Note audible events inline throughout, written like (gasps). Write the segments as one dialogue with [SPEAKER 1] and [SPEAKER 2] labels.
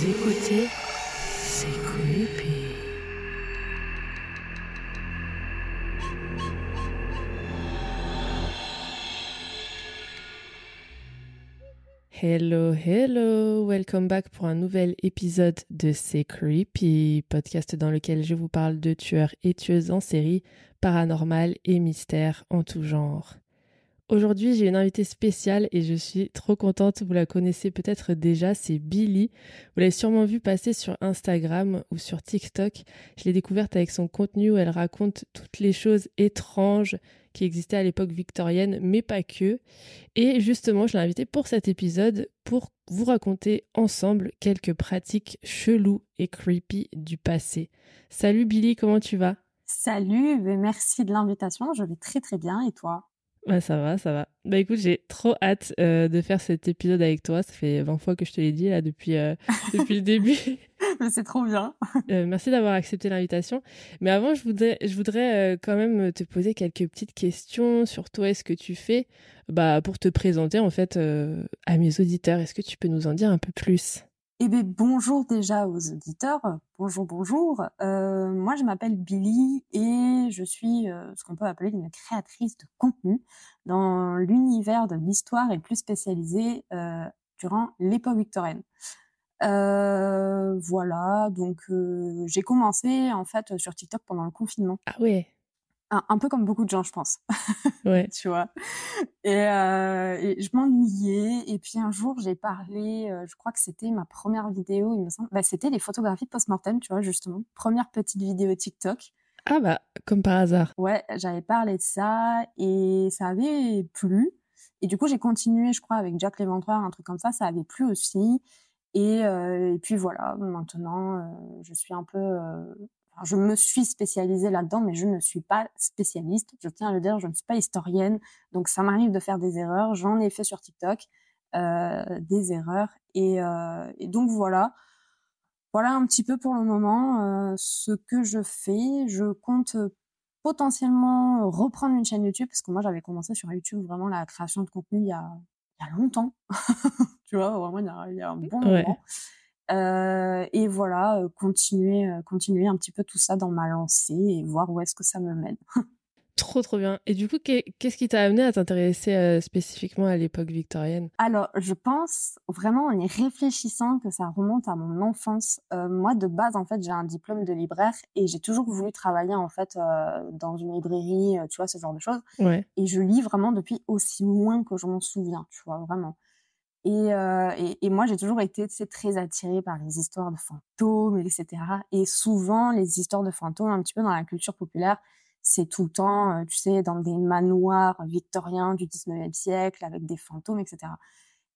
[SPEAKER 1] C'est creepy. Hello, hello, welcome back pour un nouvel épisode de C'est Creepy, podcast dans lequel je vous parle de tueurs et tueuses en série, paranormal et mystères en tout genre. Aujourd'hui, j'ai une invitée spéciale et je suis trop contente. Vous la connaissez peut-être déjà, c'est Billy. Vous l'avez sûrement vu passer sur Instagram ou sur TikTok. Je l'ai découverte avec son contenu où elle raconte toutes les choses étranges qui existaient à l'époque victorienne, mais pas que. Et justement, je l'ai invitée pour cet épisode pour vous raconter ensemble quelques pratiques cheloues et creepy du passé. Salut Billy, comment tu vas?
[SPEAKER 2] Salut, ben merci de l'invitation. Je vais très très bien et toi?
[SPEAKER 1] Bah, ça va, ça va. Bah écoute, j'ai trop hâte euh, de faire cet épisode avec toi. Ça fait 20 fois que je te l'ai dit là depuis, euh, depuis le début. (laughs) (laughs)
[SPEAKER 2] Mais c'est trop bien.
[SPEAKER 1] Euh, merci d'avoir accepté l'invitation. Mais avant, je voudrais, je voudrais quand même te poser quelques petites questions sur toi et ce que tu fais bah, pour te présenter en fait à mes auditeurs. Est-ce que tu peux nous en dire un peu plus?
[SPEAKER 2] Eh bien, bonjour déjà aux auditeurs. Bonjour, bonjour. Euh, moi, je m'appelle Billy et je suis euh, ce qu'on peut appeler une créatrice de contenu dans l'univers de l'histoire et plus spécialisée euh, durant l'époque victorienne. voilà, donc j'ai commencé en fait sur TikTok pendant le confinement.
[SPEAKER 1] Ah ouais
[SPEAKER 2] un, peu comme beaucoup de gens, je pense. (laughs)
[SPEAKER 1] Ouais.
[SPEAKER 2] tu vois. Et, euh, et je m'ennuyais. Et puis un jour, j'ai parlé, euh, je crois que c'était ma première vidéo, il me semble. Bah, c'était les photographies post-mortem, tu vois, justement. Première petite vidéo TikTok.
[SPEAKER 1] Ah bah, comme par hasard.
[SPEAKER 2] Ouais, j'avais parlé de ça et ça avait plu. Et du coup, j'ai continué, je crois, avec Jack l'éventreur, un truc comme ça. Ça avait plu aussi. Et, euh, et puis voilà, maintenant, je suis un peu je me suis spécialisée là-dedans, mais je ne suis pas spécialiste. Je tiens à le dire, je ne suis pas historienne. Donc, ça m'arrive de faire des erreurs. J'en ai fait sur TikTok euh, des erreurs. Et, euh, et, donc, voilà. Voilà un petit peu pour le moment euh, ce que je fais. Je compte potentiellement reprendre une chaîne YouTube parce que moi, j'avais commencé sur YouTube vraiment la création de contenu il y a, il y a longtemps. (laughs) tu vois, vraiment, il y a, il y a un bon moment. Euh, et voilà, euh, continuer, euh, continuer un petit peu tout ça dans ma lancée et voir où est-ce que ça me mène. (laughs)
[SPEAKER 1] Trop trop bien. Et du coup, qu'est-ce qui t'a amené à t'intéresser spécifiquement à l'époque victorienne?
[SPEAKER 2] Alors, je pense vraiment en y réfléchissant que ça remonte à mon enfance. moi, de base, en fait, j'ai un diplôme de libraire et j'ai toujours voulu travailler en fait dans une librairie, tu vois, ce genre de choses.
[SPEAKER 1] Ouais.
[SPEAKER 2] Et je lis vraiment depuis aussi loin que je m'en souviens, tu vois, vraiment. Et, euh, et, et, moi, j'ai toujours été très attirée par les histoires de fantômes, etc. Et souvent, les histoires de fantômes, un petit peu dans la culture populaire, c'est tout le temps, euh, tu sais, dans des manoirs victoriens du 19e siècle, avec des fantômes, etc.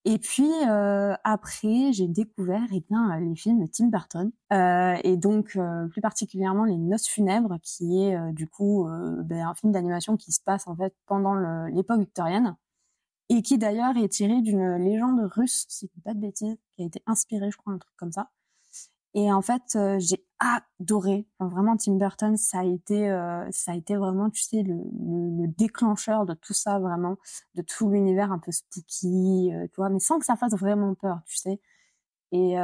[SPEAKER 2] Et puis, euh, après, j'ai découvert eh bien, les films de Tim Burton, euh, et donc euh, plus particulièrement Les Noces funèbres, qui est euh, du coup ben, un film d'animation qui se passe en fait pendant l'époque victorienne et qui d'ailleurs est tiré d'une légende russe, si je dis pas de bêtises, qui a été inspirée, je crois, un truc comme ça. Et en fait, euh, j'ai adoré. Vraiment, Tim Burton, ça a été, euh, ça a été vraiment, tu sais, le, le, déclencheur de tout ça, vraiment, de tout l'univers un peu spooky, euh, tu vois, mais sans que ça fasse vraiment peur, tu sais. Et,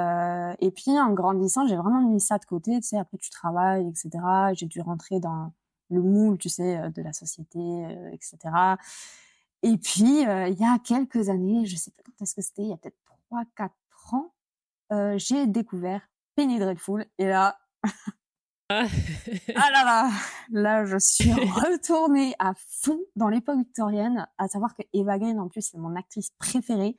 [SPEAKER 2] et puis, en grandissant, j'ai vraiment mis ça de côté, tu sais. Après, tu travailles, etc. J'ai dû rentrer dans le moule, tu sais, de la société, etc. Et puis, il y a quelques années, je sais pas quand est-ce que c'était, il y a peut-être 3-4 ans, j'ai découvert Penny Dreadful. Et là, ah. ah là là, là je suis (laughs) retournée à fond dans l'époque victorienne, à savoir que Eva Green en plus c'est mon actrice préférée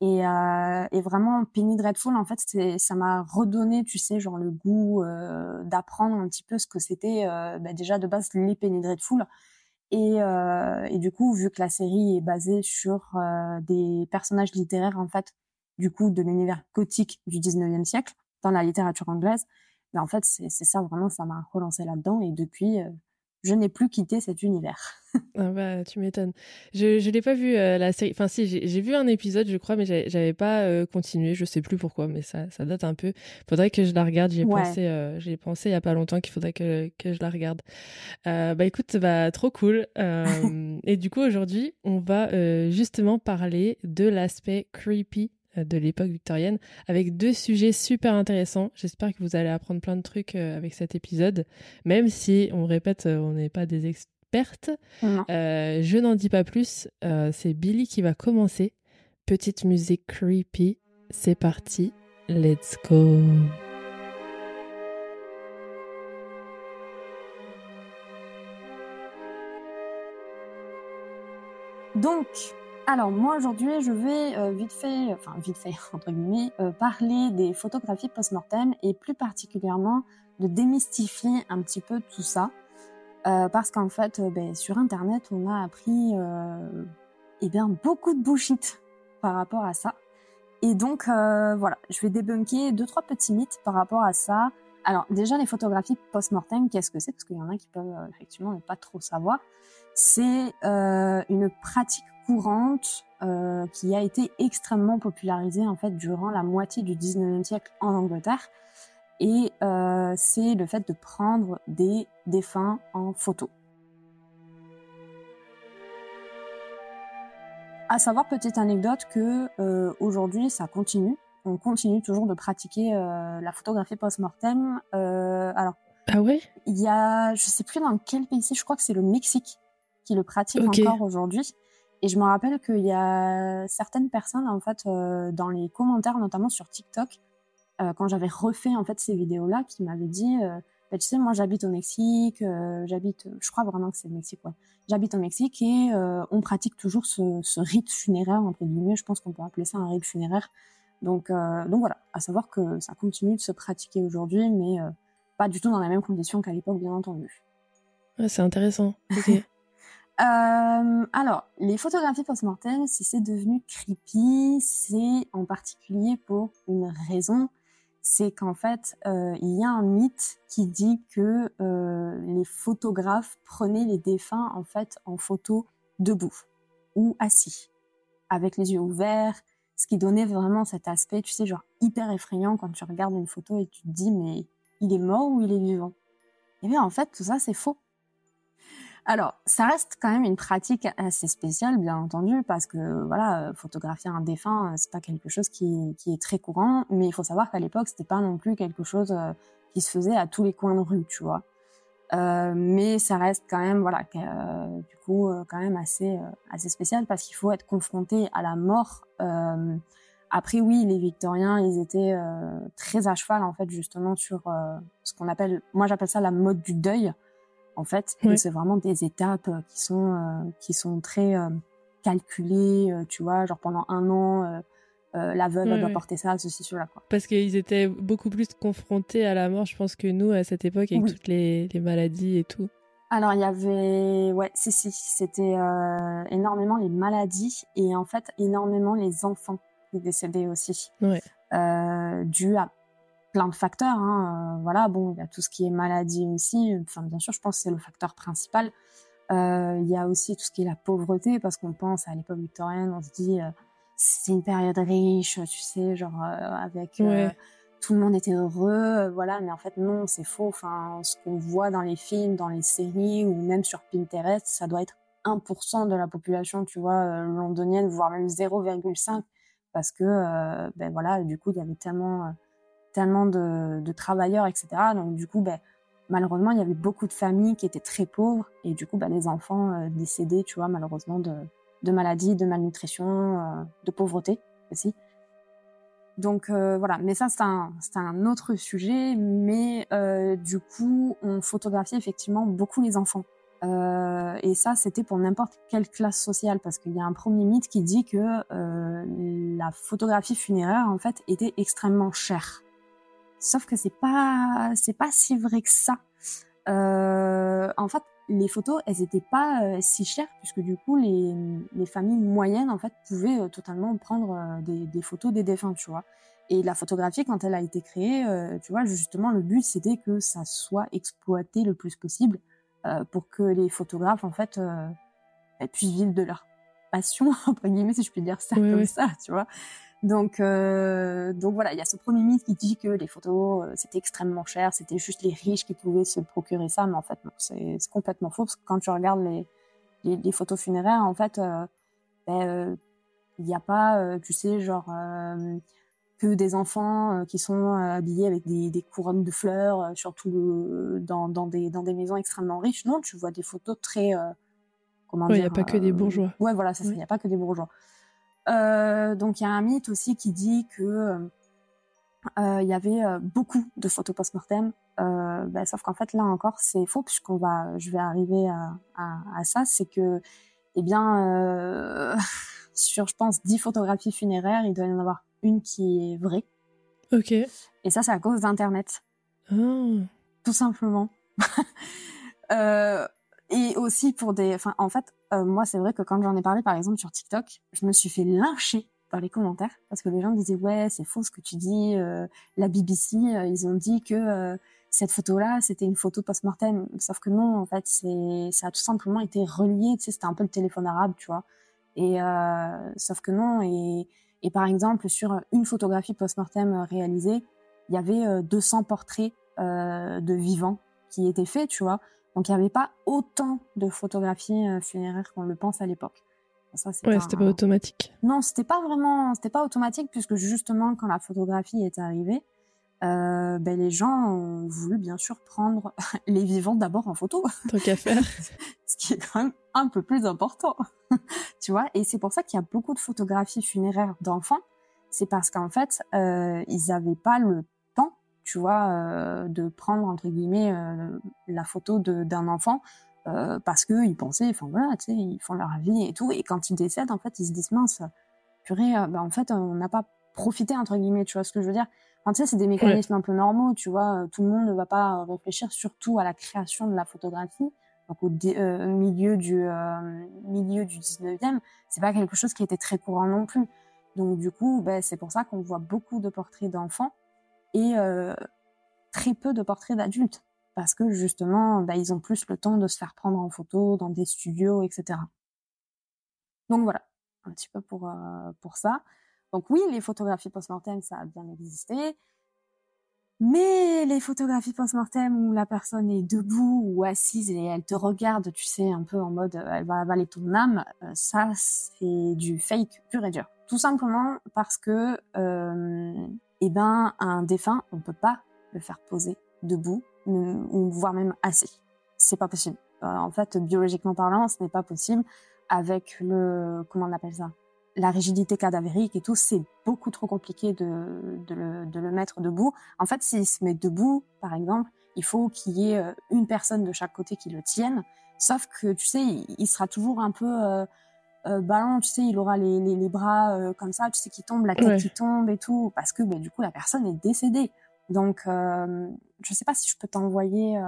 [SPEAKER 2] et, euh, et vraiment Penny Dreadful en fait ça m'a redonné tu sais genre le goût euh, d'apprendre un petit peu ce que c'était euh, bah, déjà de base les Penny Dreadful et, euh, et du coup vu que la série est basée sur euh, des personnages littéraires en fait du coup de l'univers gothique du 19e siècle dans la littérature anglaise mais en fait, c'est ça vraiment, ça m'a relancé là-dedans. Et depuis, euh, je n'ai plus quitté cet univers.
[SPEAKER 1] ah bah, tu m'étonnes. Je ne l'ai pas vu euh, la série. Enfin, si, j'ai vu un épisode, je crois, mais j'avais pas euh, continué. Je sais plus pourquoi, mais ça, ça date un peu. Faudrait que je la regarde. J'y ai pensé, j'ai pensé il y a pas longtemps qu'il faudrait que, que je la regarde. bah écoute, bah trop cool. (laughs) et du coup, aujourd'hui, on va justement parler de l'aspect creepy euh, de l'époque victorienne avec deux sujets super intéressants. J'espère que vous allez apprendre plein de trucs euh, avec cet épisode, même si, on répète, euh, on n'est pas des expertes. je n'en dis pas plus. c'est Billy qui va commencer. Petite musique creepy. C'est parti. Let's go.
[SPEAKER 2] Donc, alors moi aujourd'hui je vais euh, vite fait, enfin vite fait (laughs) entre guillemets, euh, parler des photographies post-mortem et plus particulièrement de démystifier un petit peu tout ça. Euh, parce qu'en fait ben, sur internet on a appris eh bien beaucoup de bullshit par rapport à ça. Et donc voilà, je vais débunker deux trois petits mythes par rapport à ça. Alors déjà les photographies post-mortem, qu'est-ce que c'est? Parce qu'il y en a qui peuvent effectivement ne pas trop savoir. C'est une pratique courante euh, qui a été extrêmement popularisée en fait durant la moitié du 19e siècle en Angleterre. Et euh, c'est le fait de prendre des défunts en photo. À savoir, petite anecdote, que euh, aujourd'hui ça continue. On continue toujours de pratiquer euh, la photographie post-mortem. Euh, alors,
[SPEAKER 1] ah ouais?
[SPEAKER 2] Il y a, je sais plus dans quel pays c'est, je crois que c'est le Mexique qui le pratique encore aujourd'hui. Et je me rappelle qu'il y a certaines personnes, en fait, euh, dans les commentaires, notamment sur TikTok, euh, quand j'avais refait, en fait, ces vidéos-là, qui m'avaient dit, euh, bah, tu sais, moi, j'habite au Mexique, j'habite, je crois vraiment que c'est le Mexique, ouais. J'habite au Mexique et on pratique toujours ce, ce, rite funéraire, entre guillemets. Je pense qu'on peut appeler ça un rite funéraire. Donc, donc voilà, à savoir que ça continue de se pratiquer aujourd'hui, mais pas du tout dans les mêmes conditions qu'à l'époque, bien entendu.
[SPEAKER 1] Ouais, c'est intéressant. (laughs)
[SPEAKER 2] Euh, alors, les photographies post-mortem, si c'est devenu creepy, c'est en particulier pour une raison, c'est qu'en fait, euh, il y a un mythe qui dit que euh, les photographes prenaient les défunts en fait en photo debout ou assis, avec les yeux ouverts, ce qui donnait vraiment cet aspect, tu sais, genre hyper effrayant quand tu regardes une photo et tu te dis mais il est mort ou il est vivant? Et bien en fait, tout ça c'est faux alors, ça reste quand même une pratique assez spéciale, bien entendu, parce que voilà, photographier un défunt, c'est pas quelque chose qui, qui, est très courant, mais il faut savoir qu'à l'époque, c'était pas non plus quelque chose euh, qui se faisait à tous les coins de rue, tu vois. Euh, mais ça reste quand même, voilà, euh, du coup, euh, quand même assez assez spécial parce qu'il faut être confronté à la mort. après, oui, les Victoriens, ils étaient très à cheval en fait, justement sur ce qu'on appelle, moi j'appelle ça la mode du deuil en fait. C'est vraiment des étapes euh, qui sont euh, qui sont très euh, calculées, tu vois, genre pendant un an. la veuve doit porter ça, ceci, cela. Quoi.
[SPEAKER 1] Parce qu'ils étaient beaucoup plus confrontés à la mort, je pense, que nous à cette époque, avec toutes les, les, maladies et tout.
[SPEAKER 2] Alors, il y avait, ouais, si, si, c'était énormément les maladies et en fait énormément les enfants qui décédaient aussi.
[SPEAKER 1] Ouais.
[SPEAKER 2] Euh, dû à plein de facteurs. Hein. Euh, voilà, bon, il y a tout ce qui est maladie aussi. Enfin, bien sûr, je pense que c'est le facteur principal. Euh, il y a aussi tout ce qui est la pauvreté, parce qu'on pense à l'époque victorienne, on se dit euh, c'est une période riche, tu sais, genre avec tout le monde était heureux, voilà. Mais en fait, non, c'est faux. Enfin, ce qu'on voit dans les films, dans les séries ou même sur Pinterest, ça doit être 1% de la population, tu vois, londonienne, voire même 0,5, parce que ben voilà, du coup, il y avait tellement tellement de, travailleurs, etc. Donc du coup, ben, malheureusement, il y avait beaucoup de familles qui étaient très pauvres et du coup, ben, les enfants euh, décédés, tu vois, malheureusement de, maladies, de malnutrition, de pauvreté aussi. Donc voilà, mais ça c'est un, autre sujet, mais du coup on photographie effectivement beaucoup les enfants. Euh, et ça, c'était pour n'importe quelle classe sociale, parce qu'il y a un premier mythe qui dit que euh, la photographie funéraire, en fait, était extrêmement chère. Sauf que c'est pas, c'est pas si vrai que ça. Euh, en fait, les photos, elles étaient pas euh, si chères, puisque du coup, les, les, familles moyennes, en fait, pouvaient euh, totalement prendre euh, des, des, photos des défunts, tu vois. Et la photographie, quand elle a été créée, tu vois, justement, le but, c'était que ça soit exploité le plus possible euh, pour que les photographes, en fait, euh, puissent vivre de leur passion, (laughs) entre guillemets, si je puis dire ça comme ça, tu vois. Donc, euh, donc voilà, il y a ce premier mythe qui dit que les photos, c'était extrêmement cher, c'était juste les riches qui pouvaient se procurer ça, mais en fait, non, c'est complètement faux, parce que quand tu regardes les, les, photos funéraires, en fait, ben, il n'y a pas, tu sais, genre que des enfants euh, qui sont euh, habillés avec des, des couronnes de fleurs, euh, surtout dans, dans, des, dans des maisons extrêmement riches. Non, tu vois des photos très...
[SPEAKER 1] comment dire Il n'y a pas que des bourgeois.
[SPEAKER 2] Ouais, voilà, c'est ça, il n'y a pas que des bourgeois. Donc il y a un mythe aussi qui dit que il y avait beaucoup de photos post-mortem, ben, sauf qu'en fait là encore c'est faux puisqu'on va, je vais arriver à, à, à ça, c'est que, eh bien, (laughs) sur je pense 10 photographies funéraires, il doit y en avoir une qui est vraie.
[SPEAKER 1] Ok.
[SPEAKER 2] Et ça, c'est à cause d'Internet.
[SPEAKER 1] Ah.
[SPEAKER 2] Tout simplement. (laughs) euh, et aussi pour des... Enfin, en fait, euh, moi, c'est vrai que quand j'en ai parlé, par exemple, sur TikTok, je me suis fait lyncher dans les commentaires parce que les gens disaient ouais c'est faux ce que tu dis euh, la BBC euh, ils ont dit que cette photo là c'était une photo post-mortem sauf que non en fait c'est ça a tout simplement été relié tu sais c'était un peu le téléphone arabe tu vois et sauf que non et et par exemple, sur une photographie post-mortem euh, réalisée, il y avait 200 euh, portraits euh, de vivants qui étaient faits, tu vois. Donc il n'y avait pas autant de photographies funéraires qu'on le pense à l'époque.
[SPEAKER 1] Ça, ouais, c'était pas automatique.
[SPEAKER 2] Non, c'était pas vraiment, c'était pas automatique puisque justement quand la photographie est arrivée, euh, ben les gens ont voulu bien sûr prendre (laughs) les vivants d'abord en photo. (laughs)
[SPEAKER 1] Tant qu'à faire. (laughs)
[SPEAKER 2] Ce qui est quand même un peu plus important. tu vois, et c'est pour ça qu'il y a beaucoup de photographies funéraires d'enfants. C'est parce qu'en fait, euh, ils n'avaient pas le tu vois, euh, de prendre entre guillemets euh, la photo d'un enfant euh, parce que ils pensaient, enfin voilà, tu sais, ils font leur vie et tout. Et quand ils décèdent, en fait, ils se disent mince, purée, ben, en fait, on n'a pas profité entre guillemets, tu vois ce que je veux dire Enfin, tu sais, c'est des mécanismes un peu normaux, tu vois. Tout le monde ne va pas réfléchir surtout à la création de la photographie donc au milieu du milieu du 19e, c'est pas quelque chose qui était très courant non plus. Donc du coup, ben, c'est pour ça qu'on voit beaucoup de portraits d'enfants et euh, très peu de portraits d'adultes parce que justement, ben, ils ont plus le temps de se faire prendre en photo dans des studios, etc. Donc voilà, un petit peu pour euh, pour ça. Donc oui, les photographies post-mortem, ça a bien existé. Mais les photographies post-mortem où la personne est debout ou assise et elle te regarde, tu sais, un peu en mode euh, elle va avaler ton âme, ça c'est du fake pur et dur. Tout simplement parce que, eh ben, un défunt, on peut pas le faire poser debout ou voire même assis. C'est pas possible. Euh, en fait, biologiquement parlant, ce n'est pas possible avec le comment on appelle ça la rigidité cadavérique et tout, c'est beaucoup trop compliqué de, de, le, de, le, mettre debout. En fait, s'il se met debout, par exemple, il faut qu'il y ait euh, une personne de chaque côté qui le tienne. Sauf que, tu sais, il, sera toujours un peu euh, euh, ballon, tu sais, il aura les, les, les bras euh, comme ça, tu sais, qui tombe, la tête qui tombe et tout, parce que bah, du coup, la personne est décédée. Donc, je sais pas si je peux t'envoyer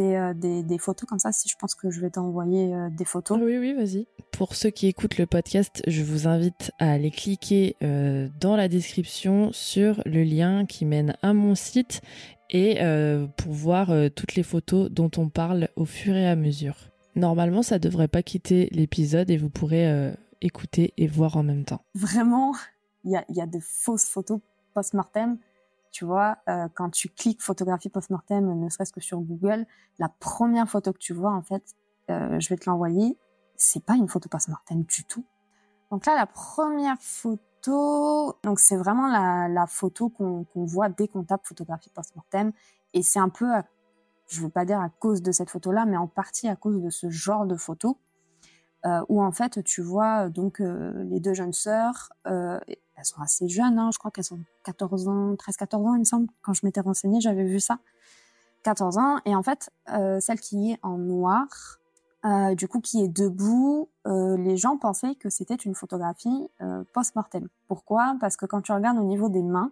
[SPEAKER 2] euh, des, des, photos comme ça si je pense que je vais t'envoyer euh, des photos.
[SPEAKER 1] Oui, oui, vas-y. Pour ceux qui écoutent le podcast, je vous invite à aller cliquer euh, dans la description sur le lien qui mène à mon site et pour voir toutes les photos dont on parle au fur et à mesure. Normalement, ça devrait pas quitter l'épisode et vous pourrez écouter et voir en même temps.
[SPEAKER 2] Vraiment, il y a, y de fausses photos post-mortem tu vois, euh, quand tu cliques photographie post-mortem, ne serait-ce que sur Google, la première photo que tu vois, en fait, euh, je vais te l'envoyer, c'est pas une photo post-mortem du tout. Donc là, la première photo, donc c'est vraiment la photo qu'on voit dès qu'on tape photographie post-mortem, et c'est un peu, je veux pas dire à cause de cette photo-là, mais en partie à cause de ce genre de photo. euh, où en fait tu vois donc les deux jeunes sœurs, elles sont assez jeunes, hein, je crois qu'elles ont 14 ans, 13-14 ans il me semble, quand je m'étais renseignée j'avais vu ça, 14 ans, et en fait celle qui est en noir, du coup qui est debout, les gens pensaient que c'était une photographie post-mortem. Pourquoi? Parce que quand tu regardes au niveau des mains,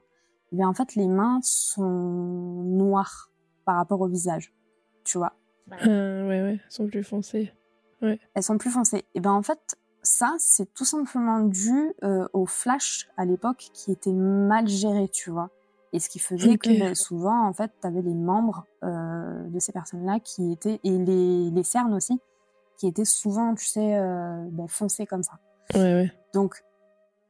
[SPEAKER 2] eh en fait les mains sont noires par rapport au visage, tu vois.
[SPEAKER 1] Euh, ouais, ouais, elles sont plus foncées. Ouais.
[SPEAKER 2] Elles sont plus foncées. Et ben en fait, ça, c'est tout simplement dû euh, au flash à l'époque qui était mal géré, tu vois. Et ce qui faisait que ben, souvent, en fait, tu avais les membres euh, de ces personnes-là qui étaient, et les, les cernes aussi, qui étaient souvent, tu sais, euh, ben, foncées comme ça.
[SPEAKER 1] Ouais, ouais.
[SPEAKER 2] Donc,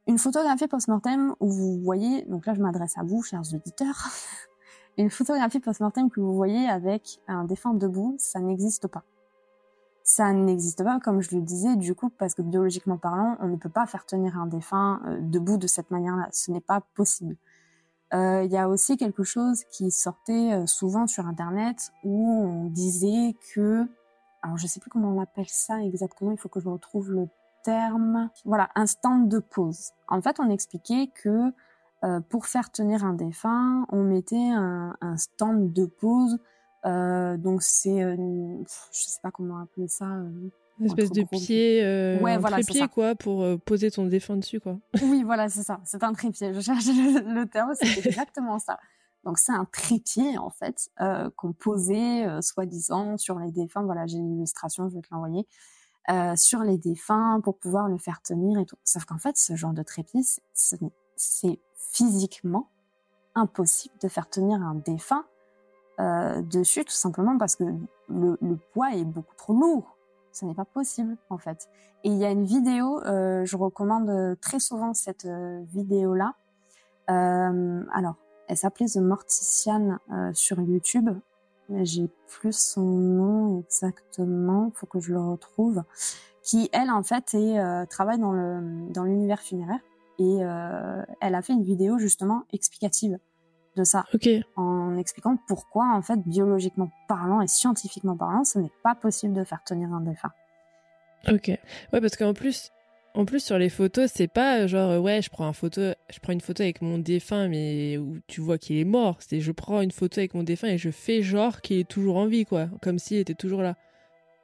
[SPEAKER 2] une photographie post-mortem où vous voyez, donc là je m'adresse à vous, chers auditeurs, une photographie post-mortem que vous voyez avec un défunt debout, ça n'existe pas. Ça n'existe pas, comme je le disais, du coup, parce que biologiquement parlant, on ne peut pas faire tenir un défunt euh, debout de cette manière-là. Ce n'est pas possible. Euh, il y a aussi quelque chose qui sortait euh, souvent sur Internet où on disait que, alors je sais plus comment on appelle ça exactement, il faut que je retrouve le terme. Voilà, un stand de pause. En fait, on expliquait que euh, pour faire tenir un défunt, on mettait un, un stand de pose. Euh, donc c'est, euh, je sais pas comment appeler ça.
[SPEAKER 1] Une espèce de pied, ouais, voilà, trépied quoi, pour poser ton défunt dessus quoi.
[SPEAKER 2] Oui, voilà, c'est ça. C'est un trépied. Je cherchais le, terme, c'est exactement ça. Donc c'est un trépied en fait qu'on posait soi-disant sur les défunts. Voilà, j'ai une illustration, je vais te l'envoyer. sur les défunts pour pouvoir le faire tenir et tout. Sauf qu'en fait, ce genre de trépied, c'est physiquement impossible de faire tenir un défunt euh, dessus, tout simplement parce que le, poids est beaucoup trop lourd. Ce n'est pas possible, en fait. Et il y a une vidéo, euh, je recommande très souvent cette euh, vidéo-là. alors, elle s'appelait The Mortician sur YouTube. J'ai plus son nom exactement, faut que je le retrouve. Qui, elle, en fait, est, travaille dans le dans l'univers funéraire et euh, elle a fait une vidéo justement explicative de ça, en expliquant pourquoi en fait biologiquement parlant et scientifiquement parlant, ce n'est pas possible de faire tenir un défunt.
[SPEAKER 1] Ok, ouais parce qu'en plus, en plus sur les photos, c'est pas genre ouais je prends une photo, je prends une photo avec mon défunt mais où tu vois qu'il est mort. C'est je prends une photo avec mon défunt et je fais genre qu'il est toujours en vie quoi, comme s'il était toujours là.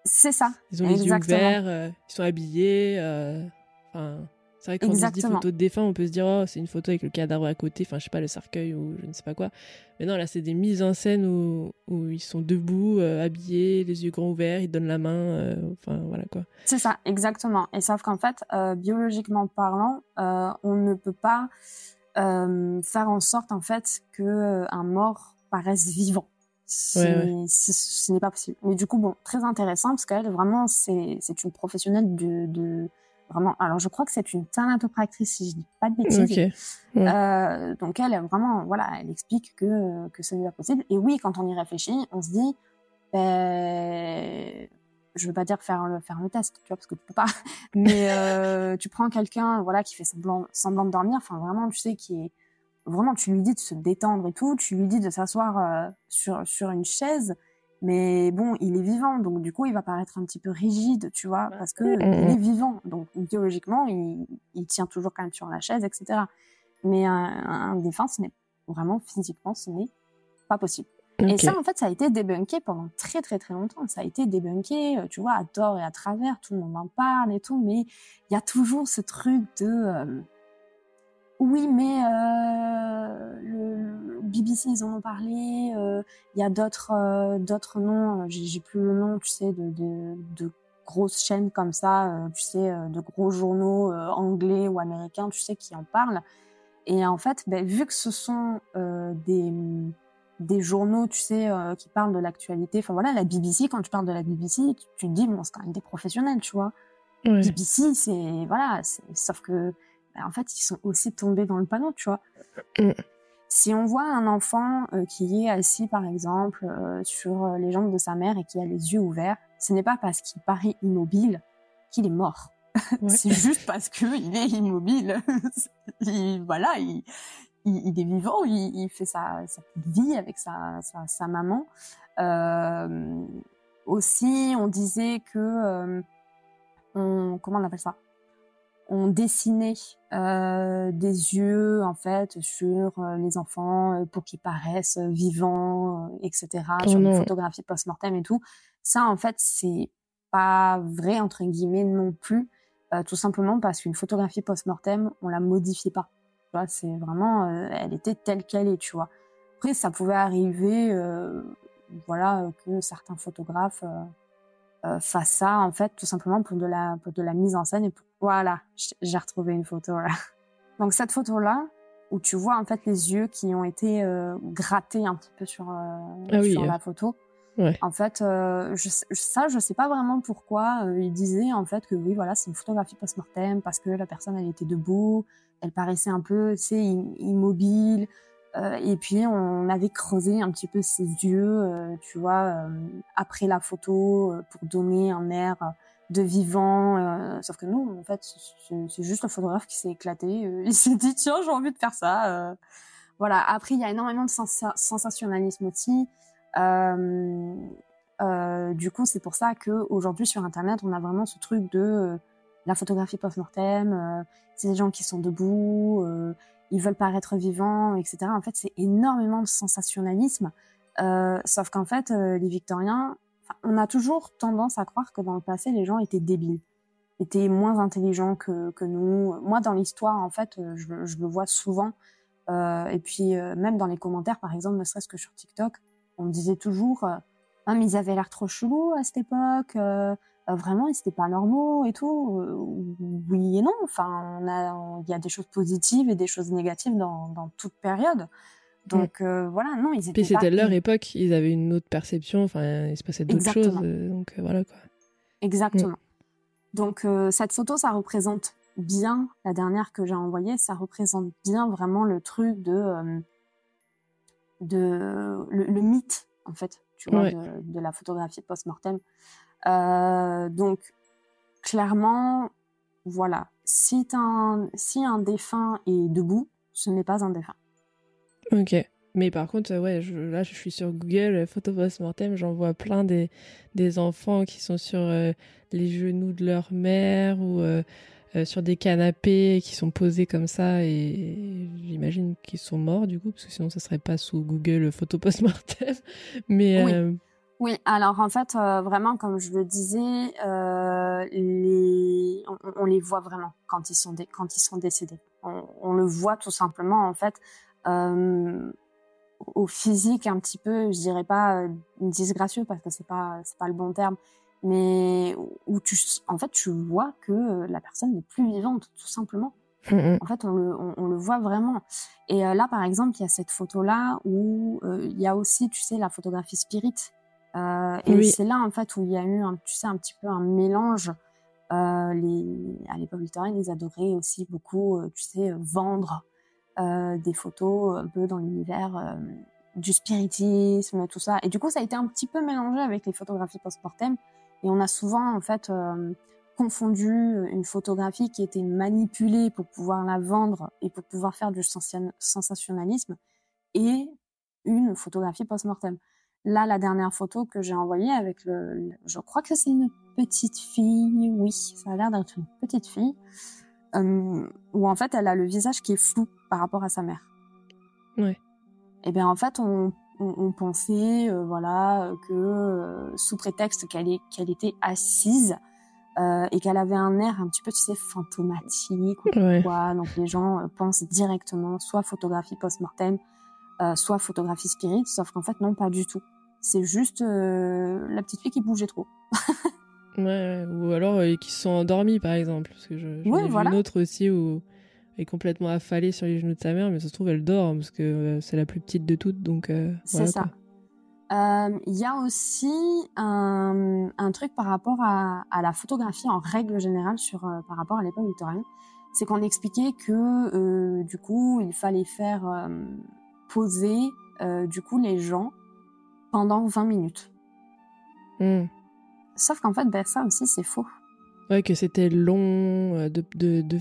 [SPEAKER 2] C'est ça.
[SPEAKER 1] Ils ont les yeux verts, euh, ils sont habillés. Euh, enfin, c'est vrai que quand on dit photo de défunt, on peut se dire oh c'est une photo avec le cadavre à côté, enfin je sais pas le cercueil ou je ne sais pas quoi. Mais non là c'est des mises en scène où, où ils sont debout, euh, habillés, les yeux grands ouverts, ils donnent la main, euh, enfin voilà quoi.
[SPEAKER 2] C'est ça exactement. Et sauf qu'en fait euh, biologiquement parlant, on ne peut pas faire en sorte en fait que un mort paraisse vivant. Ce n'est pas possible. Mais du coup bon très intéressant parce qu'elle vraiment c'est c'est une professionnelle de, de vraiment. Alors, je crois que c'est une thanatopractrice, si je dis pas de bêtises. Euh, donc, elle, vraiment, voilà, elle explique que que ce n'est pas possible. Et oui, quand on y réfléchit, on se dit, ben, je veux pas dire faire le faire le test, tu vois, parce que tu peux pas. (laughs) Mais euh, tu prends quelqu'un, voilà, qui fait semblant semblant de dormir, enfin vraiment, tu sais, qui est vraiment, tu lui dis de se détendre et tout, tu lui dis de s'asseoir euh, sur sur une chaise mais bon, il est vivant, donc du coup, il va paraître un petit peu rigide, tu vois, parce que il est vivant, donc biologiquement, il, il, tient toujours quand même sur la chaise, etc. Mais un, un défunt, ce n'est vraiment physiquement, ce n'est pas possible. Et ça, en fait, ça a été débunké pendant très très très longtemps. Ça a été débunké, euh, tu vois, à tort et à travers. Tout le monde en parle et tout, mais il y a toujours ce truc de euh, oui, mais euh, le BBC ils en ont parlé. Euh, il y a d'autres euh, d'autres noms. J'ai plus le nom, tu sais, de, de, de grosses chaînes comme ça, tu sais, de gros journaux anglais ou américains, tu sais, qui en parlent. Et en fait, ben, vu que ce sont des des journaux, tu sais, qui parlent de l'actualité. Enfin voilà, la BBC. Quand tu parles de la BBC, tu, te dis bon, c'est quand même des professionnels, tu vois. BBC, c'est voilà, sauf que en fait, ils sont aussi tombés dans le panneau, tu vois. Mm. Si on voit un enfant euh, qui est assis, par exemple, euh, sur euh, les jambes de sa mère et qui a les yeux ouverts, ce n'est pas parce qu'il paraît immobile qu'il est mort. (laughs) c'est juste parce que il est immobile. (laughs) voilà, il, il, est vivant, il, fait sa, sa, vie avec sa, sa, sa maman. Euh, aussi, on disait que on comment on appelle ça? On dessinait euh, des yeux en fait sur euh, les enfants euh, pour qu'ils paraissent vivants, etc. Sur une
[SPEAKER 1] non.
[SPEAKER 2] photographie post-mortem et tout. Ça en fait c'est pas vrai entre guillemets non plus, euh, tout simplement parce qu'une photographie post-mortem on la modifie pas. Tu vois, c'est vraiment, euh, elle était telle qu'elle est, tu vois. Après ça pouvait arriver, euh, voilà, que certains photographes euh, ça en fait tout simplement pour de la pour de la mise en scène et pour voilà, j'ai retrouvé une photo là. (laughs) Donc cette photo là où tu vois en fait les yeux qui ont été euh, grattés un petit peu sur euh,
[SPEAKER 1] Ah oui,
[SPEAKER 2] sur
[SPEAKER 1] euh.
[SPEAKER 2] la photo.
[SPEAKER 1] Ouais.
[SPEAKER 2] En fait, euh, je, ça je sais pas vraiment pourquoi euh, il disait en fait que oui voilà c'est une photographie post-mortem parce que la personne elle était debout, elle paraissait un peu tu sais im- immobile. Euh, et puis on avait creusé un petit peu ses yeux, euh, tu vois, euh, après la photo pour donner un air de vivant. sauf que non, en fait, c'est juste le photographe qui s'est éclaté. (laughs) il s'est dit tiens, j'ai envie de faire ça. voilà. Après, il y a énormément de sensa- sensationnalisme aussi. Du coup, c'est pour ça que aujourd'hui sur Internet, on a vraiment ce truc de la photographie post-mortem. euh, c'est des gens qui sont debout, ils veulent paraître vivants, etc. En fait, c'est énormément de sensationnalisme. Euh, sauf qu'en fait, euh, les Victoriens, on a toujours tendance à croire que dans le passé, les gens étaient débiles, étaient moins intelligents que, que nous. Moi, dans l'histoire, en fait, euh, je, je le vois souvent. Et puis, même dans les commentaires, par exemple, ne serait-ce que sur TikTok, on me disait toujours Ah, mais ils avaient l'air trop chelous à cette époque. Euh, vraiment, ils étaient pas normaux et tout. Euh, oui et non. Enfin, on a, il y a des choses positives et des choses négatives dans, dans toute période. Donc euh, voilà, non, ils étaient
[SPEAKER 1] Puis c'était leur époque, ils avaient une autre perception, enfin, il se passait d'autres choses, donc voilà quoi.
[SPEAKER 2] Exactement. Donc euh, cette photo, ça représente bien la dernière que j'ai envoyée. Ça représente bien vraiment le truc de euh, de le, le mythe en fait, tu vois,
[SPEAKER 1] Ouais.
[SPEAKER 2] de, de la photographie post-mortem. Euh, donc clairement, voilà, si un si un défunt est debout, ce n'est pas un défunt.
[SPEAKER 1] Ok. Mais par contre, euh, ouais, je- là, je suis sur Google, euh, photo post-mortem, j'en vois plein des, des enfants qui sont sur euh, les genoux de leur mère ou euh, euh, sur des canapés qui sont posés comme ça et j'imagine qu'ils sont morts du coup, parce que sinon ça serait pas sous Google photo post-mortem. (laughs) Mais
[SPEAKER 2] Oui. Oui, alors en fait, euh, vraiment, comme je le disais, euh, les... on, on les voit vraiment quand ils sont, dé- quand ils sont décédés. On, on le voit tout simplement, en fait, euh, au physique un petit peu, je dirais pas euh, disgracieux parce que c'est pas c'est pas le bon terme, mais où tu en fait tu vois que la personne n'est plus vivante tout simplement.
[SPEAKER 1] mm, mm.
[SPEAKER 2] En fait, on le, on, on le voit vraiment. Et euh, là, par exemple, il y a cette photo-là où euh, il y a aussi, tu sais, la photographie spirit. Euh, et
[SPEAKER 1] Oui.
[SPEAKER 2] c'est là, en fait, où il y a eu, un, tu sais, un petit peu un mélange. Euh, les, à l'époque victorienne, ils adoraient aussi beaucoup, euh, tu sais, vendre des photos un peu dans l'univers du spiritisme, tout ça. Et du coup, ça a été un petit peu mélangé avec les photographies post-mortem. Et on a souvent, en fait, confondu une photographie qui était manipulée pour pouvoir la vendre et pour pouvoir faire du sensa- sensationnalisme et une photographie post-mortem. Là, la dernière photo que j'ai envoyée avec le, le- je crois que c'est une petite fille, oui, ça a l'air d'être une petite fille, euh, où en fait elle a le visage qui est flou par rapport à sa mère.
[SPEAKER 1] Ouais.
[SPEAKER 2] Et bien en fait on, on, on pensait euh, voilà que euh, sous prétexte qu'elle était assise euh, et qu'elle avait un air un petit peu tu sais fantomatique ou
[SPEAKER 1] Ouais.
[SPEAKER 2] quoi. Donc les gens euh, pensent directement soit photographie post-mortem, euh, soit photographie spirit, sauf qu'en fait non pas du tout. C'est juste euh, la petite fille qui bougeait trop.
[SPEAKER 1] Ouais, ouais. Ou alors euh, qui se sont endormis par exemple. Parce que je,
[SPEAKER 2] Ouais,
[SPEAKER 1] ai vu
[SPEAKER 2] voilà.
[SPEAKER 1] une autre aussi où elle est complètement affalée sur les genoux de sa mère, mais ça se trouve elle dort parce que euh, c'est la plus petite de toutes. Donc euh,
[SPEAKER 2] C'est
[SPEAKER 1] voilà,
[SPEAKER 2] ça. Il y a aussi un, un truc par rapport à, à la photographie en règle générale sur par rapport à l'époque victorienne, c'est qu'on expliquait que du coup il fallait faire poser du coup les gens pendant 20 minutes.
[SPEAKER 1] Hmm.
[SPEAKER 2] Sauf qu'en fait ben ça aussi c'est faux.
[SPEAKER 1] Ouais, que c'était long euh, de, de, de,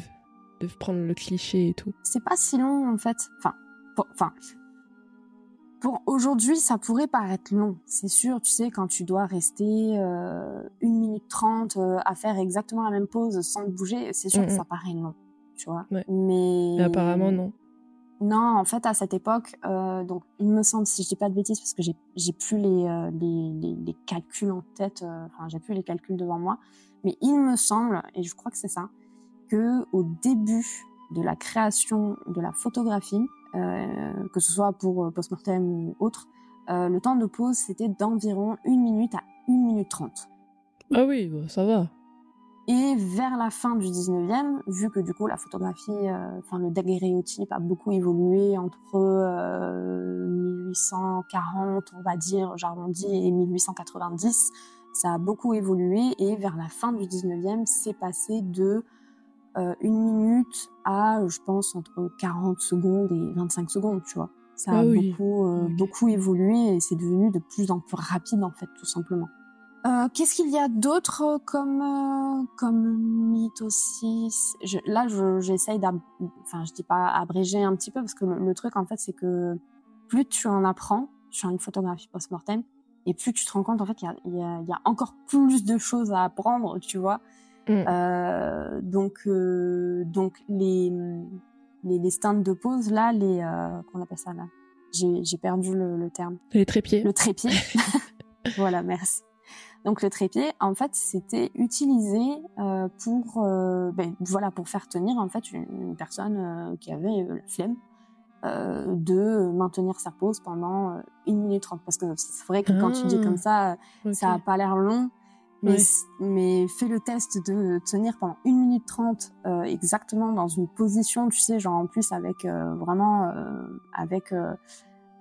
[SPEAKER 1] de prendre le cliché et tout.
[SPEAKER 2] c'est pas si long en fait. Enfin, pour- enfin, Pour aujourd'hui, ça pourrait paraître long, c'est sûr. Tu sais, quand tu dois rester euh, une minute trente euh, à faire exactement la même pose sans bouger, c'est sûr que ça paraît long, tu vois.
[SPEAKER 1] Ouais.
[SPEAKER 2] Mais...
[SPEAKER 1] Mais apparemment, non.
[SPEAKER 2] Non, en fait, à cette époque, euh, donc il me semble, si je dis pas de bêtises, parce que j'ai plus les, euh, les, calculs en tête, euh, enfin j'ai plus les calculs devant moi, mais il me semble, et je crois que c'est ça, que au début de la création de la photographie, que ce soit pour post-mortem ou autre, le temps de pause c'était d'environ une minute à une minute trente.
[SPEAKER 1] Ah oui, bah, ça va.
[SPEAKER 2] Et vers la fin du 19e, vu que du coup la photographie, euh, enfin le daguerréotype a beaucoup évolué entre euh, 1840, on va dire, j'arrondis, et 1890, ça a beaucoup évolué et vers la fin du 19e, c'est passé de euh, une minute à, je pense, entre 40 secondes et 25 secondes, tu vois. Ça a
[SPEAKER 1] Ah oui.
[SPEAKER 2] beaucoup, euh, beaucoup évolué et c'est devenu de plus en plus rapide en fait, tout simplement. Euh, Qu'est-ce qu'il y a d'autre euh, comme euh, comme mythe aussi? Je, Là, je- j'essaye d'ab, enfin, je dis pas abréger un petit peu parce que le, le truc en fait, c'est que plus tu en apprends sur une photographie post-mortem, et plus tu te rends compte en fait qu'il y y, y a encore plus de choses à apprendre, tu vois?
[SPEAKER 1] Mm.
[SPEAKER 2] Euh, donc euh, donc les, les les stands de pose là, les euh, qu'on appelle ça là? J'ai j'ai perdu le, le terme.
[SPEAKER 1] Les trépieds.
[SPEAKER 2] Le trépied. (laughs) voilà, merci. Donc le trépied, en fait, c'était utilisé euh, pour, euh, ben, voilà, pour faire tenir en fait une, une personne euh, qui avait la flemme de maintenir sa pose pendant une minute trente. Parce que c'est vrai que quand tu dis
[SPEAKER 1] Ah.
[SPEAKER 2] comme ça,
[SPEAKER 1] Ok.
[SPEAKER 2] ça a pas l'air long, mais, mais fais le test de tenir pendant une minute trente exactement dans une position, tu sais, genre en plus avec vraiment avec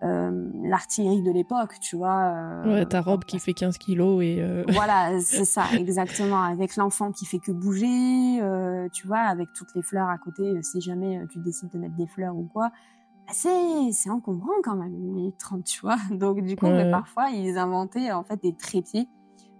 [SPEAKER 2] euh, euh, l'artillerie de l'époque, tu vois. euh,
[SPEAKER 1] Ouais, ta robe qui fait 15 kilos et... euh, (laughs)
[SPEAKER 2] voilà, c'est ça, exactement. Avec l'enfant qui fait que bouger, euh, tu vois, avec toutes les fleurs à côté, euh, si jamais euh, tu décides de mettre des fleurs ou quoi, bah, c'est encombrant quand même, une minute trente, tu vois. (laughs) Donc du coup,
[SPEAKER 1] Ouais.
[SPEAKER 2] mais parfois, ils inventaient en fait des trépieds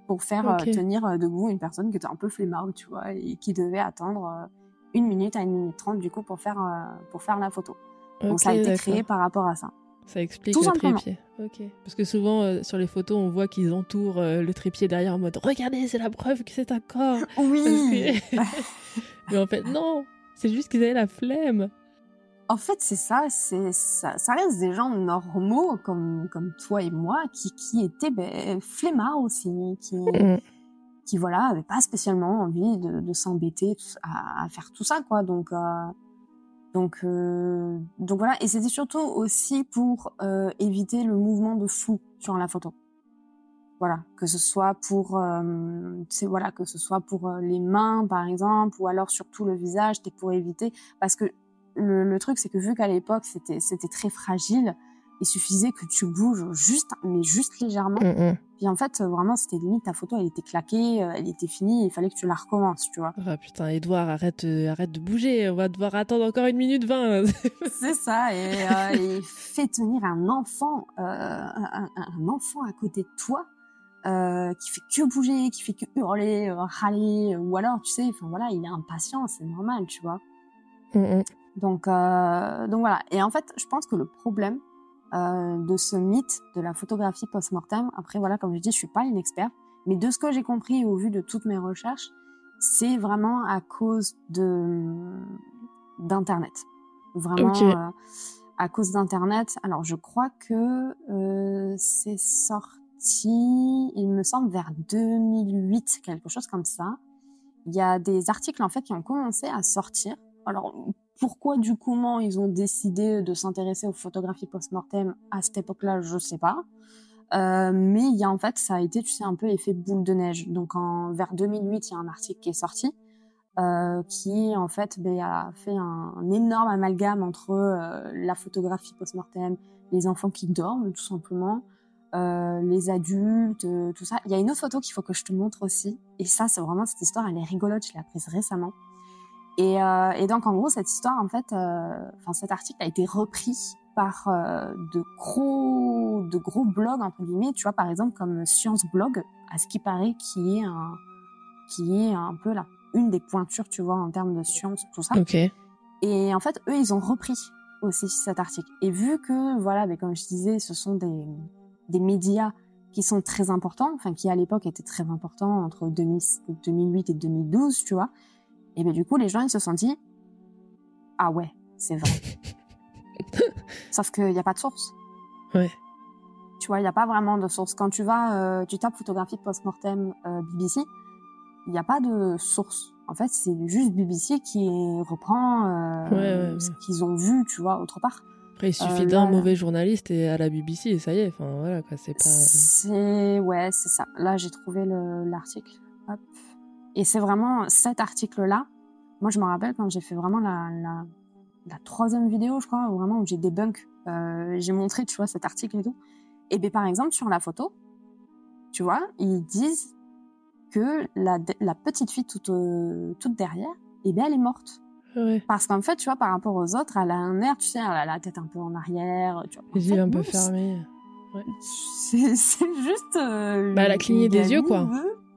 [SPEAKER 2] pour faire euh, tenir euh, debout une personne qui était un peu flemmarde, tu vois, et qui devait attendre euh, une minute à une minute trente, du coup, pour faire, euh, pour faire la photo. Donc ça a été créé par rapport à ça.
[SPEAKER 1] Ça explique
[SPEAKER 2] Tout
[SPEAKER 1] le
[SPEAKER 2] simplement.
[SPEAKER 1] trépied. Ok. Parce que souvent, euh, sur les photos, on voit qu'ils entourent euh, le trépied derrière en mode Regardez, c'est la preuve que c'est un corps. (laughs)
[SPEAKER 2] Oui
[SPEAKER 1] que- (laughs) (laughs) Mais en fait, non. C'est juste qu'ils avaient la flemme.
[SPEAKER 2] En fait, c'est ça, c'est ça, ça reste des gens normaux comme comme toi et moi qui qui étaient ben, flemmards aussi, qui
[SPEAKER 1] Mm.
[SPEAKER 2] qui voilà avaient pas spécialement envie de, de s'embêter à faire tout ça quoi. Donc euh, donc euh, donc voilà. Et c'était surtout aussi pour euh, éviter le mouvement de flou sur la photo. Voilà, que ce soit pour euh, voilà que ce soit pour euh, les mains par exemple ou alors surtout le visage, c'était pour éviter. Parce que le, le truc, c'est que vu qu'à l'époque, c'était, c'était très fragile, il suffisait que tu bouges juste, mais juste légèrement.
[SPEAKER 1] Mm, mm.
[SPEAKER 2] Puis en fait, vraiment, c'était limite, ta photo, elle était claquée, euh, elle était finie, il fallait que tu la recommences, tu vois.
[SPEAKER 1] Ah putain, Edouard, arrête, euh, arrête de bouger. On va devoir attendre encore une minute vingt. (laughs)
[SPEAKER 2] C'est ça, et, euh, et fait tenir un enfant, euh, un, enfant à côté de toi, qui fait que bouger, qui fait que hurler, râler, ou alors, tu sais, enfin voilà, il est impatient, c'est normal, tu vois.
[SPEAKER 1] Mm, mm.
[SPEAKER 2] Donc, donc voilà. Et en fait, je pense que le problème euh, de ce mythe de la photographie post-mortem, après voilà, comme je dis, je suis pas une experte, mais de ce que j'ai compris au vu de toutes mes recherches, c'est vraiment à cause de d'internet. Vraiment euh, à cause d'internet. Alors, je crois que euh, c'est sorti, il me semble vers 2008, quelque chose comme ça. Il y a des articles en fait qui ont commencé à sortir. Alors pourquoi du comment ils ont décidé de s'intéresser aux photographies post-mortem à cette époque-là, je sais pas. Euh, mais il y a en fait, ça a été, tu sais, un peu effet boule de neige. Donc en vers 2008, il y a un article qui est sorti euh, qui en fait ben, a fait un, énorme amalgame entre euh, la photographie post-mortem, les enfants qui dorment tout simplement, les adultes, tout ça. Il y a une autre photo qu'il faut que je te montre aussi. Et ça, c'est vraiment cette histoire, elle est rigolote. Je l'ai apprise récemment. Et, euh, et donc en gros cette histoire en fait, euh, enfin cet article a été repris par euh, de gros de gros blogs entre guillemets, tu vois par exemple comme Science Blog, à ce qui paraît qui est un qui est un peu là une des pointures tu vois en termes de science tout ça.
[SPEAKER 1] Ok.
[SPEAKER 2] Et en fait eux ils ont repris aussi cet article. Et vu que, voilà, mais comme je disais, ce sont des, des médias qui sont très importants, enfin qui à l'époque étaient très importants entre 2008 et 2012, tu vois. Et ben du coup, les gens ils se sont dit ah ouais, c'est vrai. (laughs) Sauf qu'il n'y a pas de source.
[SPEAKER 1] Ouais.
[SPEAKER 2] Tu vois, il n'y a pas vraiment de source. Quand tu vas, euh, tu tapes photographie post-mortem euh, BBC, il n'y a pas de source. En fait, c'est juste BBC qui reprend euh,
[SPEAKER 1] Ouais, ouais, ouais.
[SPEAKER 2] ce qu'ils ont vu, tu vois, autre part.
[SPEAKER 1] Après, il suffit d'un mauvais journaliste et à la BBC et ça y est. Enfin, voilà, quoi. C'est pas.
[SPEAKER 2] C'est ouais, c'est ça. Là, j'ai trouvé le- l'article. Hop. Et c'est vraiment cet article-là. Moi, je me rappelle quand j'ai fait vraiment la, la, la troisième vidéo, je crois, où vraiment où j'ai débunk. Euh, j'ai montré, tu vois, cet article et tout. Et bien, par exemple, sur la photo, tu vois, ils disent que la, la petite fille toute, euh, toute derrière, et bien, elle est morte.
[SPEAKER 1] Ouais.
[SPEAKER 2] Parce qu'en fait, tu vois, par rapport aux autres, elle a un air, tu sais, elle a la tête un peu en arrière, tu vois.
[SPEAKER 1] Les yeux un peu fermés. (laughs)
[SPEAKER 2] c'est c'est juste. euh,
[SPEAKER 1] Bah, elle a cligné des yeux, quoi.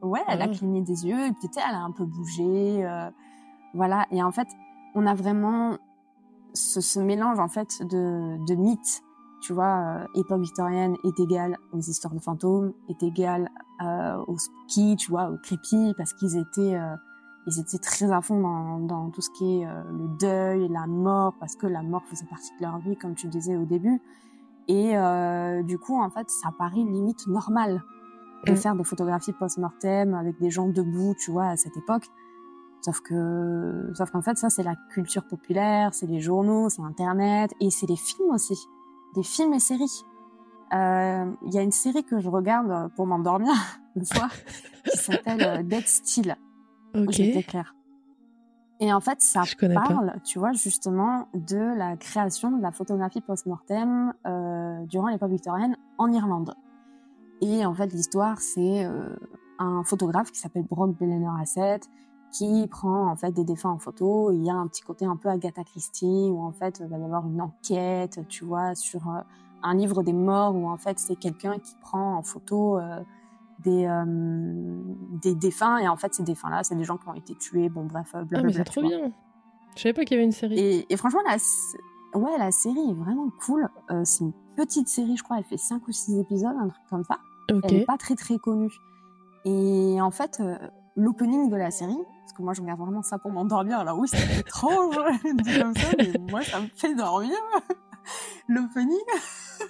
[SPEAKER 2] Ouais, elle a
[SPEAKER 1] Voilà.
[SPEAKER 2] cligné des yeux, et puis tu sais, elle a un peu bougé. euh, voilà, et en fait, on a vraiment ce, ce mélange, en fait, de, de mythes. Tu vois, euh, époque victorienne est égale aux histoires de fantômes, est égale euh, aux spooky, tu vois, aux creepy, parce qu'ils étaient. euh, ils étaient très à fond dans, dans tout ce qui est euh, le deuil, la mort, parce que la mort faisait partie de leur vie, comme tu disais au début. Et euh, du coup, en fait, ça paraît limite normal de
[SPEAKER 1] Mm.
[SPEAKER 2] faire des photographies post-mortem avec des gens debout, tu vois, à cette époque. Sauf que, sauf qu'en fait, ça, c'est la culture populaire, c'est les journaux, c'est Internet, et c'est les films aussi, des films et séries. Euh, Il y a une série que je regarde pour m'endormir (laughs) le soir, qui (laughs) s'appelle euh, Dead Still.
[SPEAKER 1] Ok.
[SPEAKER 2] Je t'écrire. Et en fait, ça
[SPEAKER 1] pas.
[SPEAKER 2] parle, tu vois, justement, de la création de la photographie post-mortem euh, durant l'époque victorienne en Irlande. Et en fait, l'histoire, c'est euh, un photographe qui s'appelle Brock Belener Asset qui prend en fait des défunts en photo. Il y a un petit côté un peu Agatha Christie où en fait, il va y avoir une enquête, tu vois, sur euh, un livre des morts où en fait, c'est quelqu'un qui prend en photo euh, des, euh, des défunts et en fait, ces défunts-là, c'est des gens qui ont été tués. Bon, bref, euh,
[SPEAKER 1] Ah,
[SPEAKER 2] blablabla.
[SPEAKER 1] mais c'est trop
[SPEAKER 2] vois.
[SPEAKER 1] bien. Je savais pas qu'il y avait une série.
[SPEAKER 2] Et, et franchement, s- ouais, la série est vraiment cool. Euh, c'est une petite série, je crois. Elle fait 5 ou 6 épisodes, un truc comme ça.
[SPEAKER 1] Ok.
[SPEAKER 2] Elle n'est pas très très connue. Et en fait, euh, l'opening de la série, parce que moi je regarde vraiment ça pour m'endormir, alors oui, c'est étrange (laughs) dit comme ça, mais moi ça me fait dormir. (laughs) L'opening,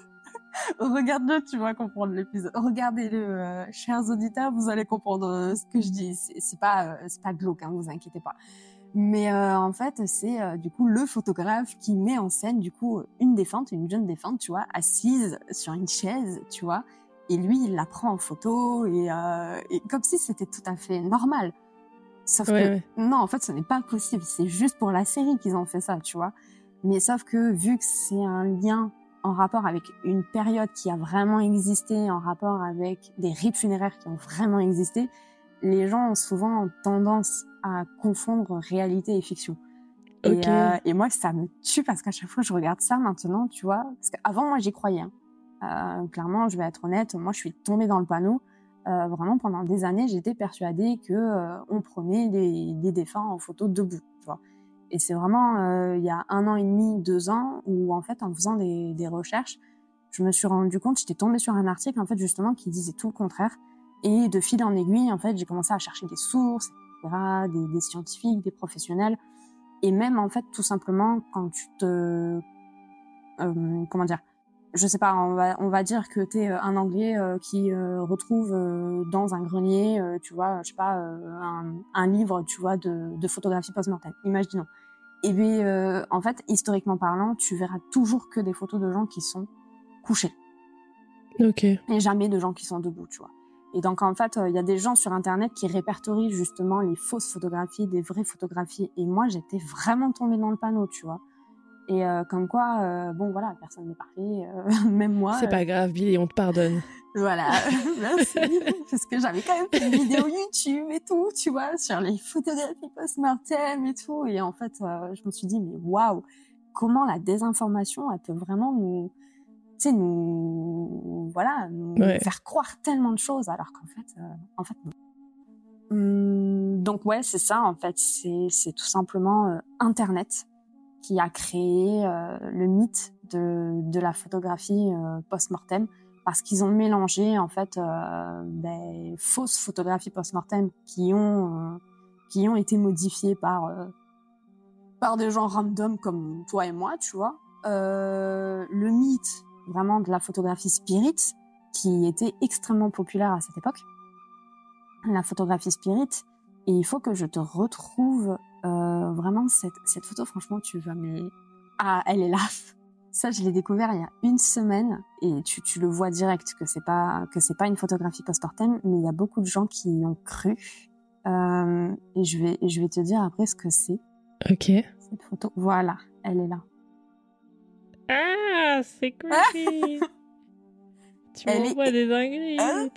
[SPEAKER 2] (laughs) regarde-le, tu vas comprendre l'épisode. Regardez-le, euh, chers auditeurs, vous allez comprendre euh, ce que je dis. C'est pas, c'est pas glauque, hein, vous inquiétez pas. Mais euh, en fait, c'est euh, du coup le photographe qui met en scène du coup une défunte, une jeune défunte, tu vois, assise sur une chaise, tu vois, et lui il la prend en photo et, euh, et comme si c'était tout à fait normal. Sauf
[SPEAKER 1] Ouais,
[SPEAKER 2] que
[SPEAKER 1] ouais.
[SPEAKER 2] non, en fait, ce n'est pas possible. C'est juste pour la série qu'ils ont fait ça, tu vois. Mais sauf que vu que c'est un lien en rapport avec une période qui a vraiment existé, en rapport avec des rites funéraires qui ont vraiment existé, les gens ont souvent tendance à confondre réalité et fiction. Et, euh, et moi, ça me tue parce qu'à chaque fois que je regarde ça maintenant, tu vois, parce qu'avant, moi, j'y croyais. hein. Euh, clairement, je vais être honnête, moi, je suis tombée dans le panneau. Euh, vraiment, pendant des années, j'étais persuadée que on prenait des, des défunts en photo debout, tu vois. Et c'est vraiment il y a un an et demi, deux ans, où en fait, en faisant des, des recherches, je me suis rendu compte, j'étais tombée sur un article en fait justement qui disait tout le contraire. Et de fil en aiguille, en fait, j'ai commencé à chercher des sources, etc., des, des scientifiques, des professionnels, et même en fait, tout simplement, quand tu te, euh, comment dire, je sais pas, on va, on va dire que tu es un Anglais euh, qui euh, retrouve euh, dans un grenier, euh, tu vois, je sais pas, euh, un, un livre, tu vois, de, de photographie post-mortem. Imaginons. Et bien, euh, en fait, historiquement parlant, tu verras toujours que des photos de gens qui sont couchés
[SPEAKER 1] Ok.
[SPEAKER 2] et jamais de gens qui sont debout, tu vois. Et donc, en fait, euh, il y a des gens sur Internet qui répertorient justement les fausses photographies, des vraies photographies. Et moi, j'étais vraiment tombée dans le panneau, tu vois. Et euh, comme quoi, euh, bon, voilà, personne n'est parfait, euh, (laughs) même moi.
[SPEAKER 1] C'est pas grave, Billy, on te pardonne. (laughs)
[SPEAKER 2] Voilà, (laughs) merci. Parce que j'avais quand même fait une vidéo YouTube et tout, tu vois, sur les photographies post-mortem et tout. Et en fait, je me suis dit, mais waouh, comment la désinformation, elle peut vraiment nous, sais, nous, voilà, nous
[SPEAKER 1] Ouais.
[SPEAKER 2] faire croire tellement de choses, alors qu'en fait, euh, en fait, non. Hum, donc ouais, c'est ça, en fait, c'est, c'est tout simplement euh, Internet qui a créé le mythe de, de la photographie post-mortem parce qu'ils ont mélangé en fait des fausses photographies post-mortem qui ont qui ont été modifiées par par des gens random comme toi et moi, tu vois. Euh, le mythe vraiment de la photographie spirit qui était extrêmement populaire à cette époque. La photographie spirit. Et il faut que je te retrouve euh, vraiment cette, cette photo. Franchement, tu vas mais ah elle est là. (laughs) Ça, je l'ai découvert il y a une semaine et tu, tu le vois direct que c'est pas que c'est pas une photographie post-mortem, mais il y a beaucoup de gens qui y ont cru. Euh, et je vais je vais te dire après ce que c'est.
[SPEAKER 1] Ok.
[SPEAKER 2] Cette photo, voilà, elle est là.
[SPEAKER 1] Ah, c'est (laughs) creepy. tu elle m'envoies est... des dingueries.
[SPEAKER 2] Hein?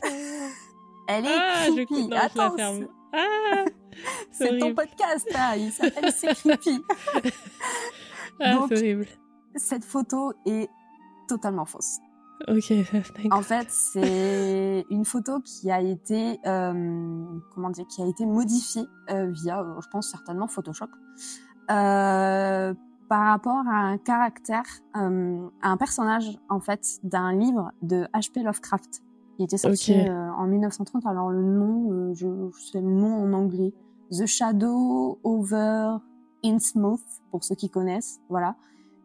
[SPEAKER 2] elle est ah, creepy.
[SPEAKER 1] Je... Attends, je la ferme. Ah, (laughs)
[SPEAKER 2] c'est ton podcast là, il (laughs) s'appelle C'est creepy.
[SPEAKER 1] ah, c'est horrible.
[SPEAKER 2] Cette photo est totalement fausse.
[SPEAKER 1] Ok,
[SPEAKER 2] En fait, c'est une photo qui a été, euh, comment dire, qui a été modifiée euh, via, euh, je pense certainement Photoshop, euh, par rapport à un caractère, euh, à un personnage en fait d'un livre de H.P. Lovecraft qui était sorti euh, en 1930. Alors le nom, euh, je, sais le nom en anglais, The Shadow Over Innsmouth pour ceux qui connaissent. Voilà,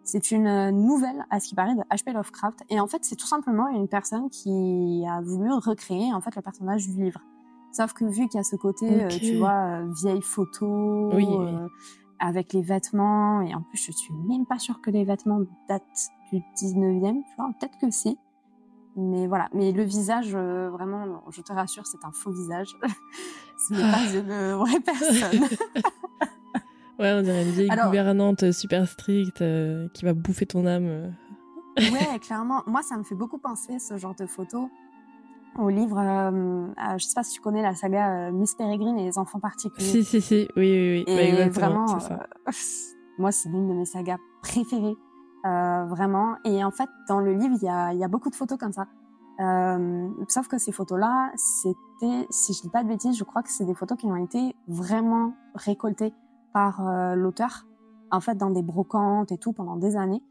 [SPEAKER 2] c'est une nouvelle à ce qui paraît de H.P. Lovecraft et en fait c'est tout simplement une personne qui a voulu recréer en fait le personnage du livre. Sauf que vu qu'il y a ce côté, tu vois, vieille photo,
[SPEAKER 1] oui,
[SPEAKER 2] avec les vêtements. Et en plus, je suis même pas sûre que les vêtements datent du 19e. Tu vois, peut-être que si. Mais voilà. Mais le visage, euh, vraiment, je te rassure, c'est un faux visage. (laughs) Ce n'est pas une vraie personne. (laughs)
[SPEAKER 1] ouais, on dirait une vieille gouvernante super stricte euh, qui va bouffer ton âme.
[SPEAKER 2] ouais, clairement. Moi, ça me fait beaucoup penser, ce genre de photos au livre, euh, euh, je sais pas si tu connais la saga euh, Miss Peregrine et les enfants particuliers.
[SPEAKER 1] Si, si, si, oui, oui, oui.
[SPEAKER 2] Et bah, vraiment, ça. Euh, (laughs) moi, c'est l'une de mes sagas préférées, vraiment. Et en fait, dans le livre, il y a, y a beaucoup de photos comme ça. sauf que ces photos-là, c'était, si je dis pas de bêtises, je crois que c'est des photos qui ont été vraiment récoltées par l'auteur, en fait, dans des brocantes et tout pendant des années.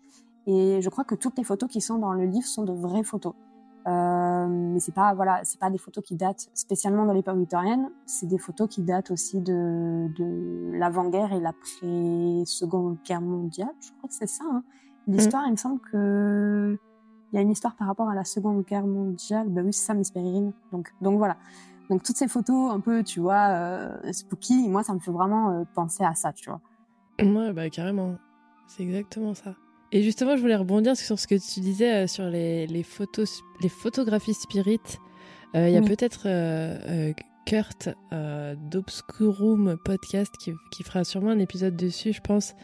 [SPEAKER 2] Et je crois que toutes les photos qui sont dans le livre sont de vraies photos. Euh, mais c'est pas voilà, c'est pas des photos qui datent spécialement de l'époque victorienne. C'est des photos qui datent aussi de, de l'avant-guerre et l'après-seconde guerre mondiale. Je crois que c'est ça. Hein. L'histoire, mm. il me semble que il y a une histoire par rapport à la seconde guerre mondiale. Ben oui, c'est ça, Miss Peregrine. Donc donc voilà. Donc toutes ces photos un peu, tu vois, euh, spooky. Moi, ça me fait vraiment euh, penser à ça, tu vois.
[SPEAKER 1] Ouais, bah carrément. C'est exactement ça. Et justement, je voulais rebondir sur ce que tu disais euh, sur les, les, photos, les photographies spirit. Euh, il y a peut-être euh, Kurt d'Obscurum Podcast qui, qui, fera sûrement un épisode dessus, je pense,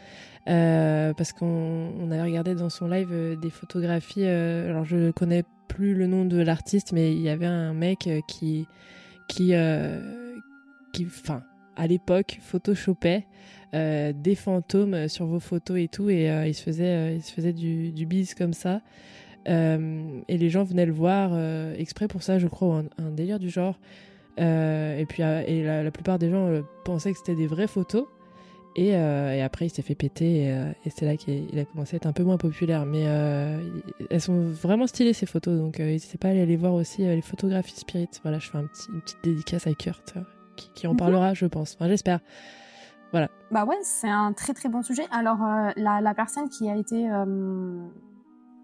[SPEAKER 1] parce qu'on on avait regardé dans son live des photographies. alors, je connais plus le nom de l'artiste, mais il y avait un mec qui, qui, qui, enfin, à l'époque, photoshopait euh, des fantômes sur vos photos et tout, et euh, il se faisait, euh, il se faisait du, du bise comme ça. et les gens venaient le voir exprès pour ça, je crois, un, délire du genre. et puis, et la, plupart des gens pensaient que c'était des vraies photos. Et, et, après, il s'est fait péter et, c'est là qu'il a commencé à être un peu moins populaire. Mais elles sont vraiment stylées ces photos, donc n'hésitez pas à aller voir aussi les photographies spirit. Voilà, je fais un petit, une petite dédicace à Kurt qui, qui en mhm. parlera, je pense. Enfin, j'espère. Voilà.
[SPEAKER 2] Bah ouais, c'est un très très bon sujet. Alors, euh, la, la, personne qui a été. Euh,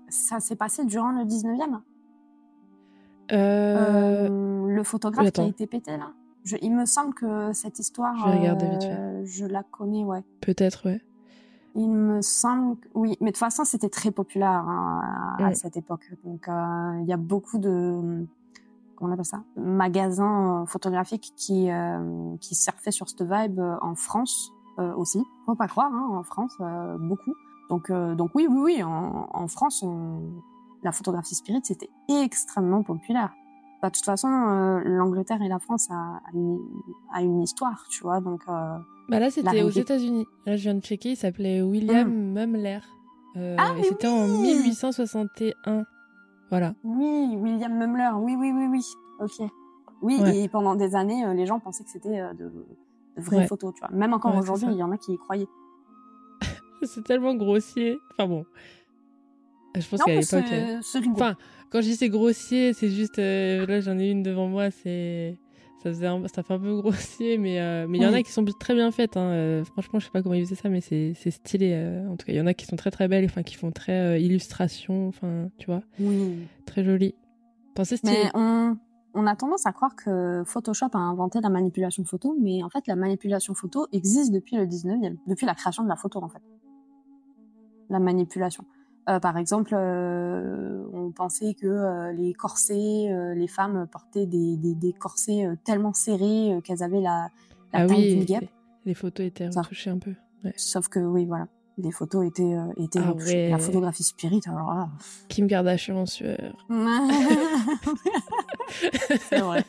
[SPEAKER 2] ça s'est passé durant le 19e
[SPEAKER 1] euh...
[SPEAKER 2] Le photographe qui a été pété, là je, Il me semble que cette histoire.
[SPEAKER 1] Je vais vite fait.
[SPEAKER 2] Je la connais, ouais.
[SPEAKER 1] Peut-être, ouais.
[SPEAKER 2] Il me semble. Oui, mais de toute façon, c'était très populaire hein, à, cette époque. Donc, il y a beaucoup de comment on appelle ça, magasins euh, photographiques qui euh, qui surfaient sur cette vibe euh, en France aussi. Faut pas croire, hein, en France beaucoup. Donc donc oui oui oui, en, en France on, la photographie spirit c'était extrêmement populaire. Bah, de toute façon, l'Angleterre et la France a, a, une, a, une, histoire, tu vois. Donc, bah
[SPEAKER 1] là, c'était aux États-Unis. Là, je viens de checker, il s'appelait William. Mumler.
[SPEAKER 2] ah,
[SPEAKER 1] et c'était en 1861. Voilà.
[SPEAKER 2] Oui, William Mumler. Oui, oui, oui, oui. Ok. Oui, et pendant des années, euh, les gens pensaient que c'était euh, de, vraies photos, tu vois. Même encore aujourd'hui, il y en a qui y croyaient. (laughs)
[SPEAKER 1] c'est tellement grossier. Enfin bon. Je pense qu'à l'époque.
[SPEAKER 2] Euh,
[SPEAKER 1] enfin, quand je dis c'est grossier, c'est juste. Euh, là, j'en ai une devant moi, c'est. Ça, faisait ça fait un peu grossier, mais euh, mais il y en a qui sont très bien faites. Hein. franchement, je sais pas comment ils faisaient ça, mais c'est stylé. en tout cas, il y en a qui sont très très belles, enfin, qui font très illustration, enfin, tu vois.
[SPEAKER 2] Oui.
[SPEAKER 1] Très joli. Pensez stylé.
[SPEAKER 2] Mais on, on a tendance à croire que Photoshop a inventé la manipulation photo, mais en fait, la manipulation photo existe depuis le 19e, depuis la création de la photo, en fait. La manipulation. Euh, par exemple, euh, on pensait que euh, les corsets, les femmes portaient des, des, des corsets tellement serrés qu'elles avaient la, la
[SPEAKER 1] ah
[SPEAKER 2] taille
[SPEAKER 1] d'une
[SPEAKER 2] guêpe.
[SPEAKER 1] Les photos étaient retouchées un peu. Ouais.
[SPEAKER 2] Sauf que oui, voilà, les photos étaient étaient
[SPEAKER 1] ah
[SPEAKER 2] retouchées. La photographie spirit, alors là.
[SPEAKER 1] Kim Kardashian en sueur. (laughs)
[SPEAKER 2] C'est vrai.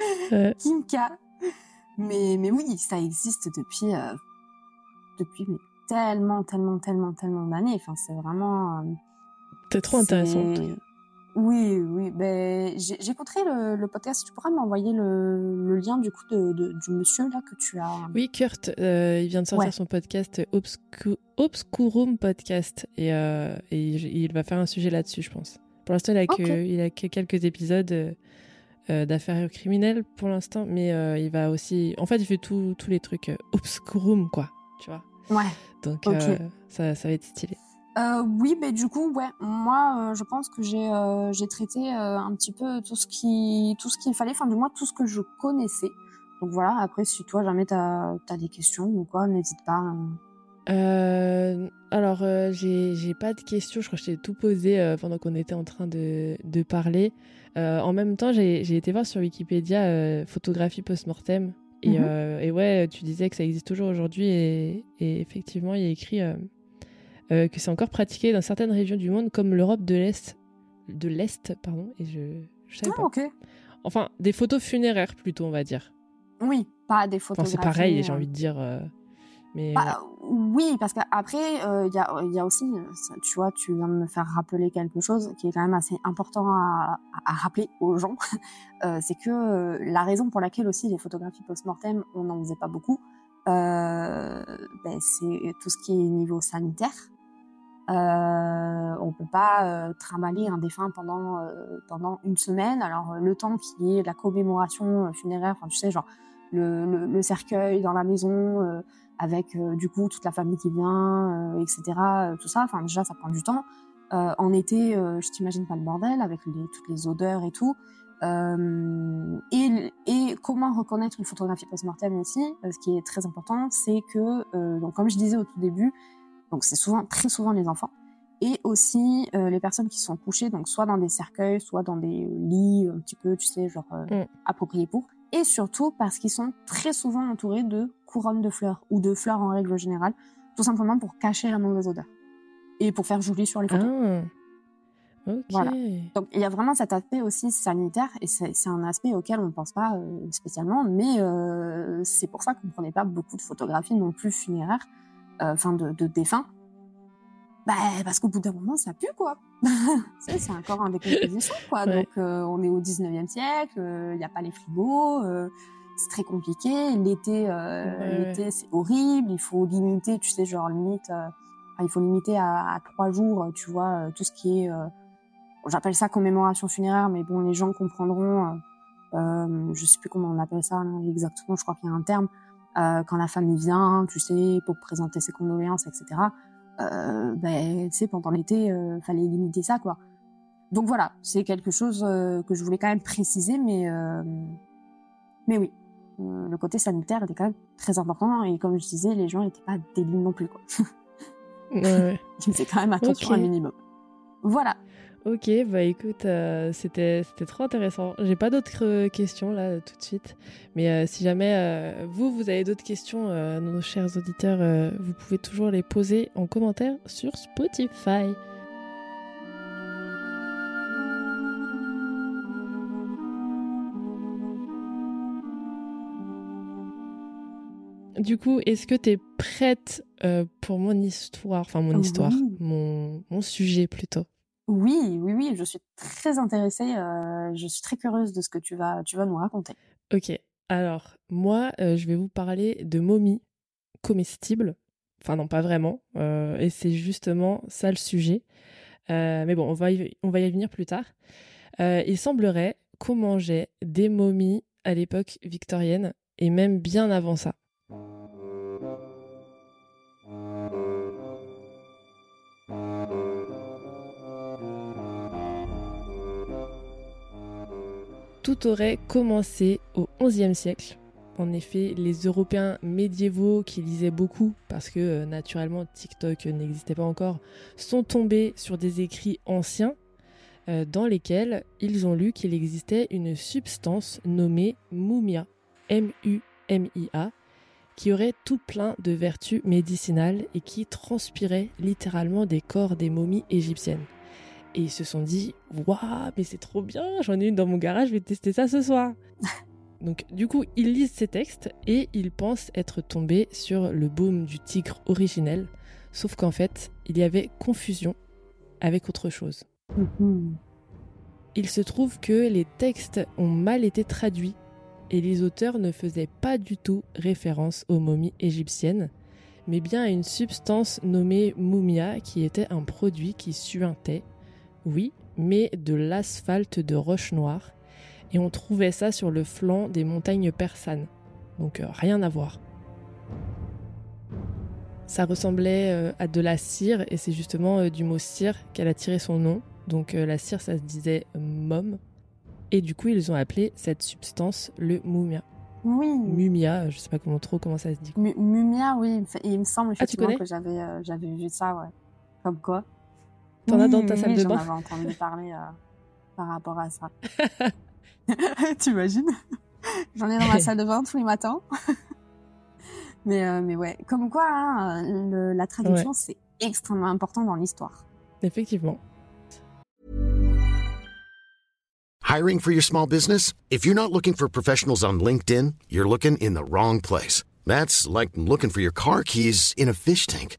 [SPEAKER 2] (laughs) Kim K. Mais mais oui, ça existe depuis depuis tellement, tellement, tellement, tellement d'années. Enfin, c'est vraiment. Euh,
[SPEAKER 1] c'est trop intéressant.
[SPEAKER 2] Oui, oui. Ben, j'écouterai le, le podcast. Tu pourras m'envoyer le, le, lien du coup de, de, du monsieur là que tu as.
[SPEAKER 1] Oui, Kurt. Euh, il vient de sortir son podcast Obscurum Podcast et, euh, et il, va faire un sujet là-dessus, je pense. Pour l'instant, il a que il a que quelques épisodes euh, d'affaires criminelles pour l'instant, mais euh, il va aussi. En fait, il fait tous les trucs obscurum quoi. Tu vois?
[SPEAKER 2] Ouais.
[SPEAKER 1] Donc euh, ça, ça va être stylé.
[SPEAKER 2] Euh, oui, mais du coup, ouais, moi, euh, je pense que j'ai euh, j'ai traité un petit peu tout ce qui tout ce qu'il fallait, enfin du moins tout ce que je connaissais. Donc voilà. Après, si toi jamais t'as as des questions ou quoi, n'hésite pas. Hein.
[SPEAKER 1] Alors, j'ai pas de questions. Je crois que je t'ai tout posé pendant qu'on était en train de de parler. en même temps, j'ai été voir sur Wikipédia photographie post-mortem et, mhm. euh, et, ouais, tu disais que ça existe toujours aujourd'hui et, et, effectivement, il a écrit euh, euh, que c'est encore pratiqué dans certaines régions du monde comme l'Europe de l'Est, de l'Est, pardon, et je, je savais
[SPEAKER 2] ah,
[SPEAKER 1] pas.
[SPEAKER 2] ok.
[SPEAKER 1] Enfin, des photos funéraires plutôt, on va dire.
[SPEAKER 2] Oui, pas des photos.
[SPEAKER 1] Enfin, c'est pareil, j'ai envie de dire. Mais
[SPEAKER 2] bah, oui, parce qu'après, il euh, y, a, y, a, aussi, tu vois, tu viens de me faire rappeler quelque chose qui est quand même assez important à, à rappeler aux gens. (laughs) euh, c'est que euh, la raison pour laquelle aussi les photographies post-mortem, on n'en faisait pas beaucoup, euh, ben, c'est tout ce qui est niveau sanitaire. Euh, on peut pas euh, tramaler un défunt pendant pendant une semaine. Alors le temps qui est la commémoration funéraire, enfin tu sais genre le, le, le cercueil dans la maison, avec euh, du coup toute la famille qui vient, euh, etc. Euh, tout ça. Enfin déjà ça prend du temps. en été, je t'imagine pas le bordel avec les, toutes les odeurs et tout. et, et comment reconnaître une photographie post-mortem aussi, ce qui est très important, c'est que donc comme je disais au tout début, donc c'est souvent très souvent les enfants et aussi euh, les personnes qui sont couchées donc soit dans des cercueils soit dans des lits un petit peu tu sais genre euh, mm. appropriés pour et surtout parce qu'ils sont très souvent entourés de couronnes de fleurs ou de fleurs en règle générale, tout simplement pour cacher la mauvaise odeur et pour faire joli sur les photos.
[SPEAKER 1] Ah. Voilà.
[SPEAKER 2] Donc il y a vraiment cet aspect aussi sanitaire et c'est un aspect auquel on ne pense pas euh, spécialement, mais euh, c'est pour ça qu'on ne prenait pas beaucoup de photographies non plus funéraires, euh, enfin de, de défunts, bah, parce qu'au bout d'un moment, ça pue, quoi. (laughs) c'est encore un décomposition, quoi. Donc, euh, on est au 19e siècle, il euh, n'y a pas les frigos, euh, c'est très compliqué. L'été, l'été, c'est horrible. Il faut limiter, tu sais, genre, limite, il faut limiter à, à, trois jours, tu vois, tout ce qui est, j'appelle ça commémoration funéraire, mais bon, les gens comprendront, je sais plus comment on appelle ça, là, exactement, je crois qu'il y a un terme, quand la famille vient, tu sais, pour présenter ses condoléances, etc euh, ben, tu sais, pendant l'été, euh, fallait limiter ça, quoi. Donc voilà, c'est quelque chose euh, que je voulais quand même préciser, mais euh, mais oui, le côté sanitaire était quand même très important et comme je disais, les gens n'étaient pas débiles non plus, quoi.
[SPEAKER 1] ouais.
[SPEAKER 2] Ils (laughs) faisaient quand même attention okay. un minimum. Voilà.
[SPEAKER 1] Ok, bah écoute, euh, c'était c'était trop intéressant. J'ai pas d'autres euh, questions là tout de suite, mais euh, si jamais euh, vous vous avez d'autres questions, euh, nos chers auditeurs, vous pouvez toujours les poser en commentaire sur Spotify. Du coup, est-ce que tu es prête pour mon histoire, enfin mon histoire, mon, mon sujet plutôt?
[SPEAKER 2] Oui, oui, oui, je suis très intéressée. Euh, je suis très curieuse de ce que tu vas, tu nous raconter.
[SPEAKER 1] Ok. Alors, moi, euh, je vais vous parler de momies comestibles. Enfin non, pas vraiment. et c'est justement ça le sujet. mais bon, on va, y, on va y venir plus tard. il semblerait qu'on mangeait des momies à l'époque victorienne et même bien avant ça. Tout aurait commencé au XIe siècle. En effet, les Européens médiévaux qui lisaient beaucoup, parce que euh, naturellement TikTok n'existait pas encore, sont tombés sur des écrits anciens euh, dans lesquels ils ont lu qu'il existait une substance nommée mumia, M-U-M-I-A, qui aurait tout plein de vertus médicinales et qui transpirait littéralement des corps des momies égyptiennes. Et ils se sont dit, waouh, mais c'est trop bien, j'en ai une dans mon garage, je vais tester ça ce soir. (laughs) Donc du coup, ils lisent ces textes et ils pensent être tombés sur le baume du tigre originel, sauf qu'en fait, il y avait confusion avec autre chose. Mm-hmm. Il se trouve que les textes ont mal été traduits et les auteurs ne faisaient pas du tout référence aux momies égyptiennes, mais bien à une substance nommée mumia qui était un produit qui suintait oui, mais de l'asphalte de roche noire. Et on trouvait ça sur le flanc des montagnes persanes. Donc euh, rien à voir. Ça ressemblait euh, à de la cire, et c'est justement euh, du mot cire qu'elle a tiré son nom. Donc la cire, ça se disait mom. Et du coup, ils ont appelé cette substance le mumia.
[SPEAKER 2] Oui.
[SPEAKER 1] Mumia, je sais pas comment trop comment ça se dit.
[SPEAKER 2] mumia, oui. Il me semble ah, effectivement que j'avais j'avais vu ça, ouais. Comme quoi.
[SPEAKER 1] T'en as dans ta salle de bain
[SPEAKER 2] J'en avais entendu parler euh, par rapport à ça. (laughs) (laughs) T'imagines? J'en ai dans ma (laughs) salle de bain tous les matins. mais, euh, mais ouais, comme quoi, hein, le, la traduction, ouais. c'est extrêmement important dans l'histoire.
[SPEAKER 1] Effectivement.
[SPEAKER 3] Hiring for your small business? If you're not looking for professionals on LinkedIn, you're looking in the wrong place. That's like looking for your car keys in a fish tank.